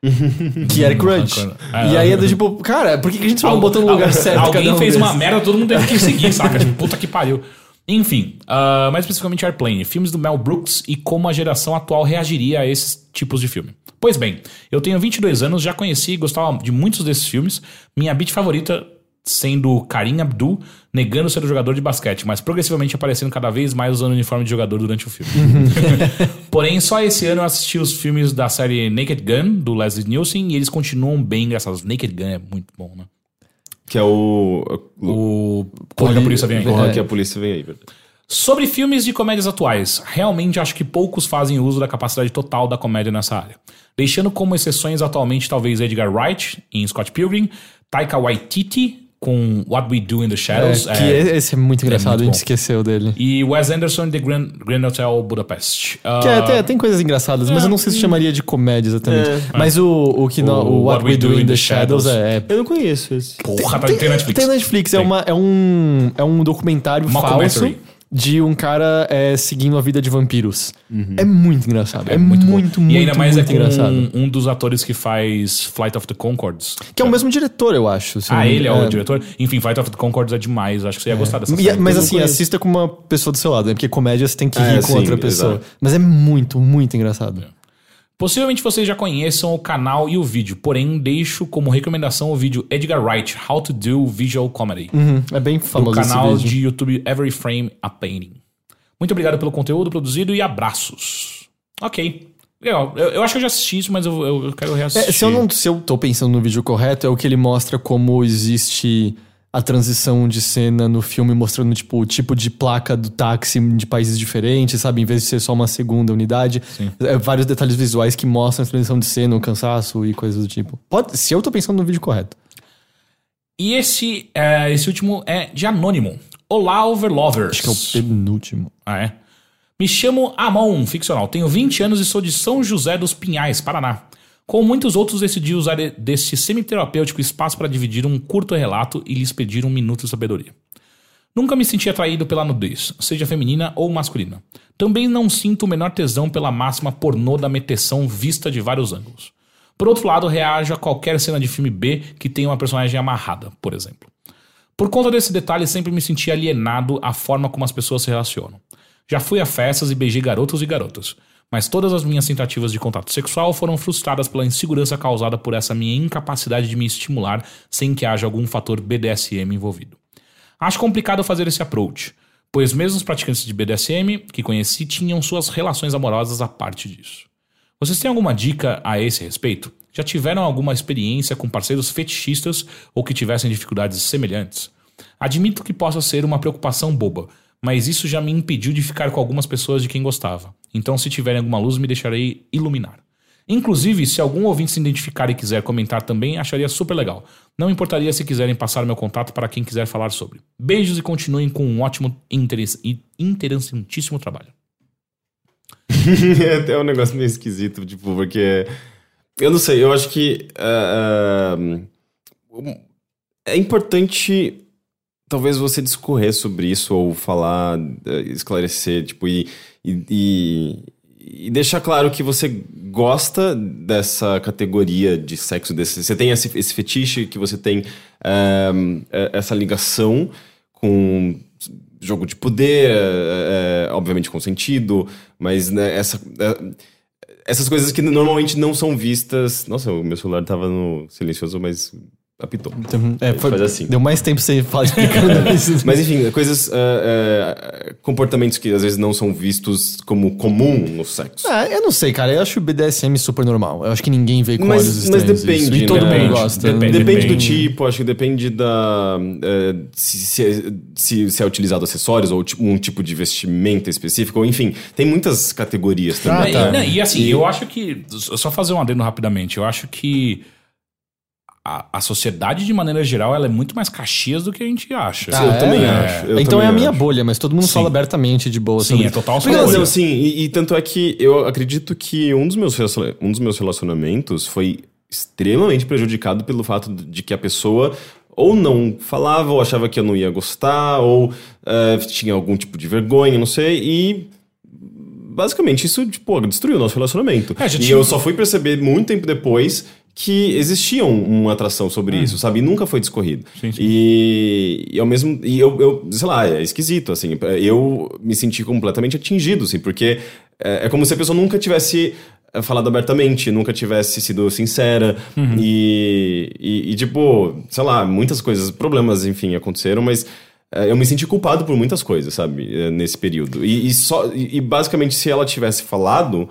S1: que era Grudge. E aí é do tipo, cara, por que a gente só não botou no lugar certo
S2: Alguém
S1: um
S2: fez uma merda, todo mundo teve que seguir, saca? Tipo, puta que pariu. Enfim, ah, mais especificamente Airplane, filmes do Mel Brooks e como a geração atual reagiria a esses tipos de filme. Pois bem, eu tenho 22 anos, já conheci e gostava de muitos desses filmes. Minha beat favorita sendo Karim Abdul negando ser o jogador de basquete, mas progressivamente aparecendo cada vez mais usando o uniforme de jogador durante o filme. Porém, só esse ano eu assisti os filmes da série Naked Gun, do Leslie Nielsen, e eles continuam bem engraçados. Naked Gun é muito bom, né?
S3: Que é o.
S2: O Corre que a polícia vem aí.
S3: Porra, que a polícia vem aí, verdade.
S2: Sobre filmes de comédias atuais, realmente acho que poucos fazem uso da capacidade total da comédia nessa área. Deixando como exceções atualmente talvez Edgar Wright em Scott Pilgrim, Taika Waititi com What We Do in the
S1: É,
S2: Shadows
S1: que esse é muito engraçado,
S2: muito
S1: a gente
S2: bom.
S1: esqueceu dele.
S2: e Wes Anderson em The Grand, Grand Hotel Budapest. Ah,
S1: Que é, tem, tem coisas engraçadas, mas eu não sei se chamaria de comédia exatamente. Mas o, o que no- o, What, We Do in the Shadows, é, é
S3: Eu não conheço esse.
S2: Porra, tá, tem, Netflix.
S1: Tem Netflix, é,
S2: Tem.
S1: uma, é, um, é um documentário falso. De um cara é, seguindo a vida de vampiros. É muito engraçado. É,
S2: muito
S1: muito,
S2: bom.
S1: muito,
S2: E ainda mais
S1: muito
S2: é
S1: engraçado.
S2: um, um dos atores que faz Flight of the Concords.
S1: Que é o mesmo diretor, eu acho.
S2: Ah, ele é, o diretor? Enfim, Flight of the Concords é demais. Acho que você ia gostar dessa série.
S1: mas assim, assista com uma pessoa do seu lado, né? Porque comédia você tem que
S3: É,
S1: rir com
S3: sim,
S1: outra pessoa.
S3: exato.
S1: Mas é muito, muito engraçado.
S2: Possivelmente vocês já conheçam o canal e o vídeo, porém deixo como recomendação o vídeo Edgar Wright, How to Do Visual Comedy,
S1: Uhum, é bem
S2: do
S1: famoso
S2: canal
S1: esse vídeo.
S2: de YouTube Every Frame a Painting. Muito obrigado pelo conteúdo produzido e abraços. Ok. Legal. Eu, eu acho que eu já assisti isso, mas eu, eu, eu quero reassistir.
S1: É, se, eu não, se eu tô pensando no vídeo correto, é o que ele mostra como existe a transição de cena no filme, mostrando tipo, o tipo de placa do táxi de países diferentes, sabe? Em vez de ser só uma segunda unidade. É, vários detalhes visuais que mostram a transição de cena, o cansaço e coisas do tipo. Pode, se eu tô pensando no vídeo correto.
S2: E esse, é, esse último é de Anônimo. Olá, Overlovers.
S1: Acho que é o penúltimo.
S2: Ah, é? Me chamo Amon, ficcional. Tenho 20 anos e sou de São José dos Pinhais, Paraná. Como muitos outros, decidi usar deste semi-terapêutico espaço para dividir um curto relato e lhes pedir um minuto de sabedoria. Nunca me senti atraído pela nudez, seja feminina ou masculina. Também não sinto o menor tesão pela máxima pornô da meteção vista de vários ângulos. Por outro lado, reajo a qualquer cena de filme B que tenha uma personagem amarrada, por exemplo. Por conta desse detalhe, sempre me senti alienado à forma como as pessoas se relacionam. Já fui a festas e beijei garotos e garotas, mas todas as minhas tentativas de contato sexual foram frustradas pela insegurança causada por essa minha incapacidade de me estimular sem que haja algum fator BDSM envolvido. Acho complicado fazer esse approach, pois mesmo os praticantes de BDSM que conheci tinham suas relações amorosas à parte disso. Vocês têm alguma dica a esse respeito? Já tiveram alguma experiência com parceiros fetichistas ou que tivessem dificuldades semelhantes? Admito que possa ser uma preocupação boba, mas isso já me impediu de ficar com algumas pessoas de quem gostava. Então, se tiverem alguma luz, me deixarei iluminar. Inclusive, se algum ouvinte se identificar e quiser comentar também, acharia super legal. Não importaria se quiserem passar meu contato para quem quiser falar sobre. Beijos e continuem com um ótimo, e interessantíssimo trabalho.
S3: é até um negócio meio esquisito, tipo, porque. Eu não sei, eu acho que. ah, ah, é importante. Talvez você discorrer sobre isso ou falar, eh, esclarecer, tipo, e, e, e, e deixar claro que você gosta dessa categoria de sexo, desse, você tem esse, esse fetiche, que você tem ah, eh, essa ligação com jogo de poder, é, é, obviamente consentido, mas né, essa, é, essas coisas que normalmente não são vistas. Nossa, o meu celular tava no silencioso, mas apitou.
S1: Então, é, foi-
S3: Faz assim.
S1: Deu mais tempo sem falar explicando isso.
S3: Mas enfim, coisas. é, é, comportamentos que às vezes não são vistos como comum no sexo.
S1: Ah, eu não sei, cara. Eu acho o BDSM super normal. Eu acho que ninguém vê com
S3: Mas-
S1: olhos
S3: mas
S1: estranhos.
S3: depende,
S1: isso. E todo
S3: né?
S1: mundo gosta.
S2: Depende.
S3: Depende do
S2: depende.
S3: tipo, acho que depende da. é, se, se, é- se, se é utilizado acessórios ou tipo, um tipo de vestimenta específico, ou enfim, tem muitas categorias
S1: Ah,
S3: também.
S2: E, não, e assim, eu acho que. Só fazer um adendo rapidamente. Eu acho que. A, a sociedade, de maneira geral, ela é muito mais caxias do que a gente acha.
S3: Sim, eu também acho, eu
S1: então é a
S3: também
S1: minha
S3: acho.
S1: bolha, mas todo mundo
S2: Sim.
S1: fala abertamente de boa
S2: Sim,
S1: sobre
S2: é total sua bolha.
S3: não, sim, e, e tanto é que eu acredito que um dos, meus, um dos meus relacionamentos foi extremamente prejudicado pelo fato de que a pessoa ou não falava, ou achava que eu não ia gostar, ou eh, tinha algum tipo de vergonha, não sei, e basicamente isso, tipo, destruiu o nosso relacionamento.
S2: É,
S3: e
S2: tinha-
S3: eu só fui perceber muito tempo depois que existia um- uma atração sobre isso, sabe? E nunca foi discorrido.
S2: Hum. Sim, sim.
S3: E, e ao mesmo e eu, eu, sei lá, é esquisito, assim. Eu me senti completamente atingido, assim, porque é, é como se a pessoa nunca tivesse é, falado abertamente, nunca tivesse sido sincera.
S2: Uhum.
S3: E, e, e, tipo, sei lá, muitas coisas, problemas, enfim, aconteceram, mas é, eu me senti culpado por muitas coisas, sabe, é, nesse período. E, e só, e basicamente, se ela tivesse falado.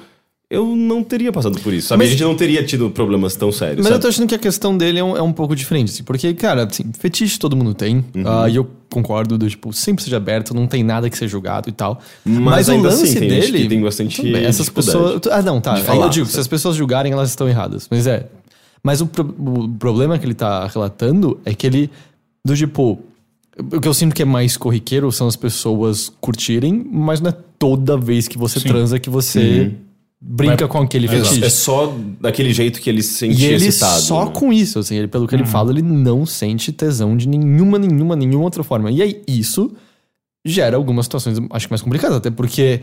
S3: Eu não teria passado por isso, sabe?
S1: Mas-
S3: a gente não teria tido problemas tão sérios.
S1: Mas eu
S3: sabe?
S1: tô achando que a questão dele é um, é um pouco diferente, assim, porque, cara, assim, fetiche todo mundo tem,
S3: Uhum.
S1: ah, e eu concordo, do, tipo, sempre seja aberto, não tem nada que ser julgado e tal.
S3: Mas
S1: o
S3: ainda
S1: lance
S3: assim, tem
S1: dele.
S3: que tem bastante
S1: bem, essas pessoas. Ah, não, tá.
S3: falar,
S1: eu digo, se
S3: sabe?
S1: as pessoas julgarem, elas estão erradas. Mas é. Mas o, pro- o problema que ele tá relatando é que ele. Do tipo. O que eu sinto que é mais corriqueiro são as pessoas curtirem, mas não é toda vez que você
S2: Sim.
S1: transa que você brinca com aquele fetiche.
S3: É só daquele jeito que ele se
S1: E
S3: sentia
S1: ele
S3: excitado.
S1: só
S3: né?
S1: com isso, assim, ele, pelo que ele fala, ele não sente tesão de nenhuma, nenhuma, nenhuma outra forma. E aí, isso gera algumas situações, acho que mais complicadas, até porque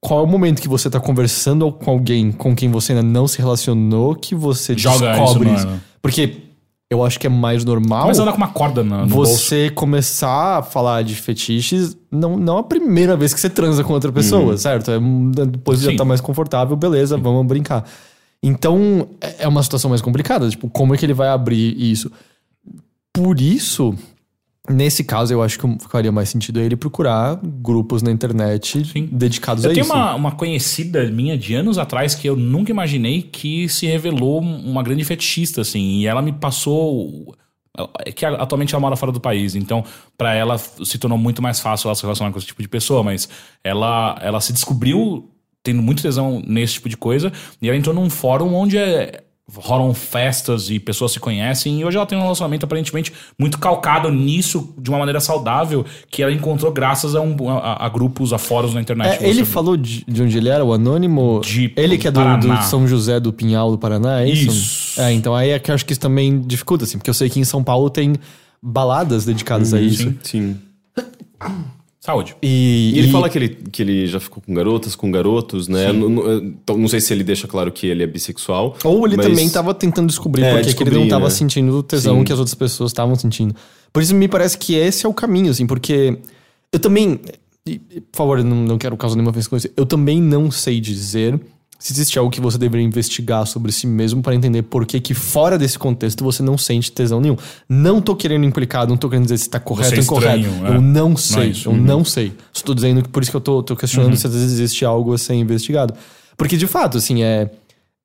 S1: qual é o momento que você tá conversando com alguém com quem você ainda não se relacionou que você
S2: Joga
S1: descobre
S2: isso
S1: isso? Porque eu acho que é mais normal
S2: Mas anda com uma corda no, no bolso.
S1: você começar a falar de fetiches não, não a primeira vez que você transa com outra pessoa, certo? É, depois já
S2: Sim.
S1: tá mais confortável, beleza, vamos brincar. Então, é é uma situação mais complicada. Tipo, como é que ele vai abrir isso? Por isso, nesse caso, eu acho que faria mais sentido ele procurar grupos na internet
S2: Sim.
S1: dedicados
S2: Eu
S1: a
S2: tenho
S1: isso.
S2: uma, uma conhecida minha de anos atrás que eu nunca imaginei que se revelou uma grande fetichista, assim. E ela me passou. é Que atualmente ela mora fora do país, então pra ela se tornou muito mais fácil ela se relacionar com esse tipo de pessoa, mas ela, ela se descobriu tendo muito tesão nesse tipo de coisa e ela entrou num fórum onde é- rolam festas e pessoas se conhecem e hoje ela tem um relacionamento aparentemente muito calcado nisso de uma maneira saudável que ela encontrou graças a, um, a, a grupos, a fóruns na internet.
S1: É, ele falou de, de onde ele era, o anônimo.
S2: De
S1: ele que é do, do São José do Pinhal do Paraná, é isso?
S2: Isso.
S1: É, então aí é que eu acho que isso também dificulta, assim, porque eu sei que em São Paulo tem baladas dedicadas a isso.
S3: Sim, sim.
S2: Saúde.
S1: E,
S3: E ele
S1: e-
S3: fala que ele, que ele já ficou com garotas, com garotos, né? Não, não- então, não sei se ele deixa claro que ele é bissexual.
S1: Ou ele
S3: mas-
S1: também tava tentando descobrir
S3: É,
S1: porque que ele não tava
S3: né?
S1: sentindo o tesão
S3: Sim.
S1: que as outras pessoas estavam sentindo. Por isso me parece que esse é o caminho, assim, porque eu também. e- por favor, não, não quero causar nenhuma ofensa com isso. Eu também não sei dizer se existe algo que você deveria investigar sobre si mesmo para entender por que que fora desse contexto você não sente tesão nenhum. Não tô querendo implicar, não tô querendo dizer se tá correto
S2: Você é
S1: ou incorreto.
S2: é.
S1: Eu não
S2: Não
S1: sei,
S2: é isso.
S1: eu não sei. Só tô dizendo que por isso que eu tô, tô questionando se às vezes existe algo a ser investigado. Porque de fato, assim, é.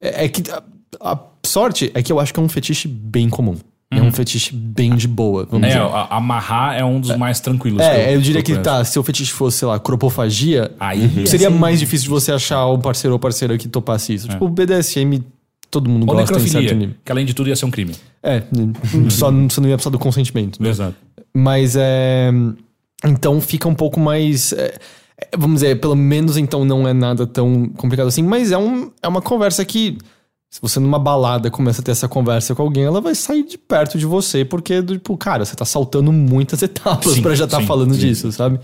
S1: É, é que a, a sorte é que eu acho que é um fetiche bem comum. É um fetiche bem de boa, vamos
S2: É,
S1: dizer.
S2: a- amarrar é um dos mais tranquilos. que
S1: É, eu diria que
S2: conheço.
S1: tá, se o fetiche fosse, sei lá, cropofagia,
S2: Aí,
S1: seria
S2: assim,
S1: mais difícil de você achar um parceiro ou parceira que topasse isso. Tipo, o BDSM, todo mundo
S2: Ou
S1: gosta em certo nível.
S2: que além de tudo ia ser um crime.
S1: É, só você não ia precisar do consentimento. né?
S2: Exato.
S1: Mas é. Então fica um pouco mais. É, é, vamos dizer, pelo menos então não é nada tão complicado assim, mas é, um, é uma conversa que. Se você numa balada começa a ter essa conversa com alguém, ela vai sair de perto de você, porque, tipo, cara, você tá saltando muitas etapas pra já estar
S2: sim,
S1: falando
S2: sim.
S1: disso, sabe?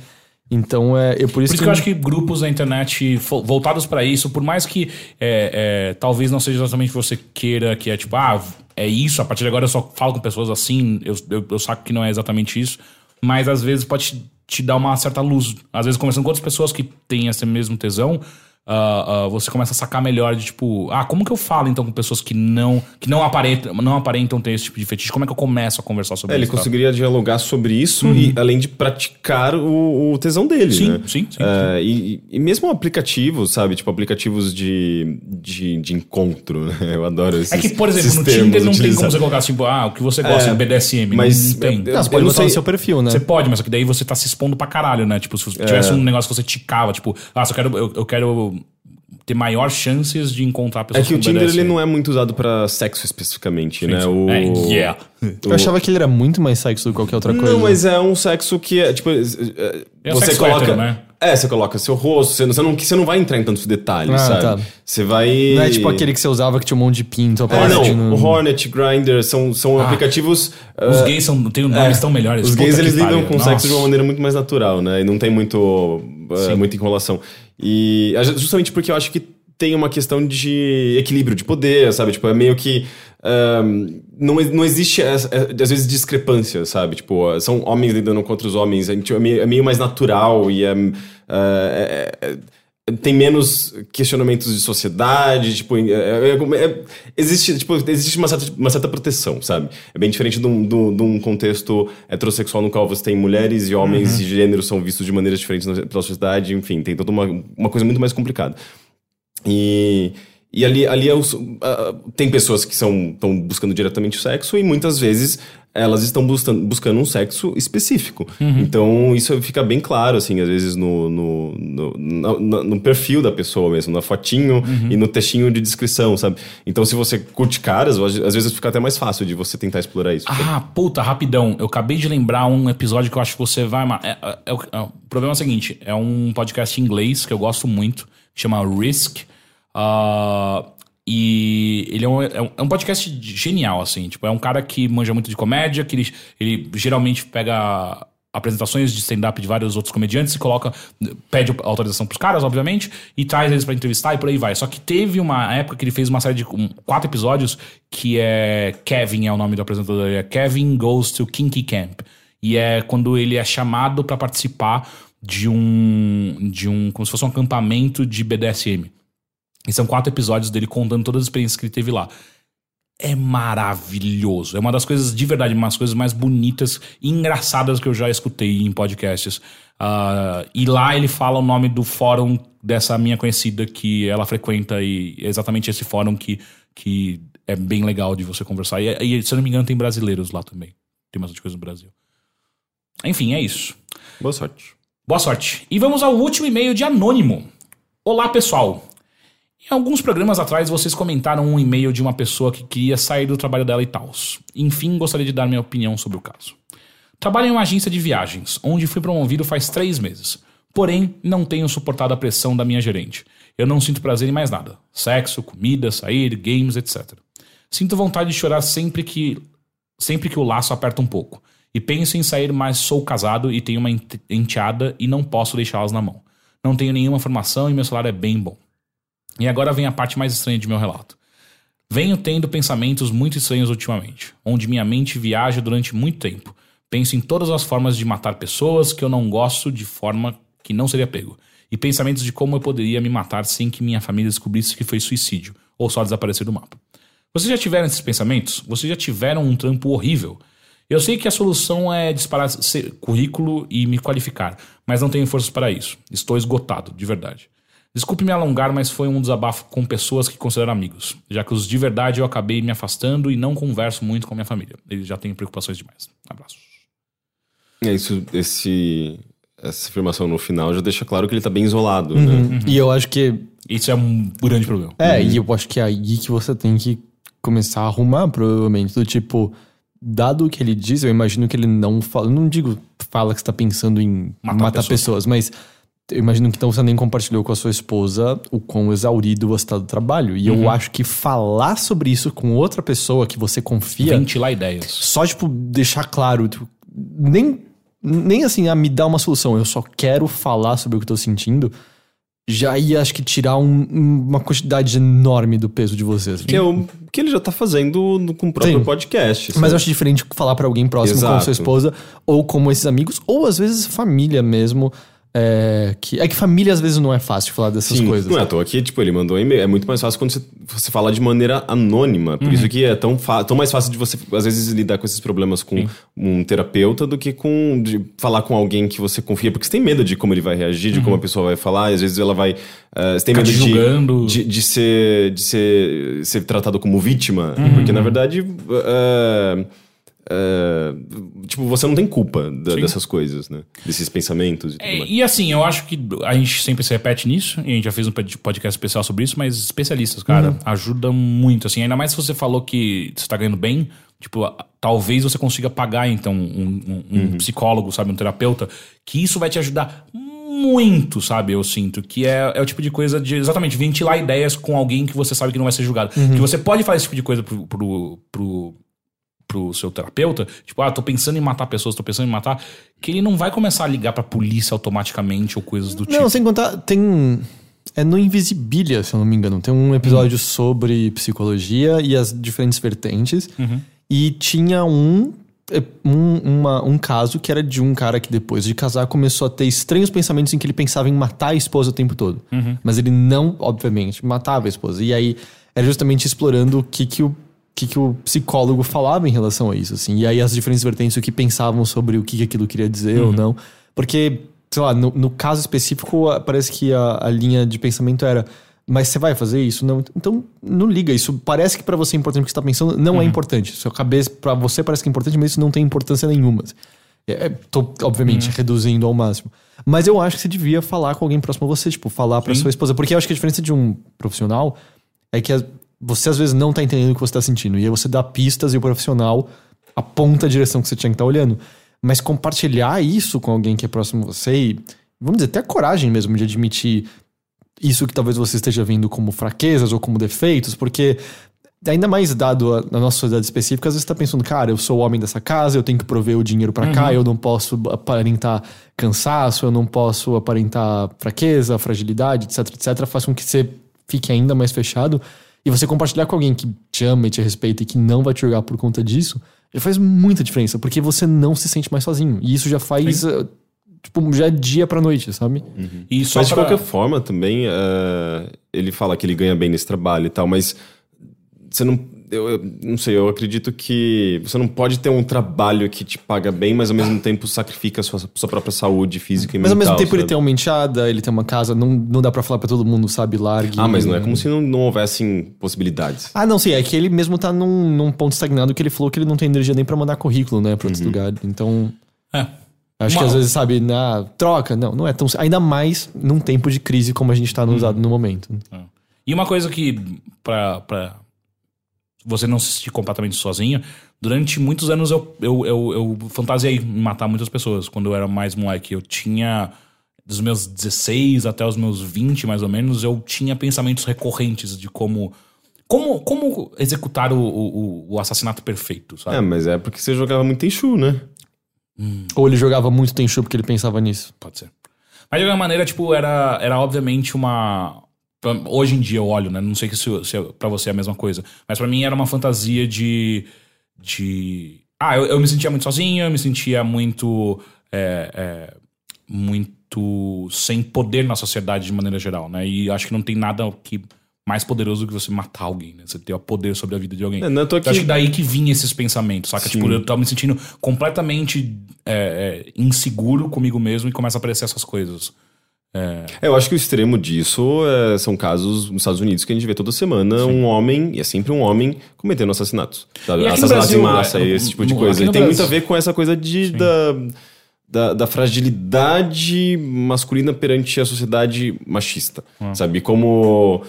S1: Então é, é por isso
S2: Por isso que eu acho que grupos na internet voltados pra isso, por mais que é, é, talvez não seja exatamente o que você queira, que é tipo, ah, é isso, a partir de agora eu só falo com pessoas assim, eu, eu, eu saco que não é exatamente isso, mas às vezes pode te, te dar uma certa luz. Às vezes, conversando com outras pessoas que têm esse mesmo tesão, ah, ah, você começa a sacar melhor de tipo, ah, como que eu falo então com pessoas que não que não aparentam, não aparentam ter esse tipo de fetiche? Como é que eu começo a conversar sobre
S3: É, ele
S2: isso? tá?
S3: conseguiria dialogar sobre isso e além de praticar o, o tesão dele,
S2: Sim,
S3: né?
S2: sim, sim,
S3: É, E, e mesmo aplicativos, sabe? Tipo, aplicativos de, de, de encontro, né? Eu adoro esses
S2: É que, por exemplo, no Tinder não tem como você colocar assim, tipo, ah, o que você gosta
S3: É,
S2: de BDSM.
S3: mas-
S2: não, tem.
S3: eu-
S1: Não, você pode
S3: não
S1: botar no
S3: sei-
S1: seu perfil, né?
S2: Você pode, mas só que daí você tá se expondo pra caralho, né? Tipo, se tivesse um negócio que você ticava, tipo, ah, eu quero, eu, eu quero ter maior chances de encontrar
S3: É
S2: pessoas
S3: que o Tinder
S2: BDSM.
S3: ele não é muito usado pra sexo especificamente, né? O,
S2: É, yeah.
S1: Eu achava que ele era muito mais sexo do que qualquer outra coisa.
S3: Não, mas é um sexo que é, tipo, é,
S2: É
S3: você
S2: sexo
S3: coloca,
S2: hétero, né?
S3: É, você coloca seu rosto, você não, você não, você não vai entrar em tantos detalhes,
S1: Ah,
S3: sabe?
S1: tá.
S3: Você vai
S1: Não é tipo aquele que você usava que tinha um monte de pinto.
S3: É, não,
S1: no-
S3: o Hornet, Grindr são, são aplicativos.
S2: Os
S3: ah,
S2: gays são, tem nomes tão melhores.
S3: Os gays eles lidam com
S2: Nossa.
S3: sexo de uma maneira muito mais natural, né? E não tem muito, ah, muita enrolação. E ah, justamente porque eu acho que tem uma questão de equilíbrio de poder, sabe? Tipo, é meio que. ahm, não, não existe, é, às vezes, discrepância, sabe? Tipo, ah, são homens lidando contra os homens. É meio, é meio mais natural e é, ah, é- é- tem menos questionamentos de sociedade, tipo, é- é- é- existe, tipo, existe uma certa, uma certa proteção, sabe? É bem diferente de um, de um- contexto heterossexual no qual você tem mulheres e homens e gêneros são vistos de maneiras diferentes na- pela sociedade, enfim, tem toda uma, uma coisa muito mais complicada. E, e ali, ali ah, tem pessoas que estão buscando diretamente o sexo e muitas vezes elas estão buscando, buscando um sexo específico. Então isso fica bem claro, assim, às vezes no, no, no, no- no- perfil da pessoa mesmo, na fotinho e no textinho de descrição, sabe? Então se você curte caras, às vezes fica até mais fácil de você tentar explorar isso.
S2: Ah, puta, rapidão. Eu acabei de lembrar um episódio que eu acho que você vai. É, é- é o- é o problema é o seguinte: é um podcast em inglês que eu gosto muito, que chama Risk. Ah, e ele é um, é um- é um podcast genial, assim. Tipo, é um cara que manja muito de comédia, que ele, ele geralmente pega apresentações de stand-up de vários outros comediantes e coloca, pede autorização pros caras, obviamente, e traz eles pra entrevistar e por aí vai. Só que teve uma época que ele fez uma série de um, quatro episódios que é Kevin é o nome do apresentador, é Kevin Goes to Kinky Camp. E é quando ele é chamado pra participar de um de um como se fosse um acampamento de BDSM. E são quatro episódios dele contando todas as experiências que ele teve lá. É maravilhoso. É uma das coisas, de verdade, uma das coisas mais bonitas e engraçadas que eu já escutei em podcasts. Ah, e lá ele fala o nome do fórum dessa minha conhecida que ela frequenta e é exatamente esse fórum que, que é bem legal de você conversar. E, e, se eu não me engano, tem brasileiros lá também. Tem bastante coisa no Brasil. Enfim, é isso.
S3: Boa sorte.
S2: Boa sorte. E vamos ao último e-mail de Anônimo. Olá, pessoal. Em alguns programas atrás, vocês comentaram um e-mail de uma pessoa que queria sair do trabalho dela e tal. Enfim, gostaria de dar minha opinião sobre o caso. Trabalho em uma agência de viagens, onde fui promovido faz três meses. Porém, não tenho suportado a pressão da minha gerente. Eu não sinto prazer em mais nada. Sexo, comida, sair, games, etc. Sinto vontade de chorar sempre que sempre que o laço aperta um pouco. E penso em sair, mas sou casado e tenho uma ent- enteada e não posso deixá-las na mão. Não tenho nenhuma formação e meu salário é bem bom. E agora vem a parte mais estranha de meu relato. Venho tendo pensamentos muito estranhos ultimamente, onde minha mente viaja durante muito tempo. Penso em todas as formas de matar pessoas que eu não gosto de forma que não seria pego. E pensamentos de como eu poderia me matar sem que minha família descobrisse que foi suicídio, ou só desaparecer do mapa. Vocês já tiveram esses pensamentos? Vocês já tiveram um trampo horrível? Eu sei que a solução é disparar currículo e me qualificar, mas não tenho forças para isso. Estou esgotado, de verdade. Desculpe me alongar, mas foi um desabafo com pessoas que considero amigos, já que os de verdade eu acabei me afastando e não converso muito com a minha família. Eles já têm preocupações demais. Abraços.
S3: É isso, esse, essa afirmação no final já deixa claro que ele tá bem isolado, né?
S1: Uhum. E eu acho que.
S2: Isso é um grande problema.
S1: É, e eu acho que é aí que você tem que começar a arrumar, provavelmente. Do tipo, dado o que ele diz, eu imagino que ele não fala. Não digo fala que você tá pensando em
S2: Matar
S1: matar,
S2: pessoas.
S1: pessoas. mas eu imagino que então você nem compartilhou com a sua esposa o quão exaurido você está do trabalho. E eu acho que falar sobre isso com outra pessoa que você confia,
S2: Ventilar ideias.
S1: só, tipo, deixar claro, tipo, nem, nem assim, ah, me dá uma solução, eu só quero falar sobre o que eu tô sentindo, já ia, acho que, tirar um- uma quantidade enorme do peso de você. assim.
S3: Que é o que ele já tá fazendo no- com o próprio
S1: Sim.
S3: podcast.
S1: Mas eu
S3: sabe?
S1: acho diferente falar pra alguém próximo como
S3: Exato.
S1: sua esposa, ou como esses amigos, ou às vezes família mesmo. É que, é que família às vezes não é fácil falar dessas
S3: Sim,
S1: coisas.
S3: Não é à toa que, tipo, ele mandou um e-mail. É muito mais fácil quando você, você fala de maneira anônima. Por isso que é tão, tão mais fácil de você, às vezes, lidar com esses problemas com um terapeuta do que com de falar com alguém que você confia. Porque você tem medo de como ele vai reagir, de como a pessoa vai falar. E às vezes ela vai... eh, você tem
S2: Ficar
S3: medo
S2: te
S3: de,
S2: julgando.
S3: de, de ser, de ser, ser tratado como vítima. Porque, na verdade... eh, eh, tipo, você não tem culpa da- dessas coisas, né? Desses pensamentos e tudo
S2: É,
S3: mais.
S2: e assim, eu acho que a gente sempre se repete nisso, e a gente já fez um pod- podcast especial sobre isso, mas especialistas, cara,
S3: Uhum.
S2: ajudam muito, assim, ainda mais se você falou que você tá ganhando bem, tipo, talvez você consiga pagar, então, um, um- um
S3: Uhum.
S2: psicólogo, sabe, um terapeuta, que isso vai te ajudar muito, sabe, eu sinto, que é, é o tipo de coisa de, exatamente, ventilar ideias com alguém que você sabe que não vai ser julgado.
S3: Uhum.
S2: Que você pode falar esse tipo de coisa pro, pro, pro pro seu terapeuta, tipo, ah, tô pensando em matar pessoas, tô pensando em matar, que ele não vai começar a ligar pra polícia automaticamente ou coisas do tipo.
S1: Não, sem contar, tem. É no Invisibilia, se eu não me engano. Tem um episódio sobre psicologia e as diferentes vertentes. E tinha um, é, um, uma- um caso que era de um cara que depois de casar começou a ter estranhos pensamentos em que ele pensava em matar a esposa o tempo todo. Mas ele não, obviamente, matava a esposa. E aí era justamente explorando o que, que o. que, que o psicólogo falava em relação a isso, assim. E aí as diferentes vertentes, o que pensavam sobre o que, que aquilo queria dizer ou não. Porque, sei lá, no, no caso específico, parece que a, a linha de pensamento era. Mas você vai fazer isso? Não. Então, não liga. Isso parece que pra você é importante o que você tá pensando. Não é importante. Sua cabeça, pra você parece que é importante, mas isso não tem importância nenhuma. É, é, tô, obviamente, reduzindo ao máximo. Mas eu acho que você devia falar com alguém próximo a você, tipo, falar pra sua esposa. Porque eu acho que a diferença de um profissional é que você às vezes não tá entendendo o que você tá sentindo. E aí você dá pistas e o profissional aponta a direção que você tinha que estar olhando. Mas compartilhar isso com alguém que é próximo a você e, vamos dizer, ter a coragem mesmo de admitir isso que talvez você esteja vendo como fraquezas ou como defeitos, porque ainda mais dado a, a nossa sociedade específica, às vezes você tá pensando, cara, eu sou o homem dessa casa, eu tenho que prover o dinheiro pra cá, eu não posso aparentar cansaço, eu não posso aparentar fraqueza, fragilidade, etc, etc, faz com que você fique ainda mais fechado. E você compartilhar com alguém que te ama e te respeita e que não vai te julgar por conta disso, já faz muita diferença, porque você não se sente mais sozinho. E isso já faz, eh, tipo, já é dia pra noite, sabe?
S2: E só
S3: Mas de
S2: pra-
S3: qualquer forma, também, eh, ele fala que ele ganha bem nesse trabalho e tal, mas você não. Eu, eu não sei, eu acredito que você não pode ter um trabalho que te paga bem, mas ao mesmo tempo sacrifica a sua, sua própria saúde física e
S1: Mas ao
S3: mental.
S1: mesmo tempo ele
S3: sabe?
S1: tem uma enteada, ele tem uma casa, não, não dá pra falar pra todo mundo, sabe, largue.
S3: Ah, mas não é como se não, não houvessem possibilidades.
S1: Ah, não, sim, é que ele mesmo tá num, num ponto estagnado que ele falou que ele não tem energia nem pra mandar currículo, né, pra outros lugares. Então,
S2: É.
S1: acho
S2: Uma-
S1: que às vezes, sabe, na troca, não, não é tão. Ainda mais num tempo de crise como a gente tá no, usado no momento.
S2: E uma coisa que, pra, pra você não se sentir completamente sozinho, durante muitos anos eu, eu, eu, eu fantasiei em matar muitas pessoas quando eu era mais moleque. Eu tinha, dos meus 16 até os meus 20, mais ou menos, eu tinha pensamentos recorrentes de como. Como, como executar o, o, o assassinato perfeito, sabe?
S3: É, mas é porque você jogava muito Tenchu, né?
S1: Ou ele jogava muito Tenchu porque ele pensava nisso.
S2: Pode ser. Mas de alguma maneira, tipo, era, era obviamente uma. Hoje em dia eu olho, né? Não sei se, se pra você é a mesma coisa. Mas pra mim era uma fantasia de. de. Ah, eu, eu me sentia muito sozinho, eu me sentia muito. é, é, muito sem poder na sociedade de maneira geral, né? E acho que não tem nada que mais poderoso do que você matar alguém, né? Você ter o poder sobre a vida de alguém.
S3: É, não é à toa
S2: Então, acho
S3: que-
S2: daí que vinha esses pensamentos, saca?
S3: Sim.
S2: Tipo, eu tava me sentindo completamente é, é, inseguro comigo mesmo e começa a aparecer essas coisas.
S3: É, eu acho que o extremo disso é, são casos nos Estados Unidos que a gente vê toda semana um homem, e é sempre um homem, cometendo assassinatos. Sabe?
S2: E aqui no
S3: Assassinatos
S2: Brasil,
S3: em massa
S2: é,
S3: e esse tipo de coisa. E tem muito a ver com essa coisa de, da, da, da fragilidade masculina perante a sociedade machista.
S2: Ah.
S3: Sabe? Como.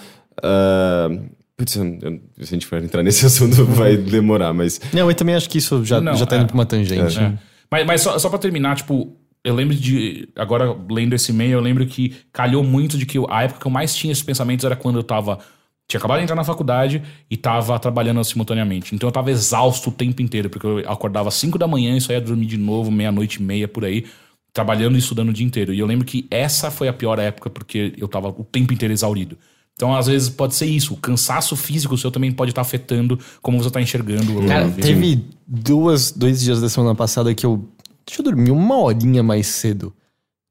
S3: putz, eu- eu- se a gente for entrar nesse assunto, vai demorar, mas.
S1: Não, eu também acho que isso já,
S2: Não,
S1: já tá
S2: é.
S1: indo pra uma tangente.
S2: É. Mas, mas só, só pra terminar, tipo, eu lembro de. Agora, lendo esse e-mail, eu lembro que calhou muito de que a época que eu mais tinha esses pensamentos era quando eu tava. Tinha acabado de entrar na faculdade e tava trabalhando simultaneamente. Então eu tava exausto o tempo inteiro, porque eu acordava às 5 da manhã e só ia dormir de novo, meia-noite e meia por aí, trabalhando e estudando o dia inteiro. E eu lembro que essa foi a pior época, porque eu tava o tempo inteiro exaurido. Então, às vezes, pode ser isso. O cansaço físico seu também pode estar afetando como você tá enxergando o
S1: Cara, teve duas, dois dias da semana passada que eu. Deixa eu dormir uma horinha mais cedo.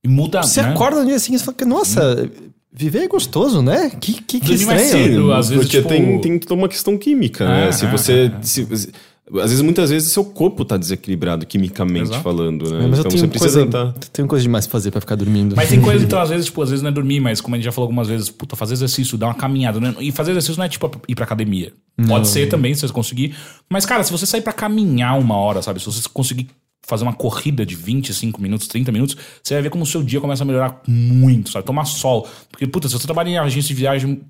S2: E muda,
S1: Você
S2: né?
S1: acorda no dia seguinte e fala, que, nossa, viver é gostoso, né? Que, que, que
S2: Dormir mais
S1: estranho.
S2: cedo, às vezes,
S3: Porque
S2: tipo-
S3: tem, tem toda uma questão química, né?
S2: É,
S3: Se
S2: é,
S3: você.
S2: é, é.
S3: se- às vezes, muitas vezes, seu corpo tá desequilibrado quimicamente
S2: Exato.
S3: falando, né?
S1: É, mas
S3: então
S1: eu tenho
S3: você precisa
S1: coisa,
S3: estar.
S1: tenho coisa demais pra fazer pra ficar dormindo.
S2: Mas tem coisas, então, às vezes, tipo, às vezes não é dormir, mas como a gente já falou algumas vezes, puta, fazer exercício, dar uma caminhada. Né? E fazer exercício não é tipo ir pra academia. Pode ser também, se você conseguir. Mas, cara, se você sair pra caminhar uma hora, sabe? Se você conseguir fazer uma corrida de 25 minutos, 30 minutos, você vai ver como o seu dia começa a melhorar muito, sabe? Tomar sol. Porque, puta, se você trabalha em agência de viagem,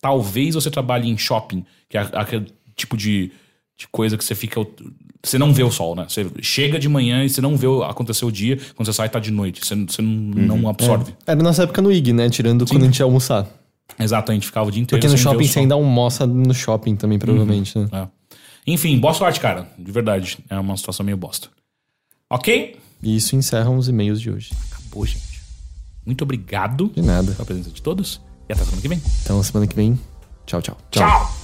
S2: talvez você trabalhe em shopping, que é aquele tipo de, de coisa que você fica. Você não vê o sol, né? Você chega de manhã e você não vê o- acontecer o dia, quando você sai tá de noite. Você, você não, não absorve.
S1: Era nossa época no IG, né? Tirando quando a gente ia almoçar.
S2: Exato, a gente ficava o dia inteiro.
S1: Porque no shopping você ainda almoça no shopping também, provavelmente, né?
S2: É. Enfim, boa sorte, cara. De verdade. É uma situação meio bosta. Ok?
S1: E isso encerra os e-mails de hoje.
S2: Acabou, gente. Muito obrigado
S1: De nada.
S2: pela presença de todos. E até semana que vem.
S1: Então, semana que vem, tchau, tchau.
S2: Tchau.
S5: See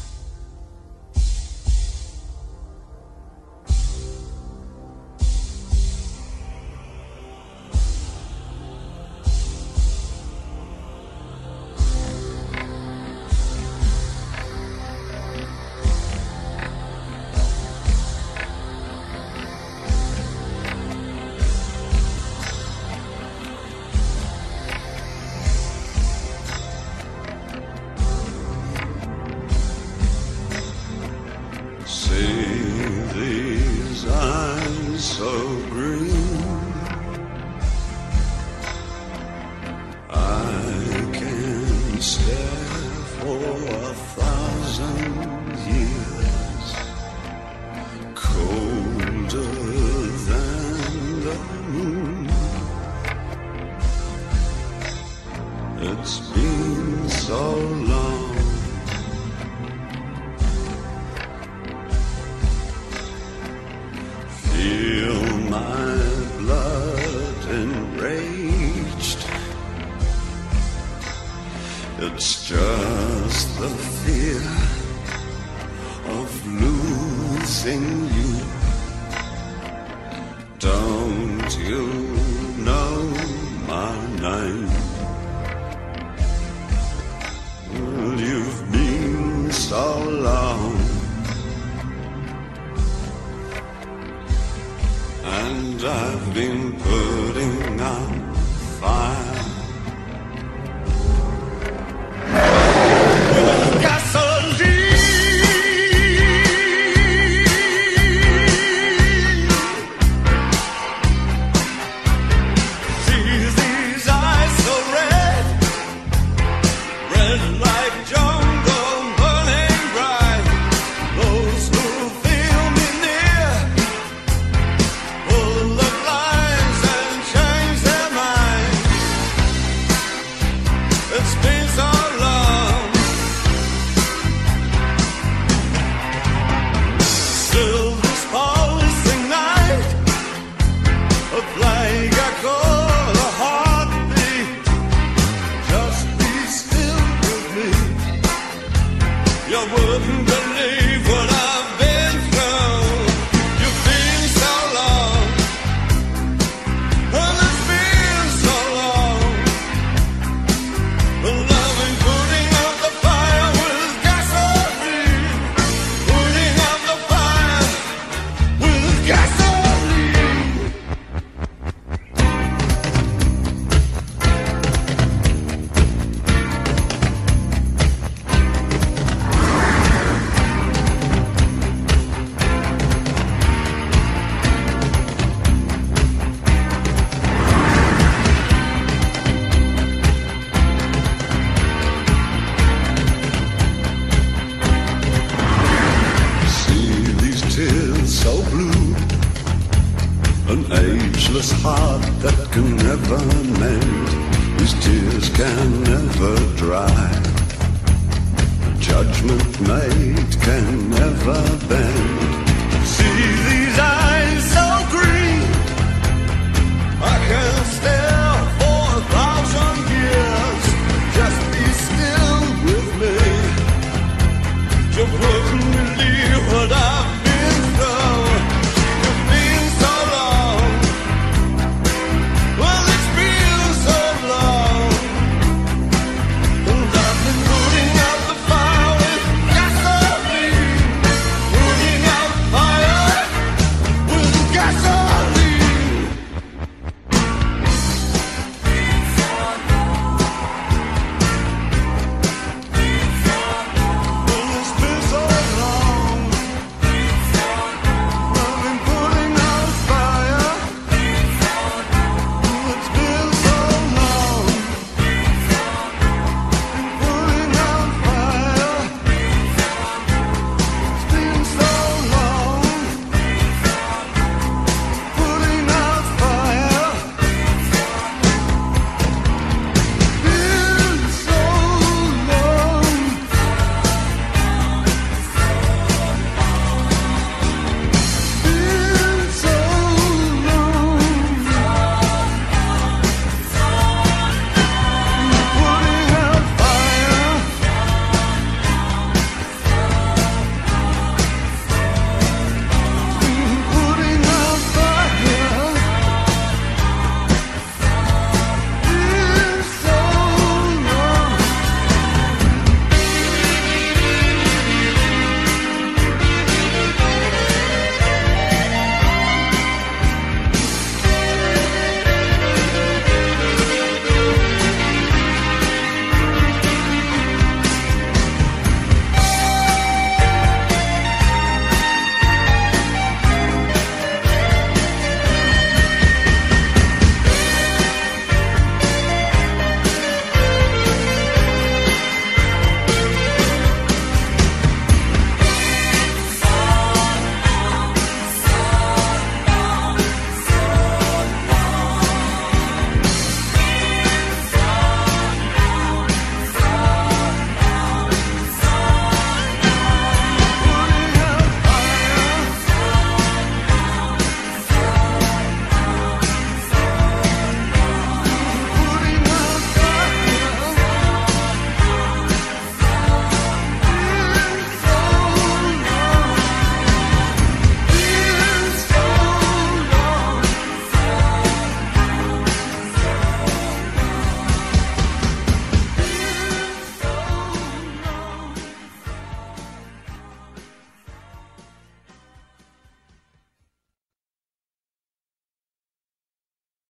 S5: ageless heart that can never mend, whose tears can never dry. Judgment made can never bend. See these eyes so
S6: green, I can stare for a thousand years. Just be still with me. You what I've